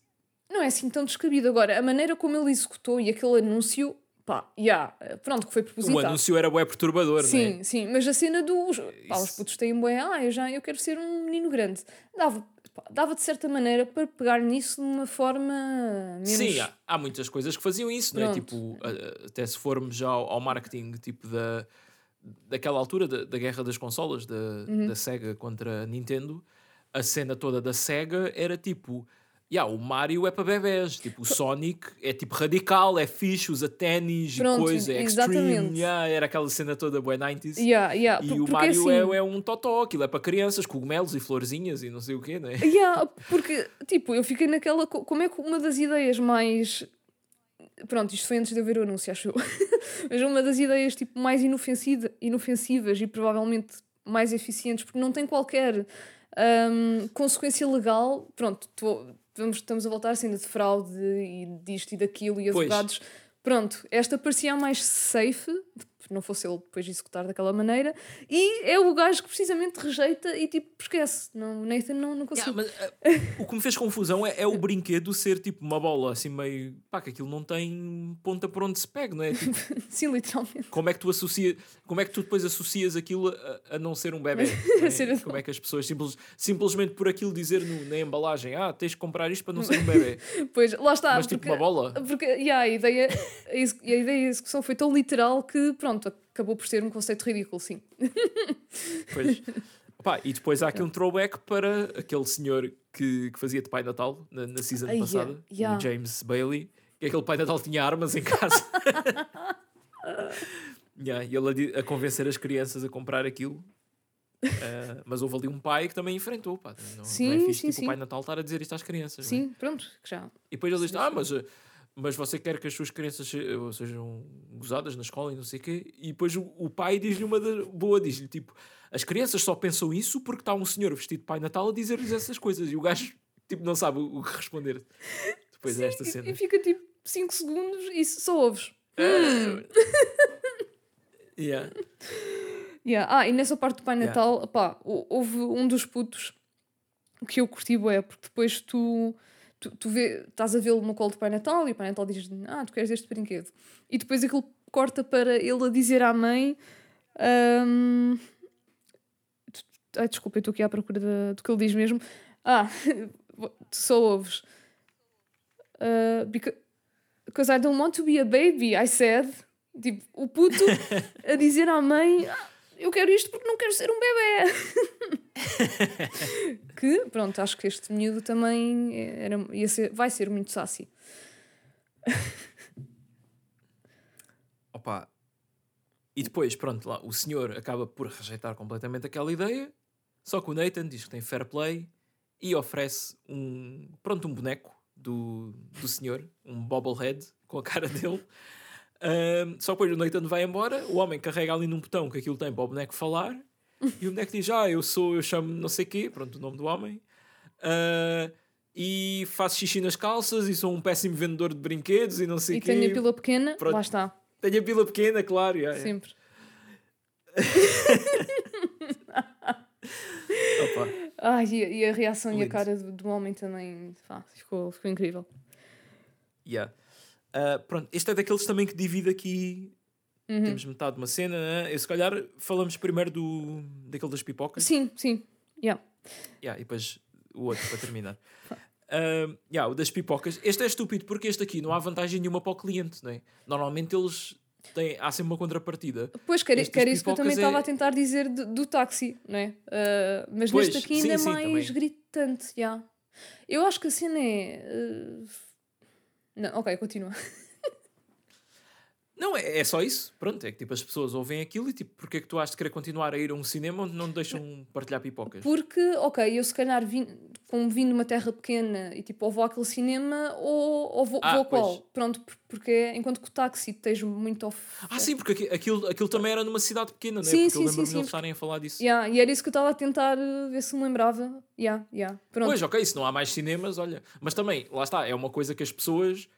não é assim tão descabido. Agora, a maneira como ele executou e aquele anúncio, pá, já, pronto, que foi o propositado. anúncio era bué perturbador, não Sim, é? sim, mas a cena dos. Pá, os putos têm bué, ah, eu já eu quero ser um menino grande. Dava, dava de certa maneira para pegar nisso de uma forma menos. Sim, há, há muitas coisas que faziam isso, não é? Pronto. Tipo, até se formos já ao, ao marketing tipo da, daquela altura da, da guerra das consolas da, Uhum. da Sega contra a Nintendo, a cena toda da Sega era tipo. Yeah, o Mario é para bebés, tipo, o Sonic é tipo radical, é fixe, usa ténis e coisa, é extreme, yeah, era aquela cena toda bué 90s. Yeah, yeah, E por- o Mario assim, é, é um totó, aquilo é para crianças, cogumelos e florzinhas e não sei o quê, né? Yeah, porque, tipo, eu fiquei naquela. co- Como é que uma das ideias mais. Pronto, isto foi antes de eu ver o anúncio, acho eu. Mas uma das ideias tipo, mais inofensiva, inofensivas e provavelmente mais eficientes, porque não tem qualquer hum, consequência legal. Pronto, tô- vamos, estamos a voltar à cena de fraude e disto e daquilo e advogados. Pronto, esta parecia mais safe, não fosse ele depois executar daquela maneira, e é o gajo que precisamente rejeita e tipo esquece. Não, Nathan não, não Yeah, conseguiu. mas, uh, o que me fez confusão é, é o brinquedo ser tipo uma bola assim meio. pá, que aquilo não tem ponta por onde se pega, não é? Tipo, Sim, literalmente. como é que tu associas. Como é que tu depois associas aquilo a, a não ser um bebê? é? como é que as pessoas simples- simplesmente por aquilo dizer no- na embalagem, ah, tens de comprar isto para não ser um bebê. Pois, lá está. Mas tipo porque, uma bola. Porque yeah, a, ideia, a, a ideia e a execução foi tão literal que, pronto, acabou por ser um conceito ridículo, sim. Pois. Pá, e depois há aqui um throwback para aquele senhor que, que fazia de Pai Natal na, na season Ai, passada, yeah. o James Bailey, que aquele Pai Natal tinha armas em casa. Yeah, e ele a a, convencer as crianças a comprar aquilo. Ah, mas houve ali um pai que também enfrentou. Pá. Não, não é Sim, fixe sim, tipo, sim. o Pai Natal estar a dizer isto às crianças. é? Sim, pronto, que já. E depois ele diz: Ah, mas, eh, mas você quer que as suas crianças eh, sejam gozadas na escola e não sei o quê. E depois o, o pai diz-lhe uma da, boa: diz-lhe tipo, as crianças só pensam isso porque está um senhor vestido de Pai Natal a dizer-lhes essas coisas. E o gajo tipo, não sabe o, que responder depois desta E, cena. e fica tipo 5 segundos e só ouves. Ah, yeah. Yeah. Ah, e nessa parte do Pai Yeah. Natal, pá, hou- houve um dos putos que eu curti é porque depois tu, tu, tu vê, estás a vê-lo no colo do Pai Natal e o Pai Natal diz ah, tu queres este brinquedo. E depois aquilo corta para ele a dizer à mãe tu- ai, desculpa, eu estou aqui à procura da- do que ele diz mesmo. Ah, tu só ouves. Uh, beca- because I don't want to be a baby, I said. Tipo, o puto a dizer à mãe: "Ah, Eu quero isto porque não quero ser um bebê. que, pronto, acho que este miúdo também era, ia ser, vai ser muito sassy. Opa. E depois, pronto, lá, o senhor acaba por rejeitar completamente aquela ideia. Só que o Nathan diz que tem fair play e oferece um, pronto, um boneco do, do senhor, um bobblehead com a cara dele. Ahm, só depois o Nathan vai embora, o homem carrega ali num botão que aquilo tem para o boneco falar e o boneco diz: Ah, eu sou, eu chamo não sei quê, pronto, o nome do homem. Ah, e faço xixi nas calças e sou um péssimo vendedor de brinquedos e não sei E o quê. tenho a pila pequena, Pronto. lá está, Tenho a pila pequena, claro. yeah, yeah. sempre. Ai, e, a- e a reação e a Lindo. cara do, do homem também pá, ficou, ficou incrível. Yeah. Ah, pronto, este é daqueles também que divide aqui. Uhum. Temos metade de uma cena. Né? Eu, se calhar falamos primeiro do, daquele das pipocas. Sim, sim. Yeah. Yeah, e depois o outro para terminar. Ah, yeah, o das pipocas. Este é estúpido porque este aqui não há vantagem nenhuma para o cliente. Né? Normalmente eles têm, há sempre uma contrapartida. Pois, que era, que isso que eu também pipocas é- estava a tentar dizer do, do táxi, não é? Ah, mas Pois, neste aqui sim, ainda é sim, mais também. gritante, já. Eu acho que a cena é... ah, Não, ok, continua. Não, é, é só isso. Pronto, é que tipo as pessoas ouvem aquilo e tipo, porque é que tu has de querer continuar a ir a um cinema onde não te deixam partilhar pipocas? Porque, ok, eu se calhar vim, como vim de uma terra pequena e tipo ou vou àquele cinema ou, ou vou, Ah, vou a qual? Pronto, por- porque é- enquanto que o táxi tens muito off... Ah, sim, porque aqui- aquilo, aquilo também era numa cidade pequena, né? Sim, porque sim, eu lembro-me de estarem a falar disso. Yeah, e era isso que eu estava a tentar uh, ver se me lembrava. Yeah, yeah. Pronto. Pois, ok, se não há mais cinemas, olha. Mas também, lá está, é uma coisa que as pessoas.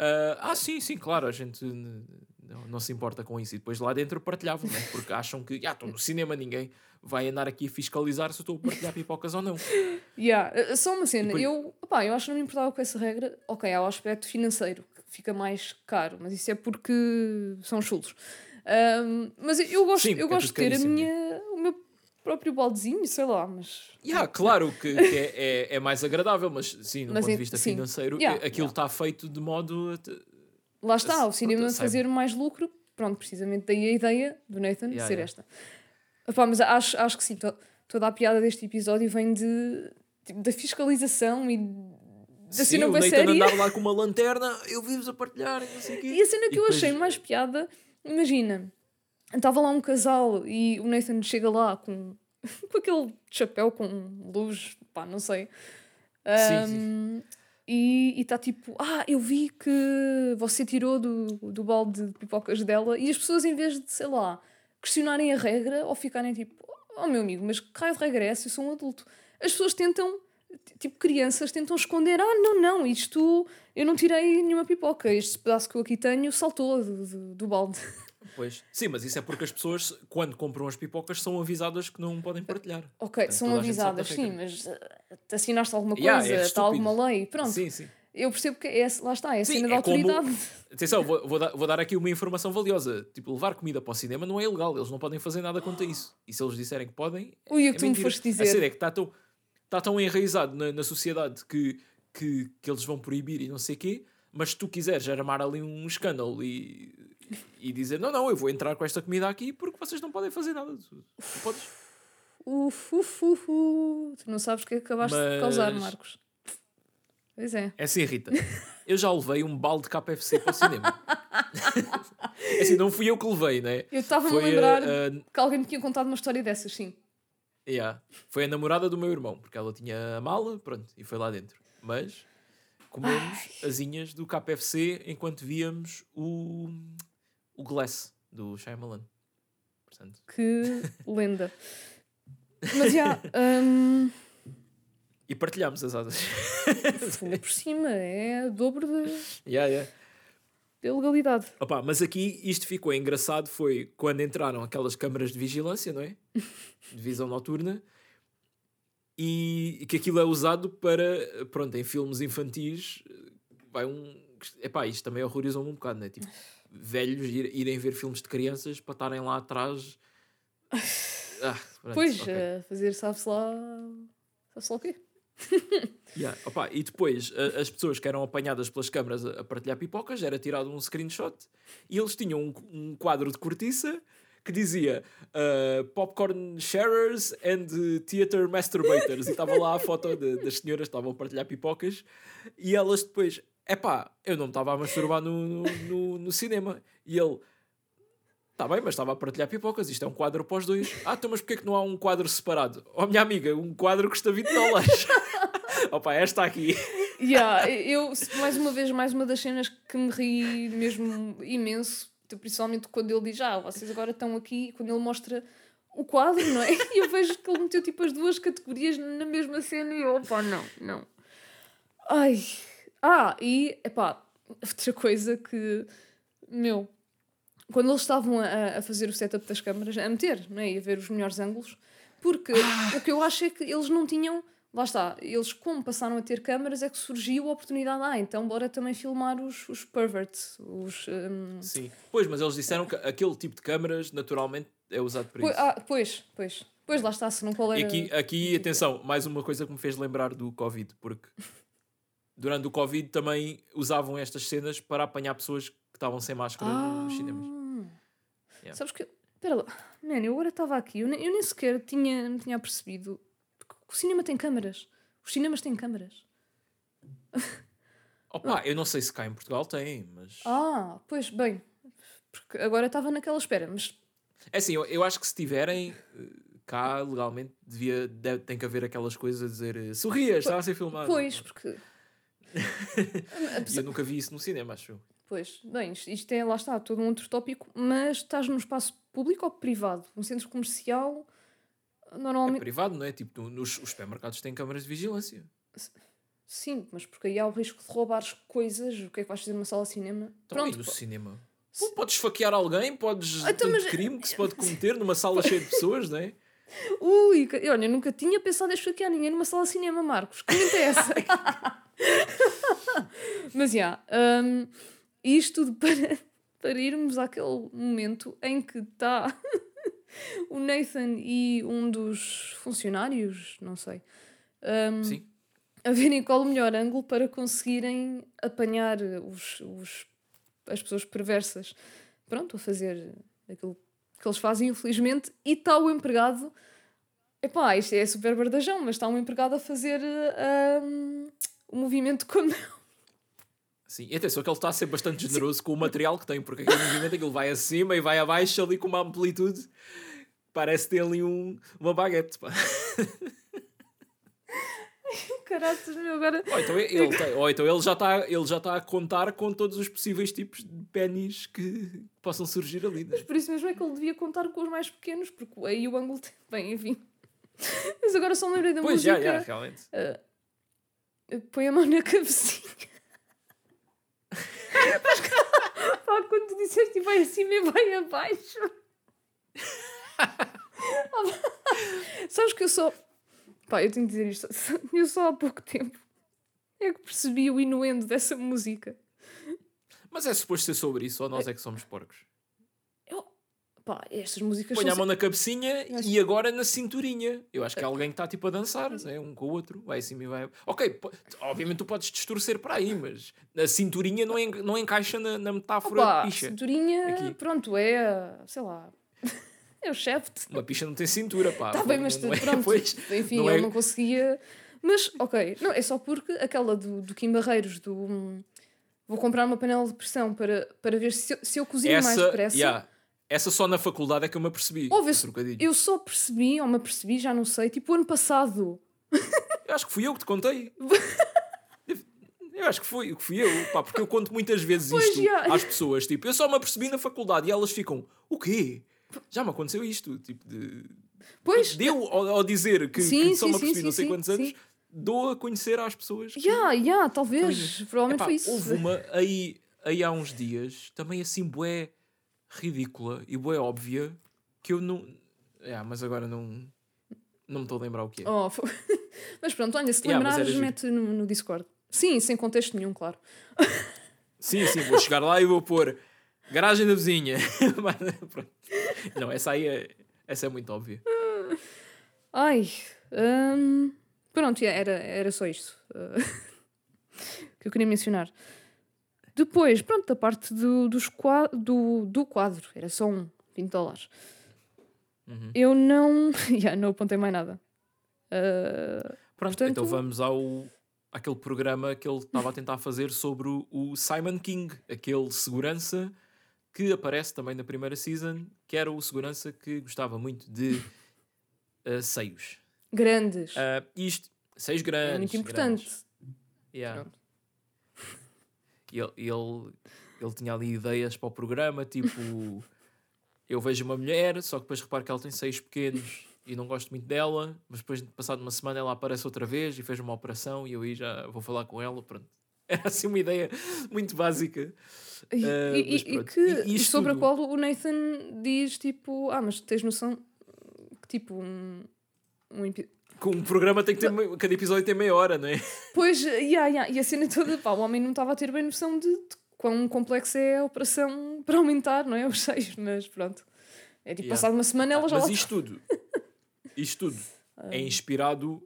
Ah, ah, sim, sim, claro, a gente não, não se importa com isso. E depois lá dentro partilhavam, né? porque acham que, estou no cinema, ninguém vai andar aqui a fiscalizar se eu estou a partilhar pipocas ou não. Yeah. uh, Só uma cena, depois- eu, opá, eu acho que não me importava com essa regra. Ok, há o aspecto financeiro, que fica mais caro, mas isso é porque são chulos. Ahm, mas eu- gosto, Sim, eu é gosto de tudo ter a caríssimo, minha, o meu próprio baldezinho, sei lá, mas. Yeah, claro que, que é, é, é mais agradável, mas sim, do Mas ponto é- de vista sim. financeiro, Yeah, aquilo yeah. está feito de modo. a Lá está, o Pronto, cinema sai- fazer mais lucro, pronto, precisamente daí a ideia do Nathan Yeah, ser yeah. esta. Mas acho, acho que sim, to- toda a piada deste episódio vem de, tipo, da fiscalização e da Sim, cena o Nathan andar lá com uma lanterna, eu vi-vos a partilhar, e não sei o quê. E a cena que E eu depois- achei mais piada, imagina, estava lá um casal e o Nathan chega lá com, com aquele chapéu com luz, pá, não sei. Sim, sim. Ahm, E está tipo, ah, eu vi que você tirou do, do balde de pipocas dela e as pessoas, em vez de, sei lá, questionarem a regra ou ficarem tipo, oh meu amigo, mas que raio de regra é essa? Eu sou um adulto. As pessoas tentam, tipo crianças, tentam esconder, ah, não, não, isto eu não tirei nenhuma pipoca, este pedaço que eu aqui tenho saltou do, do, do balde. Pois. Sim, mas isso é porque as pessoas, quando compram as pipocas, são avisadas que não podem partilhar. Ok, Portanto, são a da avisadas, sim, regra. mas uh, te assinaste alguma coisa, Yeah, é está estúpido. alguma lei, pronto. Sim, sim. Eu percebo que é, lá está, é a Sim, cena da é como- autoridade. Atenção, vou, vou dar, vou dar aqui uma informação valiosa. Tipo, levar comida para o cinema não é ilegal, eles não podem fazer nada contra isso. E se eles disserem que podem. Ui, o é que tu me mentira. foste A dizer. sério é que está tão, está tão enraizado na, na sociedade que, que, que eles vão proibir e não sei o quê, mas se tu quiseres armar ali um escândalo e, e dizer não, não, eu vou entrar com esta comida aqui porque vocês não podem fazer nada. Tu, tu podes. Uf, uf, uf, uf. Tu não sabes o que acabaste de causar, Mas- Marcos. Pois é. É assim, Rita. Eu já levei um balde de KFC para o cinema. É assim, não fui eu que levei, né? Eu estava-me a lembrar a, a- que alguém me tinha contado uma história dessas, sim. Yeah. Foi a namorada do meu irmão, porque ela tinha a mala, pronto, e foi lá dentro. Mas comemos asinhas do KFC enquanto víamos o, o Glass do Shyamalan. Portanto, Que lenda. Mas já, hum, e partilhámos as asas. ainda por cima, é o dobro da yeah, yeah. da legalidade. Opa, mas aqui isto ficou engraçado foi quando entraram aquelas câmaras de vigilância, não é? De visão noturna. E que aquilo é usado para, pronto, em filmes infantis, vai um... Epá, isto também horrorizou-me um bocado, não é? Tipo, velhos ir- irem ver filmes de crianças para estarem lá atrás... Ah, Pois, ok. a fazer sabe-se lá. sabe-se lá o quê? Yeah. Opa, e depois a- as pessoas que eram apanhadas pelas câmaras a, a partilhar pipocas era tirado um screenshot e eles tinham um, um quadro de cortiça que dizia uh, Popcorn Sharers and Theater Masturbators e estava lá a foto de- das senhoras que estavam a partilhar pipocas e elas depois, epá, eu não me estava a masturbar no, no, no- no cinema e ele Está bem, mas estava a partilhar pipocas. Isto é um quadro para os dois. Ah, então, mas porquê que não há um quadro separado? Oh, minha amiga, um quadro custa 20 dólares. Opa, esta aqui. Yeah, eu, mais uma vez, mais uma das cenas que me ri mesmo imenso, principalmente quando ele diz, ah, vocês agora estão aqui, quando ele mostra o quadro, não é? E eu vejo que ele meteu tipo as duas categorias na mesma cena e eu, opá, não, não. Ai, ah, e, epá, outra coisa que, meu, quando eles estavam a, a fazer o setup das câmaras, a meter, não é? E a ver os melhores ângulos, porque o que eu acho é que eles não tinham. Lá está, eles como passaram a ter câmaras é que surgiu a oportunidade. Ah, então bora também filmar os, os perverts, os. hum, Sim. Pois, mas eles disseram que aquele tipo de câmaras naturalmente é usado para Pois, isso. ah, pois, pois. Pois lá está, se não qual E era. aqui, aqui, atenção, mais uma coisa que me fez lembrar do Covid, porque durante o Covid também usavam estas cenas para apanhar pessoas que estavam sem máscara nos cinemas. Yeah. Sabes que. Espera lá, man, eu agora estava aqui, eu nem, eu nem sequer tinha, me tinha percebido que o cinema tem câmaras. Os cinemas têm câmaras. Opa, eu não sei se cá em Portugal tem, mas. Ah, pois, bem. Porque agora estava naquela espera, mas. É assim, eu, eu acho que se tiverem eh, cá legalmente, devia, deve, tem que haver aquelas coisas a dizer eh, sorria, está a ser filmado. Pois, porque. E eu nunca vi isso no cinema, acho. Pois, bem, isto, é, lá está, todo um outro tópico, mas estás num espaço público ou privado? Um centro comercial, É normalmente. privado, não é? Tipo, no- nos os supermercados têm câmaras de vigilância. Sim, mas porque aí há o risco de roubares coisas. O que é que vais fazer numa sala de cinema? Então, Pronto, no cinema? Pô, Podes esfaquear alguém, podes. Então, mas- crime que se pode cometer numa sala cheia de pessoas, não é? Ui, olha, eu nunca tinha pensado em esfaquear ninguém numa sala de cinema, Marcos. Que mente é essa? Mas, já, hum, isto tudo para, para irmos àquele momento em que está o Nathan e um dos funcionários, não sei, Sim. a verem qual o melhor ângulo para conseguirem apanhar os, os, as pessoas perversas. Pronto, a fazer aquilo que eles fazem, infelizmente, e está o empregado. Epá, isto é super bardajão, mas está um empregado a fazer eh, o movimento com a mão. Sim, e atenção que ele está a ser bastante generoso com o material que tem, porque aquele movimento aquilo vai acima e vai abaixo ali com uma amplitude. Parece ter ali um, uma baguete. Pá. Caraças, meu, agora. Ou, então ele tem- ou então ele já está já está a contar com todos os possíveis tipos de pênis que possam surgir ali. né? Por isso mesmo é que ele devia contar com os mais pequenos, porque aí o ângulo tem. Bem, enfim. Mas agora só me lembrei da Pois, já, música. já, realmente. Põe a mão na cabecinha. Mas, pá, quando tu disseste e vai acima e vai abaixo. Sabes que eu só. Pá, eu tenho que dizer isto. Eu só há pouco tempo é que percebi o inuendo dessa música. Mas é suposto ser sobre isso, ou nós é que somos porcos? Eu... Pá, estas músicas Põe a mão na cabecinha e agora na cinturinha. Eu acho que é alguém que está tipo a dançar, né? um com o outro, vai assim e vai. Ok, po- obviamente tu podes distorcer para aí, mas a cinturinha não, en- não encaixa na, na metáfora Opa, de picha. cinturinha, Aqui. pronto, é. sei lá. É o chefe. Uma picha não tem cintura, pá. Está Tá bem, mas não, não é, pronto. pois, Enfim, não ele é- não conseguia. Mas, ok, não, é só porque aquela do, do Kim Barreiros, do. hum, vou comprar uma panela de pressão para, para ver se, eu- se eu cozinho mais essa, depressa. yeah, essa só na faculdade é que eu me apercebi. Ouve, trocadilho. Eu só percebi, ou me apercebi, já não sei, tipo ano passado. Eu acho que fui eu que te contei. Eu acho que que fui eu, pá, porque eu conto muitas vezes Pois, isto já. às pessoas. Tipo, eu só me apercebi na faculdade e elas ficam, o quê? Já me aconteceu isto. Tipo, de. Pois, Deu ao, ao dizer que, Sim, que só sim, me apercebi sim, não sei quantos anos, dou a conhecer às pessoas. já, já, talvez. Provavelmente Epá, foi isso. Houve uma aí, aí há uns dias, também assim, bué ridícula e bué óbvia, que eu não. É, mas agora não. Não me estou a lembrar o que é. Oh, fo- mas pronto, olha, se te Yeah, lembrares, mete no, no Discord. Sim, sem contexto nenhum, claro. Sim, sim, vou chegar lá e vou pôr garagem da vizinha. Não, essa aí é, essa é muito óbvia. Ai, hum, pronto, era, era só isto. uh, que eu queria mencionar. Depois, pronto, a parte do, dos qua do, do quadro, era só um, 20 dólares. Uhum. Eu não. yeah, não apontei mais nada. Uh, Pronto, portanto- então vamos ao aquele programa que ele estava a tentar fazer sobre o Simon King, aquele segurança que aparece também na primeira season, que era o segurança que gostava muito de uh, seios. grandes. Uh, isto, seios grandes. é muito importante. grandes. Yeah. Pronto. E ele, ele, ele tinha ali ideias para o programa, tipo, eu vejo uma mulher, só que depois reparo que ela tem seios pequenos e não gosto muito dela, mas depois, passado uma semana, ela aparece outra vez e fez uma operação e eu aí já vou falar com ela, pronto. Era assim uma ideia muito básica. E, Ah, e- e que, E- sobre a tudo- qual o Nathan diz tipo, ah, mas tens noção que tipo um, um Com um programa tem que ter, cada episódio tem meia hora, não é? Pois, yeah, yeah, e a cena toda, pá, o homem não estava a ter bem noção de, de quão complexo é a operação para aumentar, não é? Os seios, mas pronto. É tipo, Yeah. passado uma semana ela já Mas lá isto tudo, isto tudo é inspirado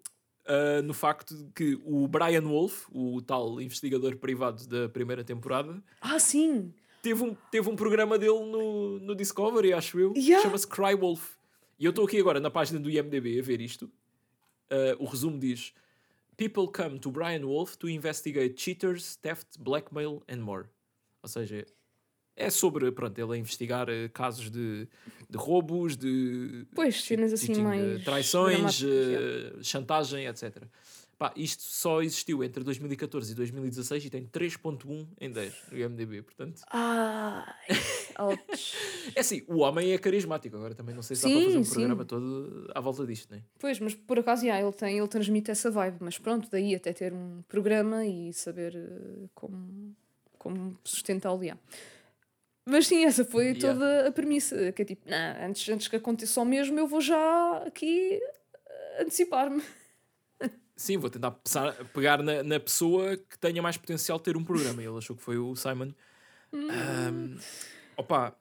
ah, no facto de que o Brian Wolf, o tal investigador privado da primeira temporada, Ah, sim! teve um, teve um programa dele no, no Discovery, acho eu, que Yeah. chama-se Cry Wolf. E eu estou aqui agora na página do IMDB a ver isto. Ah, o resumo diz: People come to Brian Wolf to investigate cheaters, theft, blackmail and more. Ou seja, é sobre, pronto, ele a investigar eh, casos de, de roubos, de Pois, cenas assim mais traições, eh, chantagem, etc. Pá, isto só existiu entre 2014 e 2016 e tem 3.1 em 10 no IMDB, portanto... Ouch. É assim, o homem é carismático, agora também não sei se dá Sim, para fazer um sim. programa todo à volta disto, né? Pois, mas por acaso, yeah, ele, tem, ele transmite essa vibe, mas pronto, daí até ter um programa e saber eh, como, como sustentá-lo. yeah. Mas sim, essa foi Yeah. toda a premissa, que é tipo, nah, antes, antes que aconteça o mesmo, eu vou já aqui eh, antecipar-me. Sim, vou tentar pensar, pegar na, na pessoa que tenha mais potencial de ter um programa. Ele achou que foi o Simon. Ahm, opa,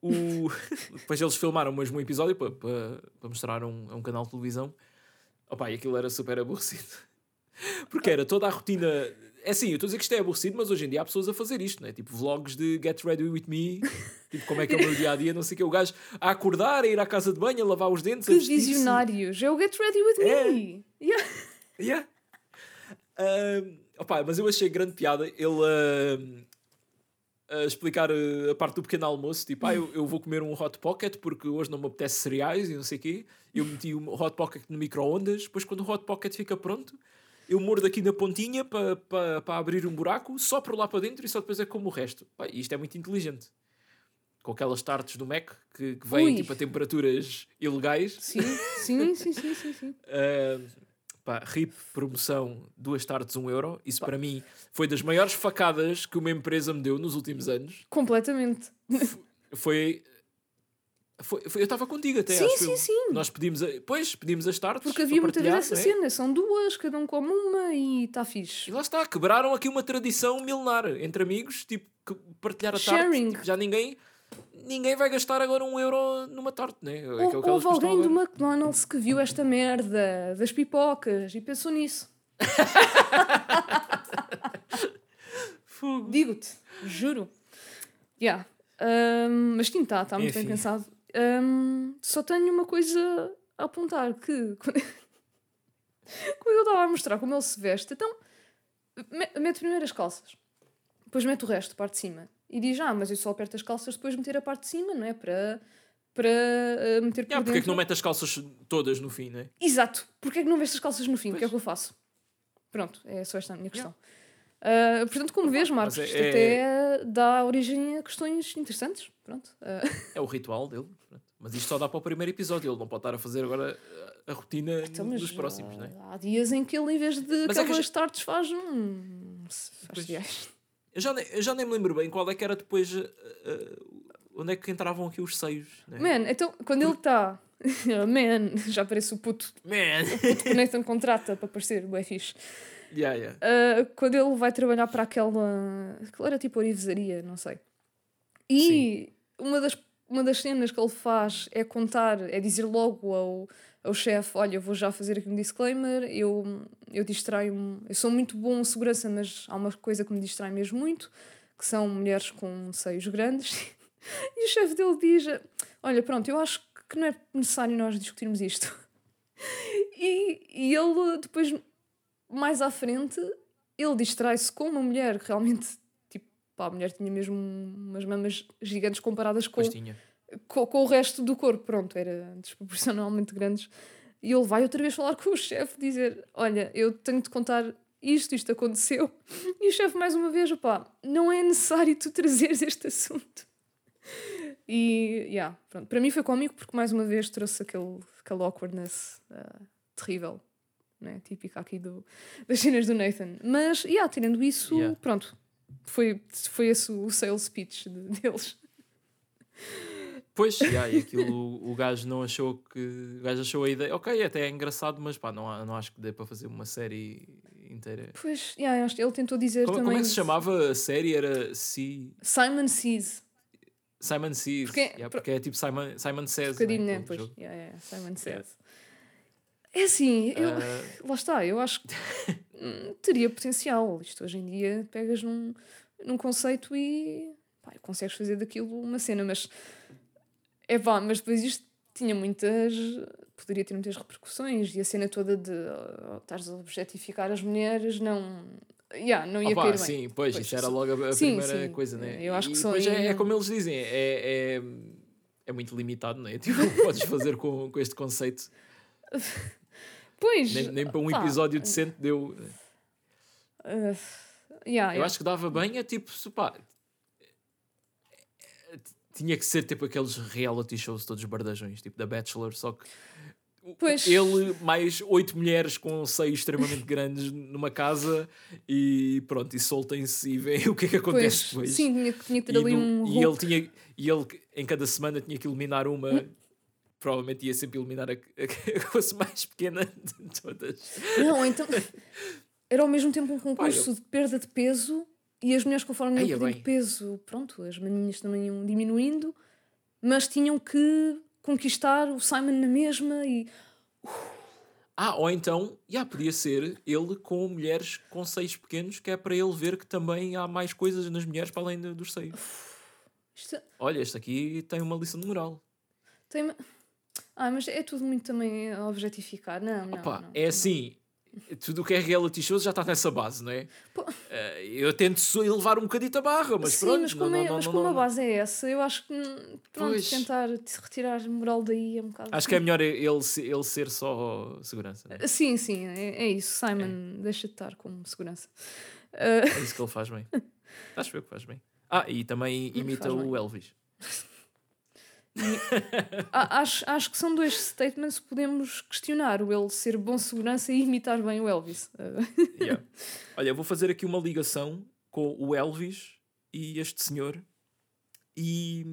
o... depois eles filmaram mesmo um episódio para, para, para mostrar a um, um canal de televisão. Opa, e aquilo era super aborrecido. Porque era toda a rotina. É assim, eu estou a dizer que isto é aborrecido, mas hoje em dia há pessoas a fazer isto, né? Tipo vlogs de Get Ready With Me, tipo como é que é o meu dia a dia, não sei o que. O gajo a acordar, a ir à casa de banho, a lavar os dentes, Que visionários! É o Get Ready With É. Me! Yeah. Yeah. Ahm, opa, mas eu achei grande piada ele ahm, a explicar uh, a parte do pequeno almoço. Tipo, ah, eu, eu vou comer um hot pocket porque hoje não me apetece cereais e não sei o quê. Eu meti o hot pocket no micro-ondas. Depois, quando o hot pocket fica pronto, eu mordo aqui na pontinha para pa, pa abrir um buraco, só por lá para dentro e só depois é como o resto. Pá, isto é muito inteligente. Com aquelas tartes do Mac que, que vêm tipo, a temperaturas ilegais. Sim, sim, sim, sim, sim, sim. Uh, pá, RIP promoção, duas tardes, um euro. Isso para mim foi das maiores facadas que uma empresa me deu nos últimos anos. Completamente. Foi. Foi, foi- eu estava contigo até. Sim, sim, eu. sim. Nós pedimos, a, pois, pedimos as tardes. Porque havia muita vez essa é? cena, são duas, cada um come uma e está E fixe. lá está, quebraram aqui uma tradição milenar entre amigos, tipo, que partilhar a tarde. Sharing. tipo, já ninguém. Ninguém vai gastar agora um euro numa tarte, né? É Ou, que houve alguém do. McDonald's que viu esta merda das pipocas e pensou nisso. Digo-te, juro. Yeah. Um, mas sim, está tá muito bem Enfim. pensado. Um, só tenho uma coisa a apontar: que quando quando eu estava a mostrar como ele se veste, então me- mete primeiro as calças, depois mete o resto, parte de cima, e diz: Ah, mas eu só aperto as calças depois de meter a parte de cima, não é? Para, para uh, meter por Yeah, porque é que dentro. não mete as calças todas no fim, né? Exato. Porquê é que não vestes as calças no fim? O que é que eu faço? Pronto, é só esta a minha questão. Ah, portanto, como vês, Marcos, mas isto é- até dá origem a questões interessantes. Pronto. Ah, É o ritual dele. Mas isto só dá para o primeiro episódio. Ele não pode estar a fazer agora a, rotina então, dos próximos, ah, né? Há dias em que ele, em vez de Mas é que aquelas já- tartes, faz um. Faz. Eu já, nem, eu já nem me lembro bem qual é que era depois. uh, uh, onde é que entravam aqui os seios. Né? Man, então, quando ele está. Man, já parece o puto, Man! puto que o Nathan contrata para parecer, bué fixe. Yeah, yeah. Ah, quando ele vai trabalhar para aquela. Aquilo era tipo orivesaria, não sei. E uma das uma das cenas que ele faz é contar, é dizer logo ao, ao chefe: Olha, eu vou já fazer aqui um disclaimer, eu, eu distraio-me, eu sou muito bom em segurança, mas há uma coisa que me distrai mesmo muito, que são mulheres com seios grandes. e o chefe dele diz: Olha, pronto, eu acho que não é necessário nós discutirmos isto. e, e ele depois, mais à frente, ele distrai-se com uma mulher que realmente, tipo, pá, a mulher tinha mesmo umas mamas gigantes comparadas com, com, com, o resto do corpo, pronto, era desproporcionalmente grandes. E ele vai outra vez falar com o chefe, dizer: Olha, eu tenho de contar isto, isto aconteceu. E o chefe, mais uma vez, pá, não é necessário tu trazeres este assunto. E, yeah, pronto. Para mim foi cómico porque, mais uma vez, trouxe aquele, aquele awkwardness uh, terrível né? típica aqui do, das cenas do Nathan. Mas, yeah, tirando isso, yeah. pronto, foi, foi esse o sales pitch de, deles. Pois, yeah, e aquilo o gajo não achou que. O gajo achou a ideia. Ok, até é engraçado, mas pá, não, não acho que dê para fazer uma série inteira. Pois, yeah, ele tentou dizer como, também. Como é que se chamava a série? Era C... Simon Sees. Simon Sees. Porque, yeah, porque é tipo Simon, Simon Says. Um bocadinho, né? Pois, yeah, yeah, Simon Says. É assim, eu, uh... lá está, eu acho que teria potencial. Isto hoje em dia pegas num, num conceito e pá, consegues fazer daquilo uma cena, mas é vá, mas depois isto tinha muitas. poderia ter muitas repercussões e a cena toda de oh, estás a objetificar as mulheres não. Yeah, não ia Opa, cair sim, bem. pois, pois, isso era logo a, sim, primeira sim. coisa, né? Eu acho e que só é, é como eles dizem, é, é, é muito limitado, não é? Tipo, o que podes fazer com, com este conceito. Pois. Nem, nem para um pá. episódio decente deu. Uh, yeah, eu yeah. acho que dava bem, é tipo, pá, tinha que ser tipo aqueles reality shows todos bardajões, tipo da Bachelor, só que pois. ele mais oito mulheres com seios extremamente grandes numa casa e pronto, e soltem-se e veem o que é que acontece pois. depois. Sim, tinha, tinha que ter e ali no, um. E ele, tinha, e ele em cada semana tinha que eliminar uma. Provavelmente ia sempre eliminar a, a, mais pequena de todas. Não, então. Era ao mesmo tempo um concurso eu... de perda de peso e as mulheres, conforme iam perdendo peso, pronto, as maninhas também iam diminuindo, mas tinham que conquistar o Simon na mesma e. Ah, ou então, já podia ser ele com mulheres com seios pequenos, que é para ele ver que também há mais coisas nas mulheres para além dos seios. Isto... Olha, este aqui tem uma lição de moral. Tem. Ah, mas é tudo muito também a objetificar. Não, não. Opa, não, é não. assim, tudo o que é reality shows já está nessa base, não é? Pô. Uh, eu tento elevar um bocadito a barra, mas Sim, pronto. Mas como, não, é, não, mas como a base é essa, eu acho que pronto, pois. tentar retirar moral daí é um bocado. Acho que é melhor ele, ele ser só segurança. É? Sim, sim, é, é isso. Simon, é. deixa de estar como segurança. É isso que ele faz bem. Acho que faz bem. Ah, e também imita o Elvis. acho, acho que são dois statements que podemos questionar: o ele ser bom segurança e imitar bem o Elvis. yeah. Olha, vou fazer aqui uma ligação com o Elvis e este senhor e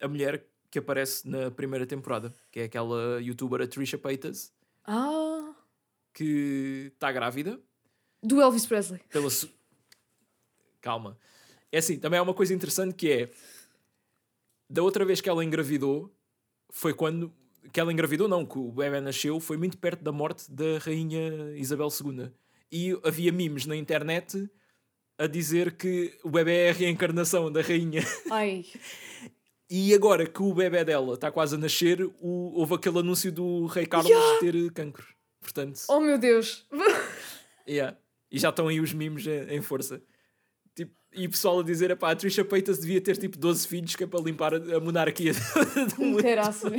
a mulher que aparece na primeira temporada, que é aquela youtuber a Trisha Paytas. Ah! Que está grávida. Do Elvis Presley. Pela su... Calma. É assim, também há uma coisa interessante que é da outra vez que ela engravidou foi quando que ela engravidou, não, que o bebê nasceu, foi muito perto da morte da rainha Isabel II. E havia memes na internet a dizer que o bebê é a reencarnação da rainha. Ai. e agora que o bebê dela está quase a nascer, o, houve aquele anúncio do rei Carlos yeah. ter cancro. Portanto, oh meu Deus! yeah. E já estão aí os memes em, em força. Tipo, e o pessoal a dizer, pá, a Trisha Paytas devia ter tipo 12 filhos que é para limpar a, a monarquia do mundo. Interaço,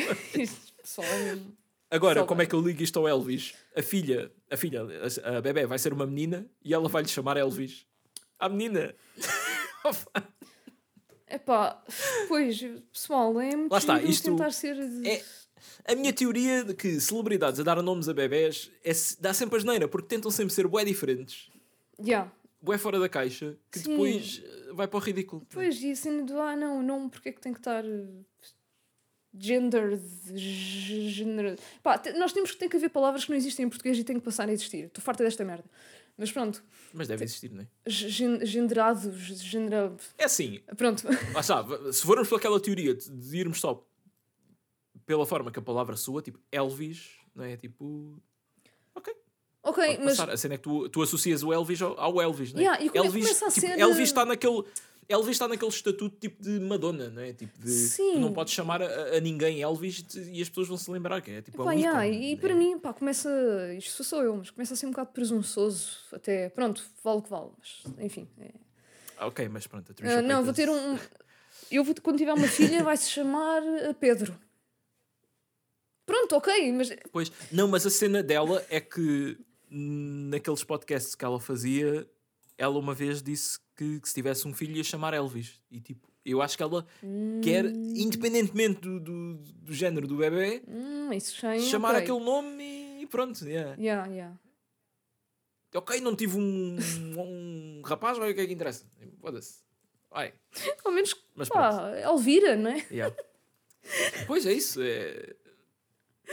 pessoal é Agora, como é que eu ligo isto ao Elvis? A filha, a filha, a, a bebê vai ser uma menina e ela vai lhe chamar Elvis. A menina! Epá, pois, pessoal, é muito Lá está, isto tentar ser... É, a minha teoria de que celebridades a dar nomes a bebés é, dá sempre a geneira, porque tentam sempre ser bué diferentes. Já. Yeah bué fora da caixa que Sim. depois eh, vai para o ridículo. Pois, e assim do ah, não, o nome porque é que tem que estar eh, gender, gender. Pá, nós temos que ter que haver palavras que não existem em português e têm que passar a existir. Estou farta desta merda. Mas pronto, Mas deve existir, não é? gen- generados, genera... É assim, Pronto. lá está, v- se formos pelaquela teoria de, de irmos só pela forma que a palavra soa, tipo Elvis, não é? Tipo. Ok, pode mas passar. A cena é que tu, tu associas o Elvis ao, ao Elvis, não é? Yeah, e como é que Elvis, começa a tipo, ser- Elvis está naquele. Elvis está naquele estatuto tipo de Madonna, não é? Tipo de. Sim. Tu não podes chamar a, a ninguém Elvis e as pessoas vão se lembrar que é tipo Pá, é um yeah, ícone, e né? para mim, pá, começa. Isto sou eu, mas começa a ser um bocado presunçoso. Até, pronto, vale o que vale. Mas, enfim. é. Ah, ok, mas pronto. a Trisha não, vou ter um. Eu vou, quando tiver uma filha, vai-se chamar uh, Pedro. Pronto, ok, mas. Pois, não, mas a cena dela é que naqueles podcasts que ela fazia, ela uma vez disse que, que se tivesse um filho ia chamar Elvis. E tipo, eu acho que ela quer, independentemente do, do, do género do bebê, Hum, é. chamar ok. aquele nome e pronto. Yeah. Yeah, yeah. Ok, não tive um, um rapaz, vai o que é que interessa? Foda-se. Vai. Ao menos, Mas pronto. pá, Elvira, não é? Yeah. Pois é isso. É...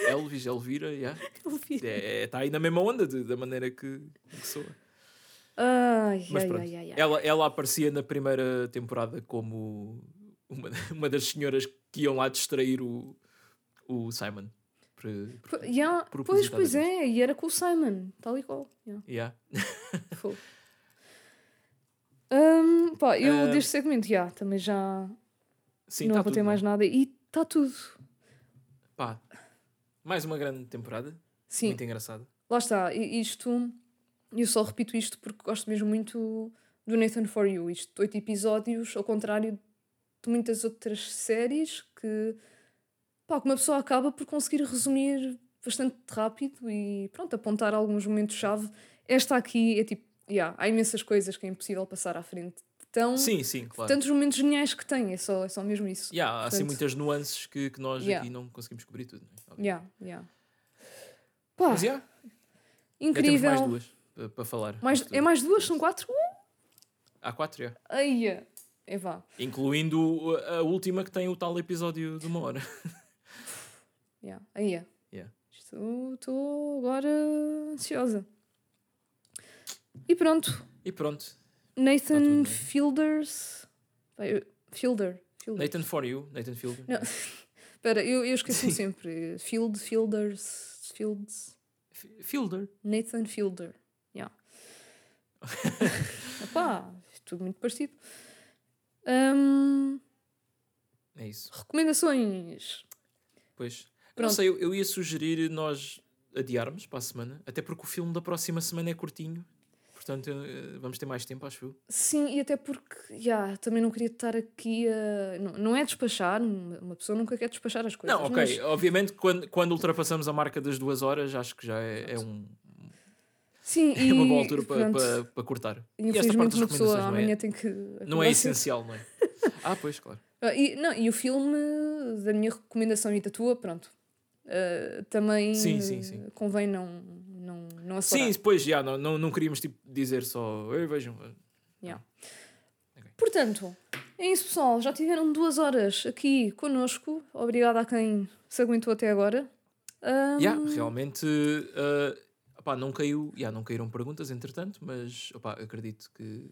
Elvis, Elvira, yeah. Elvira. é, está aí na mesma onda de- da maneira que, que soa. Ai, Mas pronto, ai, ai, ai. Ela, ela aparecia na primeira temporada como uma, uma das senhoras que iam lá distrair o, o Simon. Pre- P- yeah, pois, pois é, e era com o Simon, tal e qual. Yeah. Yeah. Hum, pá, eu Ah, deste segmento, já, também já Sim, não tá apontei tudo, mais nada. E está tudo. Pá, mais uma grande temporada. Sim, Muito engraçada. lá está. Isto, eu só repito isto porque gosto mesmo muito do Nathan For You. Isto, oito episódios, ao contrário de muitas outras séries que, pá, que uma pessoa acaba por conseguir resumir bastante rápido e, pronto, apontar alguns momentos-chave. Esta aqui é tipo, yeah, há imensas coisas que é impossível passar à frente. Tão, Sim, sim, claro. tantos momentos geniais que tem, é só, é só mesmo isso. Yeah, há assim Portanto- muitas nuances que, que nós Yeah. aqui não conseguimos cobrir tudo. Né? Yeah, yeah. Pá, Mas yeah, incrível. temos mais duas para, para falar. Mais- é mais duas? São quatro? Há quatro, já. Eia! É vá. Incluindo a última que tem o tal episódio de uma hora. Yeah. Eia. Yeah. Estou agora ansiosa. E pronto. E pronto. Nathan bem. Fielders. Fielder. Fielder. Nathan for you, Nathan Fielder. Não. Espera, eu, eu esqueci-me Sim. sempre. Field, Fielders, Fields. Fielder. Nathan Fielder. Yeah. Epá, tudo muito parecido. Hum, É isso. recomendações. Pois. Pronto. Não sei, eu, eu ia sugerir nós adiarmos para a semana, até porque o filme da próxima semana é curtinho. Portanto, eh, vamos ter mais tempo, acho eu. Sim, e até porque yeah, também não queria estar aqui a. Não, não é despachar, uma pessoa nunca quer despachar as coisas. Não, ok. mas- Obviamente, quando, quando ultrapassamos a marca das duas horas, acho que já é, é um, Sim, é uma boa altura para, para, para cortar. E esta parte das uma pessoa não amanhã é, tem que. não é essencial, não é? Ah, pois, claro. Ah, E, não, e o filme da minha recomendação e da tua, pronto. ah, também Sim, sim, sim. convém não, não. Sim, pois, já, não, não, não queríamos tipo, dizer só, "Ei, vejam. Yeah. Portanto, é isso, pessoal. Já tiveram duas horas aqui connosco. Obrigada a quem se aguentou até agora. Ah, Já, realmente, ah, opá, não caiu, já, não caíram perguntas, entretanto, mas opá, acredito que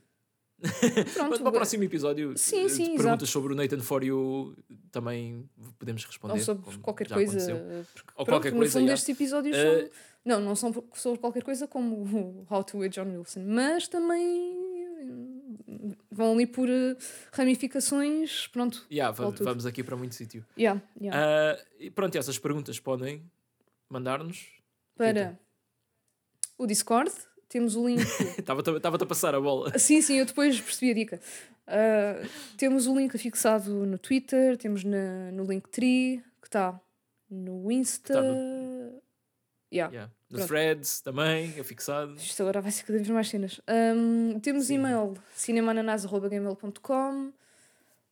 pronto, Mas para o próximo episódio, Sim, eh, sim, perguntas exato. sobre o Nathan For You também podemos responder. ou sobre qualquer coisa. aconteceu. porque, Ou pronto, qualquer no coisa, fundo, estes episódios Eh, são. Não, não são sobre qualquer coisa como o How to with John Wilson, mas também vão ali por eh, ramificações. Pronto. Yeah, va- Vale tudo. vamos aqui para muito sítio. Yeah, yeah. Ah, e pronto, essas perguntas podem mandar-nos. Para o Discord, temos o link. Estava-te a passar a bola. sim, sim, eu depois percebi a dica. Ah, temos o link afixado no Twitter, temos na, no Linktree, que está no Insta. Tá Yeah. Yeah. No Pronto. threads também, afixado. Isto agora vai ser cada vez mais cenas. Ahm, temos Sim. e-mail cinemananás.gmail.com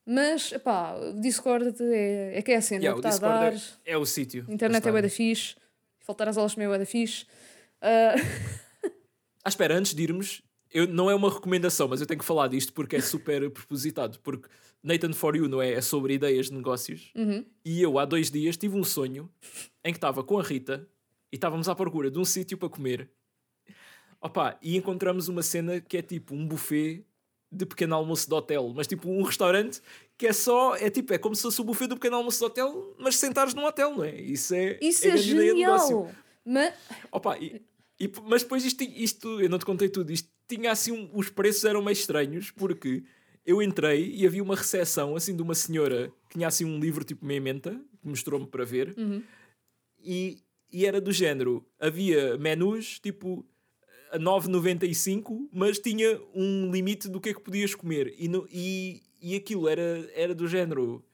Mas, epá, o Discord é, é que é a cena, Yeah, é o o que está a dar. Discord É o sítio. A internet é da fixe. Faltar às aulas também é da fixe. Ah, Ah, espera, antes de irmos, eu, não é uma recomendação, mas eu tenho que falar disto porque é super propositado. Porque Nathan For You não é, é sobre ideias de negócios. uhum. E eu, há dois dias, tive um sonho em que estava com a Rita e estávamos à procura de um sítio para comer Opa, e encontramos uma cena que é tipo um buffet de pequeno almoço de hotel, mas tipo um restaurante que é só, é tipo, é como se fosse o buffet do pequeno almoço de hotel, mas sentares num hotel, não é? Isso é, Isso é, negócio. genial. Mas, Opa, e, e- mas depois isto, isto, eu não te contei tudo, isto tinha assim, um- os preços eram meio estranhos, porque eu entrei e havia uma recepção assim de uma senhora que tinha assim um livro tipo meia menta, que mostrou-me para ver, e, e era do género, havia menus tipo a 9,95, mas tinha um limite do que é que podias comer, e, no, e, e aquilo era, era do género...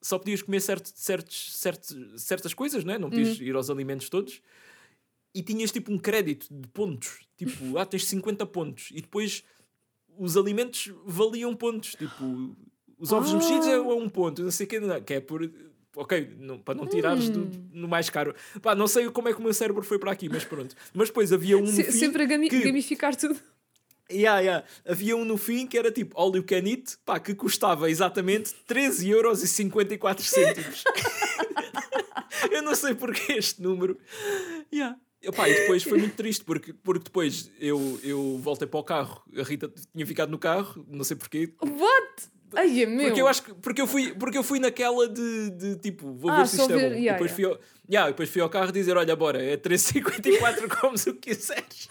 Só podias comer certo, certos, certos, certas coisas, não é? Não podias ir aos alimentos todos e tinhas tipo um crédito de pontos. Tipo, ah, tens 50 pontos. E depois os alimentos valiam pontos. Tipo, os ovos Ah. mexidos é um ponto, não sei o que, não, que é por. Ok, não- para não tirares do, Hum. no mais caro. Pá, não sei como é que o meu cérebro foi para aqui, mas pronto. Mas depois havia um no se- fim sempre a gami- que- gamificar tudo. Yeah, yeah. Havia um no fim que era tipo all you can eat, pá, que custava exatamente 13,54€. eu não sei porque este número. Yeah. Epá, e depois foi muito triste porque, porque depois eu, eu voltei para o carro, a Rita tinha ficado no carro, não sei porquê. What? Ai, é meu. Porque eu acho que porque eu fui, porque eu fui naquela de, de tipo, vou Ah, ver se isto é bom. yeah, e depois, yeah. Fui ao, yeah, depois fui ao carro dizer: Olha, bora, é 13,54, comes o que quiseres.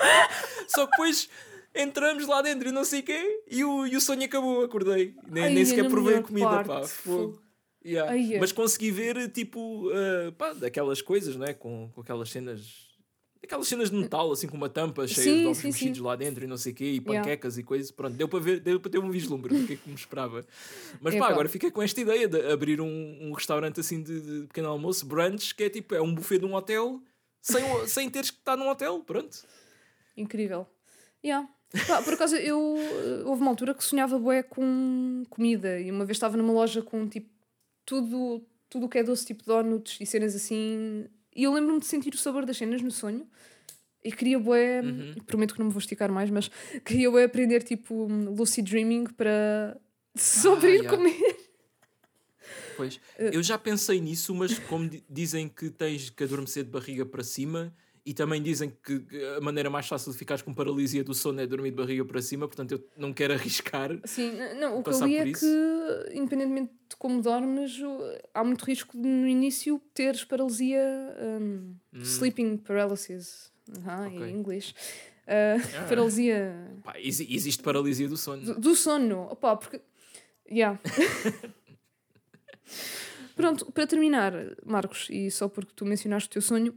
Só que depois entramos lá dentro e não sei o quê, e o, e o sonho acabou, acordei. Nem, Ai, nem é sequer provei a comida, pá. parte, fogo. Yeah. Ai, é. Mas consegui ver, tipo, ah, pá, daquelas coisas, né? Com, com aquelas cenas. Aquelas cenas de metal, assim, com uma tampa cheia Sim, de ovos mexidos lá dentro e não sei o quê, e Yeah. panquecas e coisas. Pronto, deu para ver, deu para ter um vislumbre do que é que me esperava. Mas pá, Epá. agora fiquei com esta ideia de abrir um, um restaurante assim de, de pequeno almoço, brunch, que é tipo, é um buffet de um hotel, sem, sem teres que estar num hotel, pronto. Incrível. Yeah. Pá, por acaso, eu houve uma altura que sonhava bué com comida e uma vez estava numa loja com tipo tudo tudo o que é doce, tipo donuts e cenas assim. E eu lembro-me de sentir o sabor das cenas no sonho e queria bué, Uhum. prometo que não me vou esticar mais, mas queria bué aprender tipo lucid dreaming para só para Ah, ir yeah. comer. Pois, Eh, eu já pensei nisso, mas como di- dizem que tens que adormecer de barriga para cima e também dizem que a maneira mais fácil de ficares com paralisia do sono é dormir de barriga para cima, portanto eu não quero arriscar. Sim, não, o que eu li é isso. que, independentemente de como dormes, há muito risco de no início teres paralisia, um, sleeping paralysis, Aham, Hum. Ok. em inglês. Uh, Ah. paralisia Pá, exi- existe paralisia do sono. do, do sono. Opa, porque. Yeah. Pronto, para terminar, Marcos, e só porque tu mencionaste o teu sonho,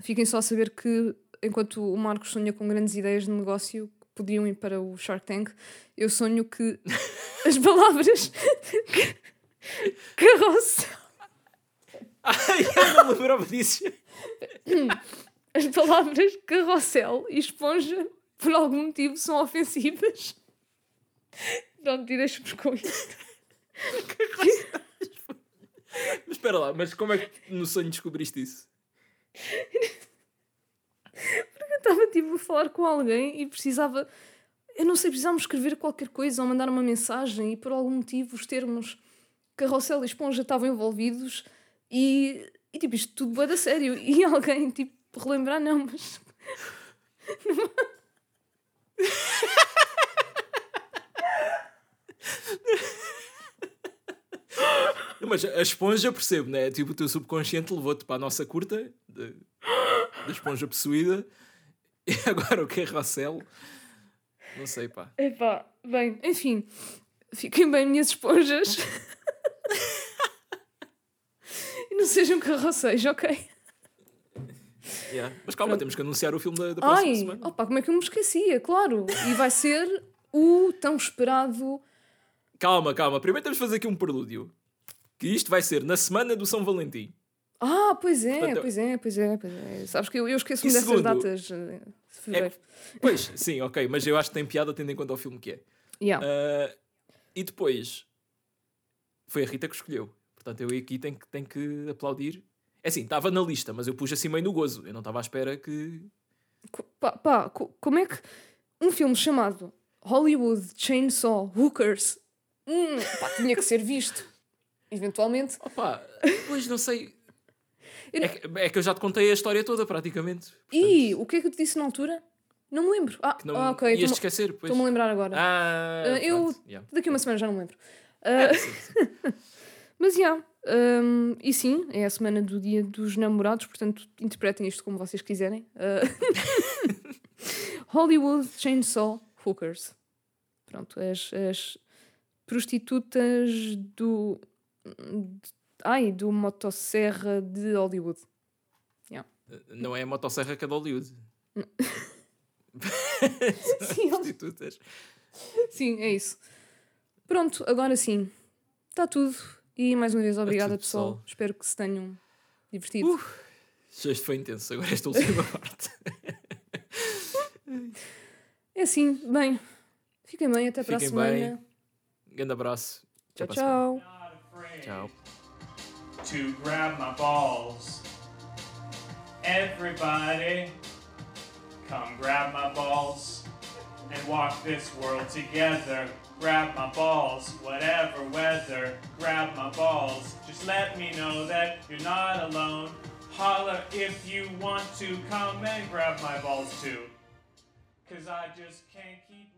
fiquem só a saber que enquanto o Marcos sonha com grandes ideias de negócio que podiam ir para o Shark Tank, eu sonho que as palavras carroça, Ai, eu não lembrava disso. as palavras carrossel e esponja, por algum motivo, são ofensivas. Pronto, e deixa-nos com isto. Mas espera lá, mas como é que no sonho descobriste isso? Eu estava tipo a falar com alguém e precisava. Eu não sei, precisávamos escrever qualquer coisa ou mandar uma mensagem e por algum motivo os termos carrossel e esponja estavam envolvidos e, e tipo isto tudo é da sério. E alguém tipo relembrar, não, mas. Mas a esponja percebo, né? Tipo, o teu subconsciente levou-te para a nossa curta de- da esponja possuída e agora o carrossel. Não sei, pá. Epá, bem, enfim, fiquem bem, minhas esponjas. e não sejam carrosséis, ok? Yeah. Mas calma, temos que anunciar o filme da, da próxima Ai, semana. opa, como é que eu me esquecia? Claro, e vai ser o tão esperado. Calma, calma. Primeiro temos de fazer aqui um prelúdio. Que isto vai ser na semana do São Valentim. Ah, pois é, Portanto, pois é, pois é, pois é. Sabes que eu, eu esqueço-me dessas segundo, datas. eh, fevereiro. Pois, sim, ok. Mas eu acho que tem piada tendo em conta o filme que é. Yeah. Ah, e depois foi a Rita que escolheu. Portanto, eu aqui tenho que, tenho que aplaudir. É assim, estava na lista, mas eu pus assim meio no gozo. Eu não estava à espera que. Pá, pá, co- como é que um filme chamado Hollywood Chainsaw Hookers hum, pá, tinha que ser visto? Eventualmente. Opa, pois não sei. Eu É que, é que eu já te contei a história toda, praticamente. E o que é que eu te disse na altura? Não me lembro. Ah, Que não ah, ok. ias Estou-me esquecer, pois. estou-me a lembrar agora. Ah, Ah, eu- yeah. Daqui a uma semana já não me lembro. Ah, Sim, sim. mas já. hum, e sim, é a semana do dia dos namorados, portanto, interpretem isto como vocês quiserem. Ah, Hollywood Chainsaw Hookers. Pronto, as, as prostitutas do. Ai, do motosserra de Hollywood. Não é a motosserra que é de Hollywood. Sim, Prostitutas. sim, é isso. Pronto, agora sim. Está tudo. E mais uma vez, obrigada, pessoal. pessoal. Espero que se tenham divertido. Isto foi intenso, agora esta última parte. É assim, bem. Fiquem bem, até para a semana. Grande abraço. Tchau, Até tchau. Tchau. to grab my balls. Everybody, come grab my balls and walk this world together. Grab my balls, whatever weather. Grab my balls. Just let me know that you're not alone. Holler if you want to come and grab my balls too. Cause I just can't keep